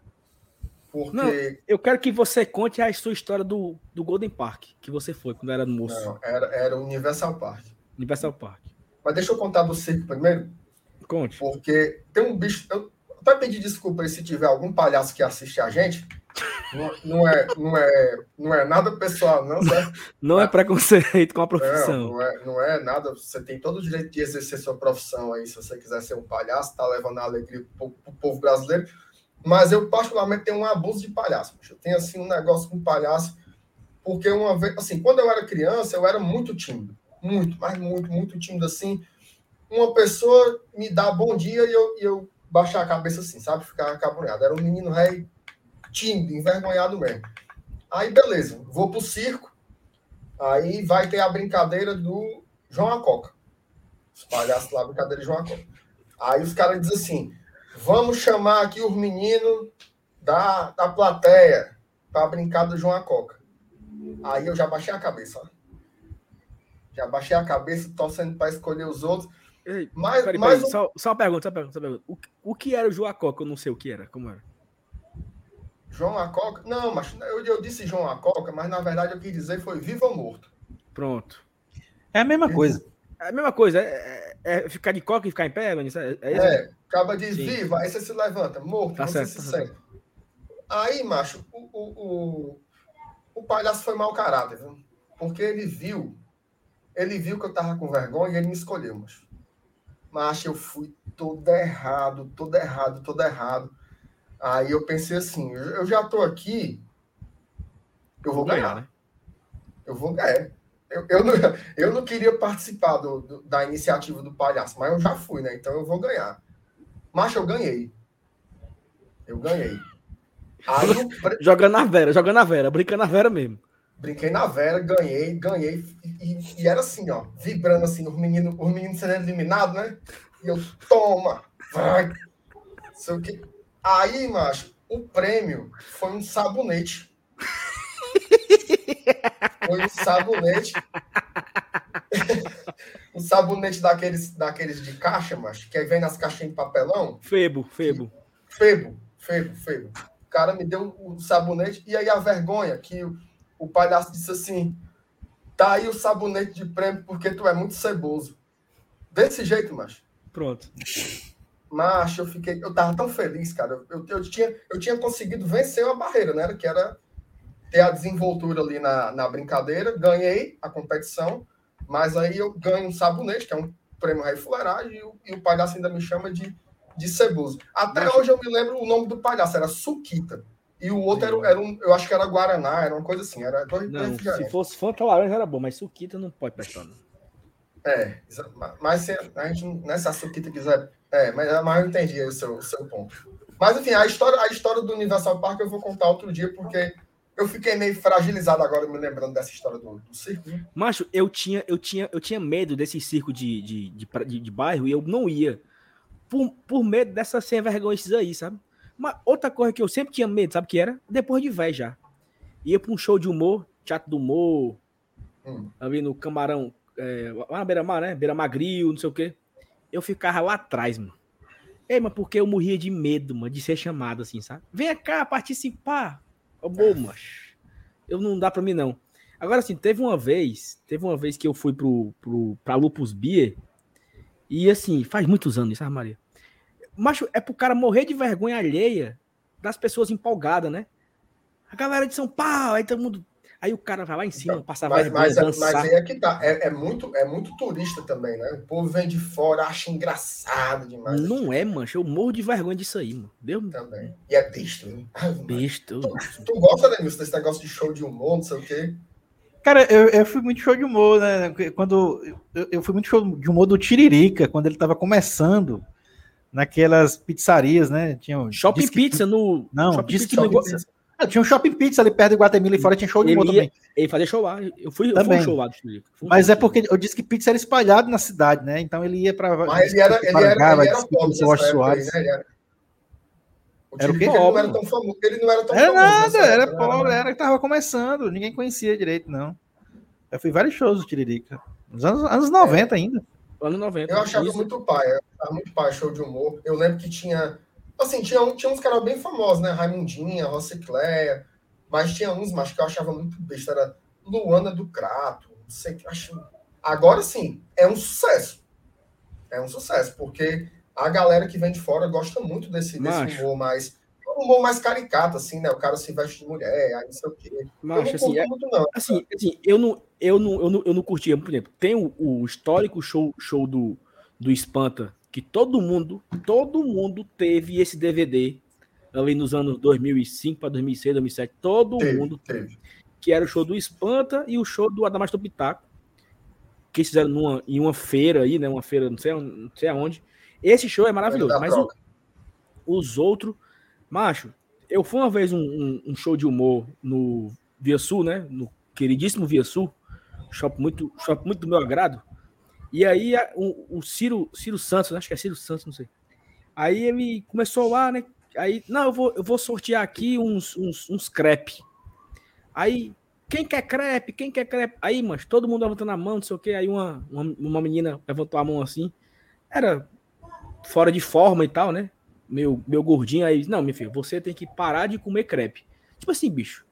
Porque. Não. Eu quero que você conte a sua história do, do Golden Park, que você foi quando era moço. Não, era, era o Universal Park. Universal Park. Mas deixa eu contar do circo primeiro, Conte. porque tem um bicho. Eu até pedi desculpa aí se tiver algum palhaço que assiste a gente. Não, não é, não, é, não é nada pessoal, não, certo? Não é preconceito com a Não, profissão. não é, não é nada. Você tem todo o direito de exercer sua profissão aí, se você quiser ser um palhaço, tá levando a alegria pro, pro povo brasileiro. Mas eu, particularmente, tenho um abuso de palhaço. Eu tenho, assim, um negócio com palhaço, porque uma vez, assim, quando eu era criança, eu era muito tímido. Muito, mas muito, muito tímido, assim. Uma pessoa me dá bom dia e eu, e eu baixar a cabeça assim, sabe? Ficar cabronhado. Era um menino rei tímido, envergonhado mesmo. Aí, beleza, vou pro circo. Aí vai ter a brincadeira do João Acoca. Os palhaços lá, a brincadeira de João Acoca. Aí os caras dizem assim: vamos chamar aqui os meninos da, da plateia para brincar do João Acoca. Aí eu já baixei a cabeça. ó. Já baixei a cabeça, torcendo para escolher os outros. Ei, Mas, peraí, mas peraí, só, só uma pergunta, só uma pergunta, só uma pergunta. O, o que era o Joacoca? Eu não sei o que era. Como era? João Acoca. Não, mas eu, eu disse João Acoca, mas na verdade eu quis dizer foi vivo ou morto. Pronto. É a mesma coisa. É a mesma coisa. É, é- é ficar de coca e ficar em pé, Vinícius? É, é isso? É, acaba diz Sim. vivo, aí você se levanta, morto, Tá você certo, se tá senta. Aí, macho, o, o, o, o palhaço foi mau caráter, viu? Porque ele viu, ele viu que eu tava com vergonha e ele me escolheu, macho. Macho, eu fui todo errado, todo errado, todo errado. Aí eu pensei assim, eu já tô aqui, eu vou ganhar. né? Eu vou ganhar. Eu, eu, não, eu não queria participar do, do- da iniciativa do palhaço, mas eu já fui, né? Então eu vou ganhar. Mas eu ganhei. Eu ganhei. Aí eu Jogando na vera, jogando na vera, brincando na vera mesmo. brinquei na Vera, ganhei, ganhei. E, e- era assim, ó, vibrando assim, os meninos, os meninos sendo eliminados, né? E eu, toma, vai. Sei o quê. Aí, macho, o prêmio foi um sabonete. Foi um sabonete. um sabonete daqueles, daqueles de caixa, macho, que aí vem nas caixinhas de papelão. Febo, Febo. Febo, Febo, Febo. O cara me deu o sabonete e aí a vergonha que o, o palhaço disse assim: tá aí o sabonete de prêmio porque tu é muito ceboso. Desse jeito, macho. Pronto. Macho, eu fiquei, eu tava tão feliz, cara. Eu, eu, tinha, eu tinha conseguido vencer uma barreira, né? Que era ter a desenvoltura ali na, na brincadeira, ganhei a competição, mas aí eu ganho um sabonete, que é um prêmio Rei Fuleiragem, e, o, e o palhaço ainda me chama de, de Cebuso. Até hoje eu me lembro o nome do palhaço, era Suquita. E o outro era, era, um, eu acho que era Guaraná, era uma coisa assim. Era dois, não, se fosse Fanta Laranja era bom, mas Suquita não pode prestar. Não. É, mas se a gente, nessa Suquita quiser. É, mas, mas eu entendi o seu, o seu ponto. Mas enfim, a história, a história do Universal Park eu vou contar outro dia, porque eu fiquei meio fragilizado agora me lembrando dessa história do, do circo. Né? Macho, eu tinha, eu, tinha, eu tinha medo desse circo de, de, de, de, de bairro e eu não ia. Por, por medo dessa sem vergonha aí, sabe? Mas outra coisa que eu sempre tinha medo, sabe o que era? Depois de velho já. Ia para um show de humor, teatro do humor, hum. ali no Camarão, é, lá na Beira-Mar, né? Beira-Mar Grill, não sei o quê. Eu ficava lá atrás, mano. Ei, mas porque eu morria de medo, mano, de ser chamado assim, sabe? Vem cá participar. Ô, bom, macho. Eu não dá pra mim, não. Agora, assim, teve uma vez, teve uma vez que eu fui pro, pro, pra Lupus Beer, e assim, faz muitos anos, sabe, Maria? Macho, é pro cara morrer de vergonha alheia das pessoas empolgadas, né? A galera de São Paulo, aí todo mundo Aí o cara vai lá em cima, então, passa mas, vergonha, mas, é, dançar. Mas aí é que tá. É, é, muito, é muito turista também, né? O povo vem de fora, acha engraçado demais. Não é, mancha. Eu morro de vergonha disso aí, mano. Deus Também. E é besta, né? Besta. Tu, tu gosta, né, desse negócio de show de humor, não sei o quê? Cara, eu, eu fui muito show de humor, né? Quando eu, eu fui muito show de humor do Tiririca, quando ele tava começando naquelas pizzarias, né? Tinha Shopping Pizza no. Não, Shopping Pizza, pizza. Ah, tinha um shopping pizza ali perto de Guatemala e fora tinha show de humor também. Ele fazia show lá. Eu fui, também. eu fui um show lá do um Mas é porque eu disse que pizza era espalhado na cidade, né? Então ele ia para. Mas ele era, ele era, ele era pobre Soares. Aí, né? Ele era... O era o quê? Ele não era tão famoso. Ele não era tão era famoso. Nada, era época, pobre, era que tava começando. Ninguém conhecia direito, não. Eu fui vários shows do Tiririca. Nos anos, anos 90 é. ainda. Anos 90. Eu achava Isso. muito pai. Eu achava muito pai, show de humor. Eu lembro que tinha. Assim, tinha, um, tinha uns caras bem famosos, né? Raimundinha, Rossicléia. Mas tinha uns, mas que eu achava muito besta. Era Luana do Crato. Não sei que acho. Agora sim, é um sucesso. É um sucesso, porque a galera que vem de fora gosta muito desse, desse humor mais. Um humor mais caricato, assim, né? O cara se veste de mulher, aí não sei o quê. Macho, eu não assim, é, muito, não. Assim, assim, eu não, eu não, eu não, eu não curtia, por exemplo, tem o, o histórico show, show do, do Espanta, que todo mundo, todo mundo teve esse DVD ali nos anos 2005 para 2006, 2007, todo teve, mundo teve. Que era o show do Espanta e o show do Adamastor Pitaco, que fizeram numa, em uma feira aí, né? Uma feira, não sei, não sei aonde. Esse show é maravilhoso, mas o, os outros, macho, eu fui uma vez um, um, um, show de humor no Via Sul, né? No queridíssimo Via Sul, shopping muito, shopping muito do meu agrado. E aí o, o Ciro, Ciro Santos, acho que é Ciro Santos, não sei. Aí ele começou lá, né? Aí, não, eu vou, eu vou sortear aqui uns, uns, uns crepe. Aí, quem quer crepe? Quem quer crepe? Aí, mas todo mundo levantando a mão, não sei o quê. Aí uma, uma, uma menina levantou a mão assim. Era fora de forma e tal, né? Meu, meu gordinho aí. Não, meu filho, você tem que parar de comer crepe. Tipo assim, bicho.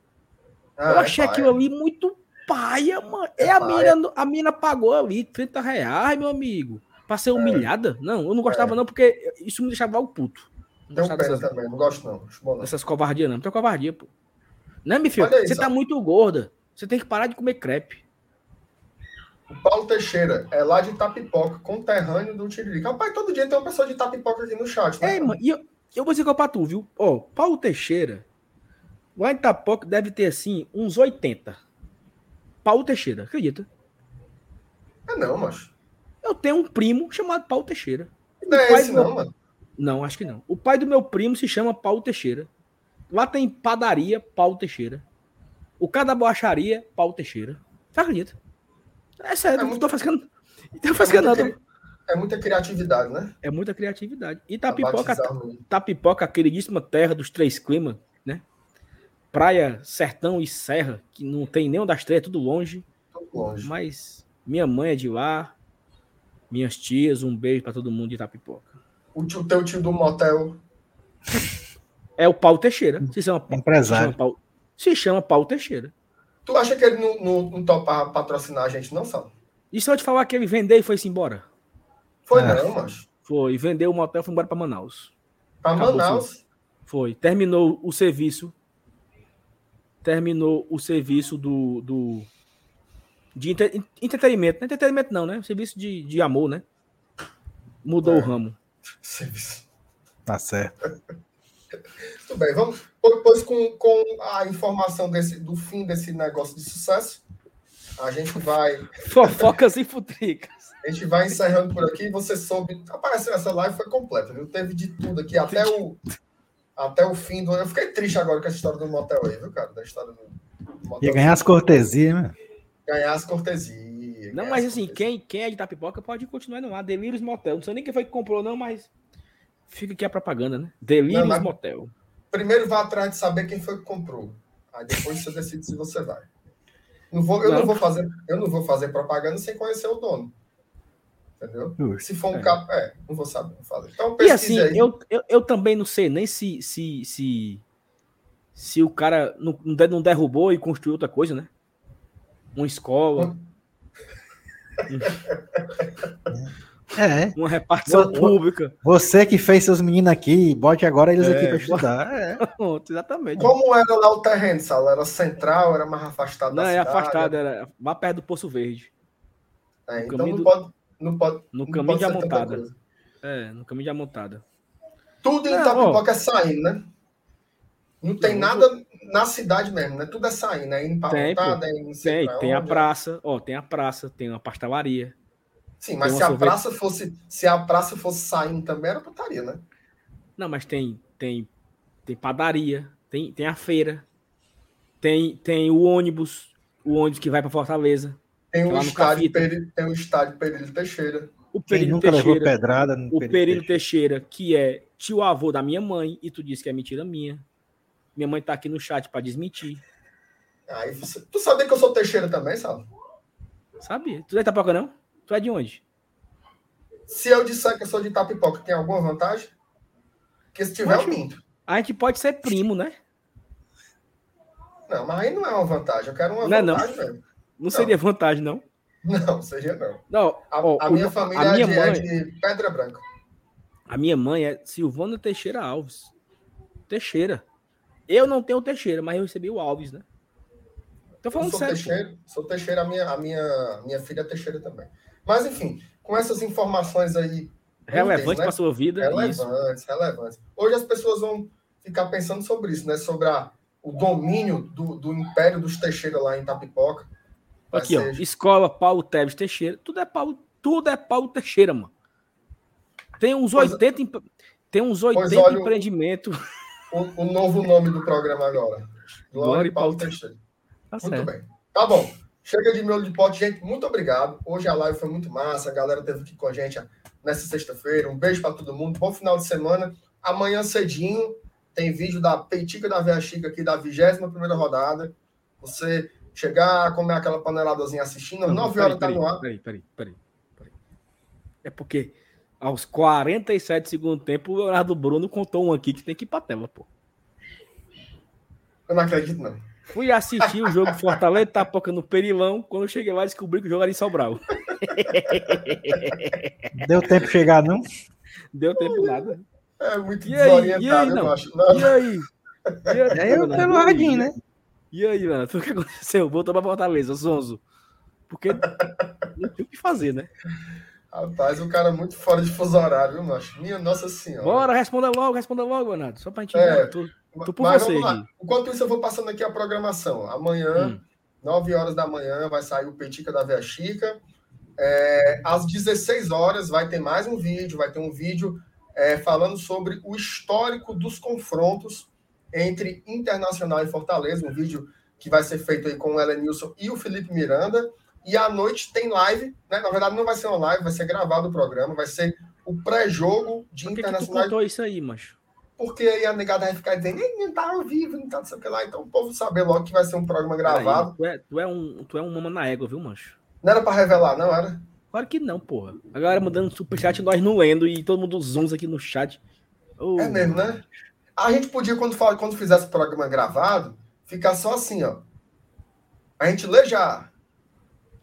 Ah, eu é achei é aquilo ali muito paia, mano. É, é a, mina, a mina pagou ali 30 reais, meu amigo. Pra ser é. humilhada? Não, eu não gostava, é. não, porque isso me deixava o puto. Não pena dessas, também, não gosto não. não. Essas covardias não, não tem covardia, pô. Né, meu filho? Aí, você tá muito gorda. Você tem que parar de comer crepe. O Paulo Teixeira é lá de Tapipoca, conterrâneo do Tiririca. Rapaz, todo dia tem uma pessoa de Tapipoca aqui no chat. Né? É, mano, e eu, eu vou dizer que é pra tu, viu? Ó, Paulo Teixeira, lá em Tapipoca deve ter, assim, uns 80. Paulo Teixeira, acredita? É não, macho. Eu tenho um primo chamado Paulo Teixeira. Não é esse não, mano. Não, acho que não. O pai do meu primo se chama Paulo Teixeira. Lá tem padaria Paulo Teixeira. O cara da boacharia, Paulo Teixeira. Você acredita? É sério, é não muito, tô fazendo. Tô fazendo é nada. É muita criatividade, né? É muita criatividade. E Tapipoca, Tapipoca, queridíssima terra dos três climas, né? Praia, sertão e serra, que não tem nenhuma das três, é tudo longe. Tudo longe. Mas minha mãe é de lá, minhas tias, um beijo para todo mundo de Tapipoca. O tio, teu tio do motel. É o Paulo Teixeira. Se chama, Empresário. Se chama Paulo, se chama Paulo Teixeira. Tu acha que ele não, não, não topa patrocinar a gente, não, Sal? E se eu te falar que ele vendeu e foi-se embora? Foi é. não, mas. Foi, vendeu o motel e foi embora para Manaus. Para Manaus? Foi. Terminou o serviço. Terminou o serviço do, do de entre, entretenimento. Não é entretenimento não, né? Serviço de, de amor, né? Mudou é. o ramo. Serviço. Tá certo. Tudo bem, vamos. Depois, com, com a informação desse, do fim desse negócio de sucesso, a gente vai. Fofocas e futricas. A gente vai encerrando por aqui. Você soube. Rapaz, essa live foi completa, viu? Teve de tudo aqui, até o, até o fim do. Eu fiquei triste agora com essa história do motel aí, viu, cara? Da história do, do motel. Ia ganhar as cortesias, né? Ganhar as cortesias. Não, mas assim, quem, quem é de Tapipoca pode continuar no ar. Delírios Motel. Não sei nem quem foi que comprou, não, mas fica aqui a propaganda, né? Delírios não, Motel. Primeiro vá atrás de saber quem foi que comprou. Aí depois você decide se você vai. Não vou, eu, não. não vou fazer, eu não vou fazer propaganda sem conhecer o dono. Entendeu? Se for um é. cap, é, não vou saber fazer. Então, e assim, aí. Eu, eu, eu também não sei nem se se, se, se o cara não, não derrubou e construiu outra coisa, né? Uma escola. É. Uma repartição pública. Você que fez seus meninos aqui, bote agora eles é. aqui para estudar. É. exatamente. Como era lá o terreno, Sala? Era central, era mais afastado não, da é cidade? Não, é afastado, era mais perto do Poço Verde. É, então não, do... pode, não pode. No caminho pode de Amontada. É, no caminho de Amontada. Tudo em é, Itapipoca é saindo, né? Não tem nada na cidade mesmo, né? Tudo é saindo, né? Indo tem, Amontada, indo tem, tem a praça, ó, tem a praça, tem uma pastelaria. Sim, mas se a praça fosse se a praça fosse saindo também era putaria, né? Não, mas tem tem tem padaria, tem tem a feira, tem tem o ônibus, o ônibus que vai para Fortaleza. Tem o estádio Peri, tem o estádio Perílio Teixeira. O Perílio Teixeira. Pedrada no o Perílio Teixeira. Teixeira, que é tio avô da minha mãe, e tu disse que é mentira minha. Minha mãe tá aqui no chat para desmentir. Aí, você... Tu sabia que eu sou Teixeira também, sabe? Sabia. Tu é Itapoca, não? Tu é de onde? Se eu disser que eu sou de Itapipoca, tem alguma vantagem? Porque se tiver, eu minto. A gente pode ser primo, né? Não, mas aí não é uma vantagem. Eu quero uma não vantagem não. mesmo. Não, não seria vantagem, não? Não, seria não. Não, a, ó, a minha família a minha é, de, mãe, é de Pedra Branca. A minha mãe é Silvana Teixeira Alves. Teixeira. Eu não tenho Teixeira, mas eu recebi o Alves, né? Tô falando eu sou sério. Teixeira, sou Teixeira, a minha, a minha, minha filha é Teixeira também. Mas, enfim, com essas informações aí. Relevantes né? para sua vida. Relevantes, isso. relevantes. Hoje as pessoas vão ficar pensando sobre isso, né? Sobre a, o domínio do, do Império dos Teixeira lá em Tapipoca. Aqui, ó. Escola Paulo Teves Teixeira. Tudo é Paulo, tudo é Paulo Teixeira, mano. Tem uns pois, 80, tem uns 80 empreendimentos. O, o, novo nome do programa agora. Glória e Paulo, Paulo Teixeira. Tá muito certo. bem. Tá bom. Chega de miolo de pote, gente. Muito obrigado. Hoje a live foi muito massa. A galera teve aqui com a gente nessa sexta-feira. Um beijo para todo mundo. Bom final de semana. Amanhã cedinho tem vídeo da Peitica da Veia Chica aqui da 21 primeira rodada. Você chegar, comer aquela paneladazinha assistindo, às 9 horas tá no ar. Peraí, peraí, peraí, peraí. É porque aos 47 segundos tempo, o Leonardo Bruno contou um aqui que tem que ir pra tela, pô. Eu não acredito, não. Fui assistir o jogo Fortaleza Tapoca no Perilão. Quando eu cheguei lá, descobri que o jogo era em Sobral. Deu tempo de chegar, não? Deu tempo nada. É muito e desorientado, aí, e aí, eu acho. Não. E aí? E aí, aí eu pelo radinho, né? E aí, mano? O que aconteceu? Voltou pra Fortaleza, Zonzo. Porque não tinha o que fazer, né? Rapaz, o cara muito fora de fuso horário, viu, macho? Minha Nossa Senhora. Bora, responda logo, responda logo, Leonardo. Só pra gente é, tô, tô por mas você. Enquanto isso, eu vou passando aqui a programação. Amanhã, hum. 9 horas da manhã, vai sair o Petica da Via Chica. É, às 16 horas vai ter mais um vídeo, vai ter um vídeo é, falando sobre o histórico dos confrontos entre Internacional e Fortaleza, um vídeo que vai ser feito aí com o Elenilson e o Felipe Miranda. E à noite tem live, né? Na verdade, não vai ser uma live, vai ser gravado o programa, vai ser o pré-jogo de Por que Internacional. Que tu isso aí, macho? Porque aí a negada vai ficar dizendo, não tá ao vivo, não tá não sei o que lá. Então o povo saber logo que vai ser um programa gravado. Aí, tu, é, tu, é um, tu é um mama na égua, viu, mancho? Não era pra revelar, não era? Claro que não, porra. A galera mandando superchat, nós não lendo e todo mundo zons aqui no chat. Oh, é mesmo, né? A gente podia, quando, fala, quando fizesse o programa gravado, ficar só assim, ó. A gente lê já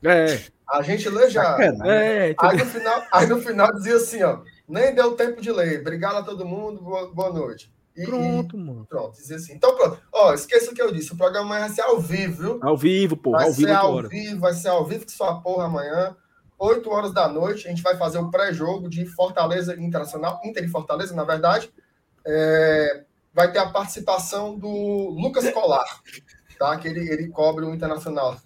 é. A gente lê já. É, aí, no final, aí no final dizia assim, ó. Nem deu tempo de ler. Obrigado a todo mundo, boa, boa noite. E, Pronto, mano. Pronto, dizer assim. Então, pronto. Ó, esqueça o que eu disse. O programa vai ser ao vivo, viu? Ao vivo, pô. Vai Ao ser vivo ao agora. vivo, vai ser ao vivo que só a porra amanhã. 8 horas da noite, a gente vai fazer o pré-jogo de Fortaleza Internacional, Inter e Fortaleza, na verdade. É, vai ter a participação do Lucas Colar, tá? Que ele, ele cobre o Internacional.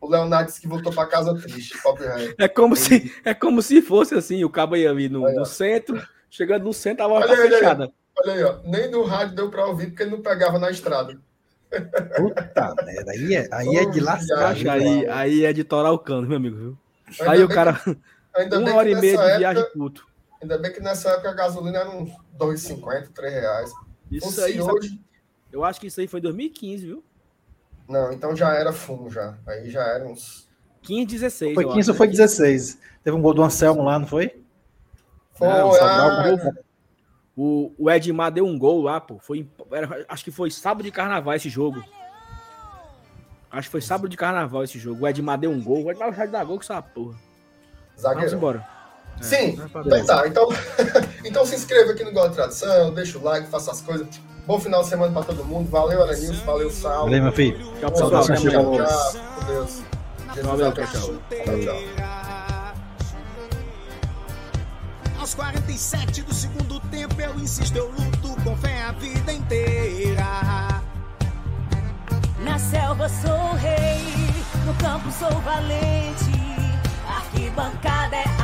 O Leonardo disse que voltou para casa triste, pobre rei. É como, se, é como se fosse assim, o cabo ia vir no, Aí, no centro, chegando no centro, a loja Olha tá aí, olha aí. fechada. Olha aí, ó. Nem no rádio deu para ouvir, porque ele não pegava na estrada. Puta merda, aí é, aí é de lascar. aí, aí é de torar o cano, meu amigo, viu? Ainda Aí o cara, que- ainda uma hora e meia de nessa viagem época- puto. Ainda bem que nessa época a gasolina era uns 2,50, 3 reais. Isso Fosse aí, sabe- hoje. eu acho que isso aí foi em 2015, viu? Não, então já era fumo já. Aí já era uns. 15, 16. Foi eu 15 ou foi né? 16? Teve um gol do Anselmo lá, não foi? Foi, Não, ah, gol. O, o Edmar deu um gol lá, pô. Foi, era- acho que foi sábado de carnaval esse jogo. Acho que foi sábado de carnaval esse jogo. O Edmar deu um gol. O Edmar vai dar gol com essa porra. Vamos zagueiro. embora. Sim, vai pra então tá. Então, então se inscreva aqui no Gol de Tradição, deixa o like, faça as coisas. Bom final de semana para todo mundo. Valeu, Alanilson. Valeu, Sal. Valeu, meu filho. Tchau, pessoal. Tchau, tchau. Abençoe. tchau, Tchau, tchau. Aos 47 do segundo tempo eu insisto, eu luto com fé a vida inteira. Na selva sou rei, no campo sou valente. Arquibancada é a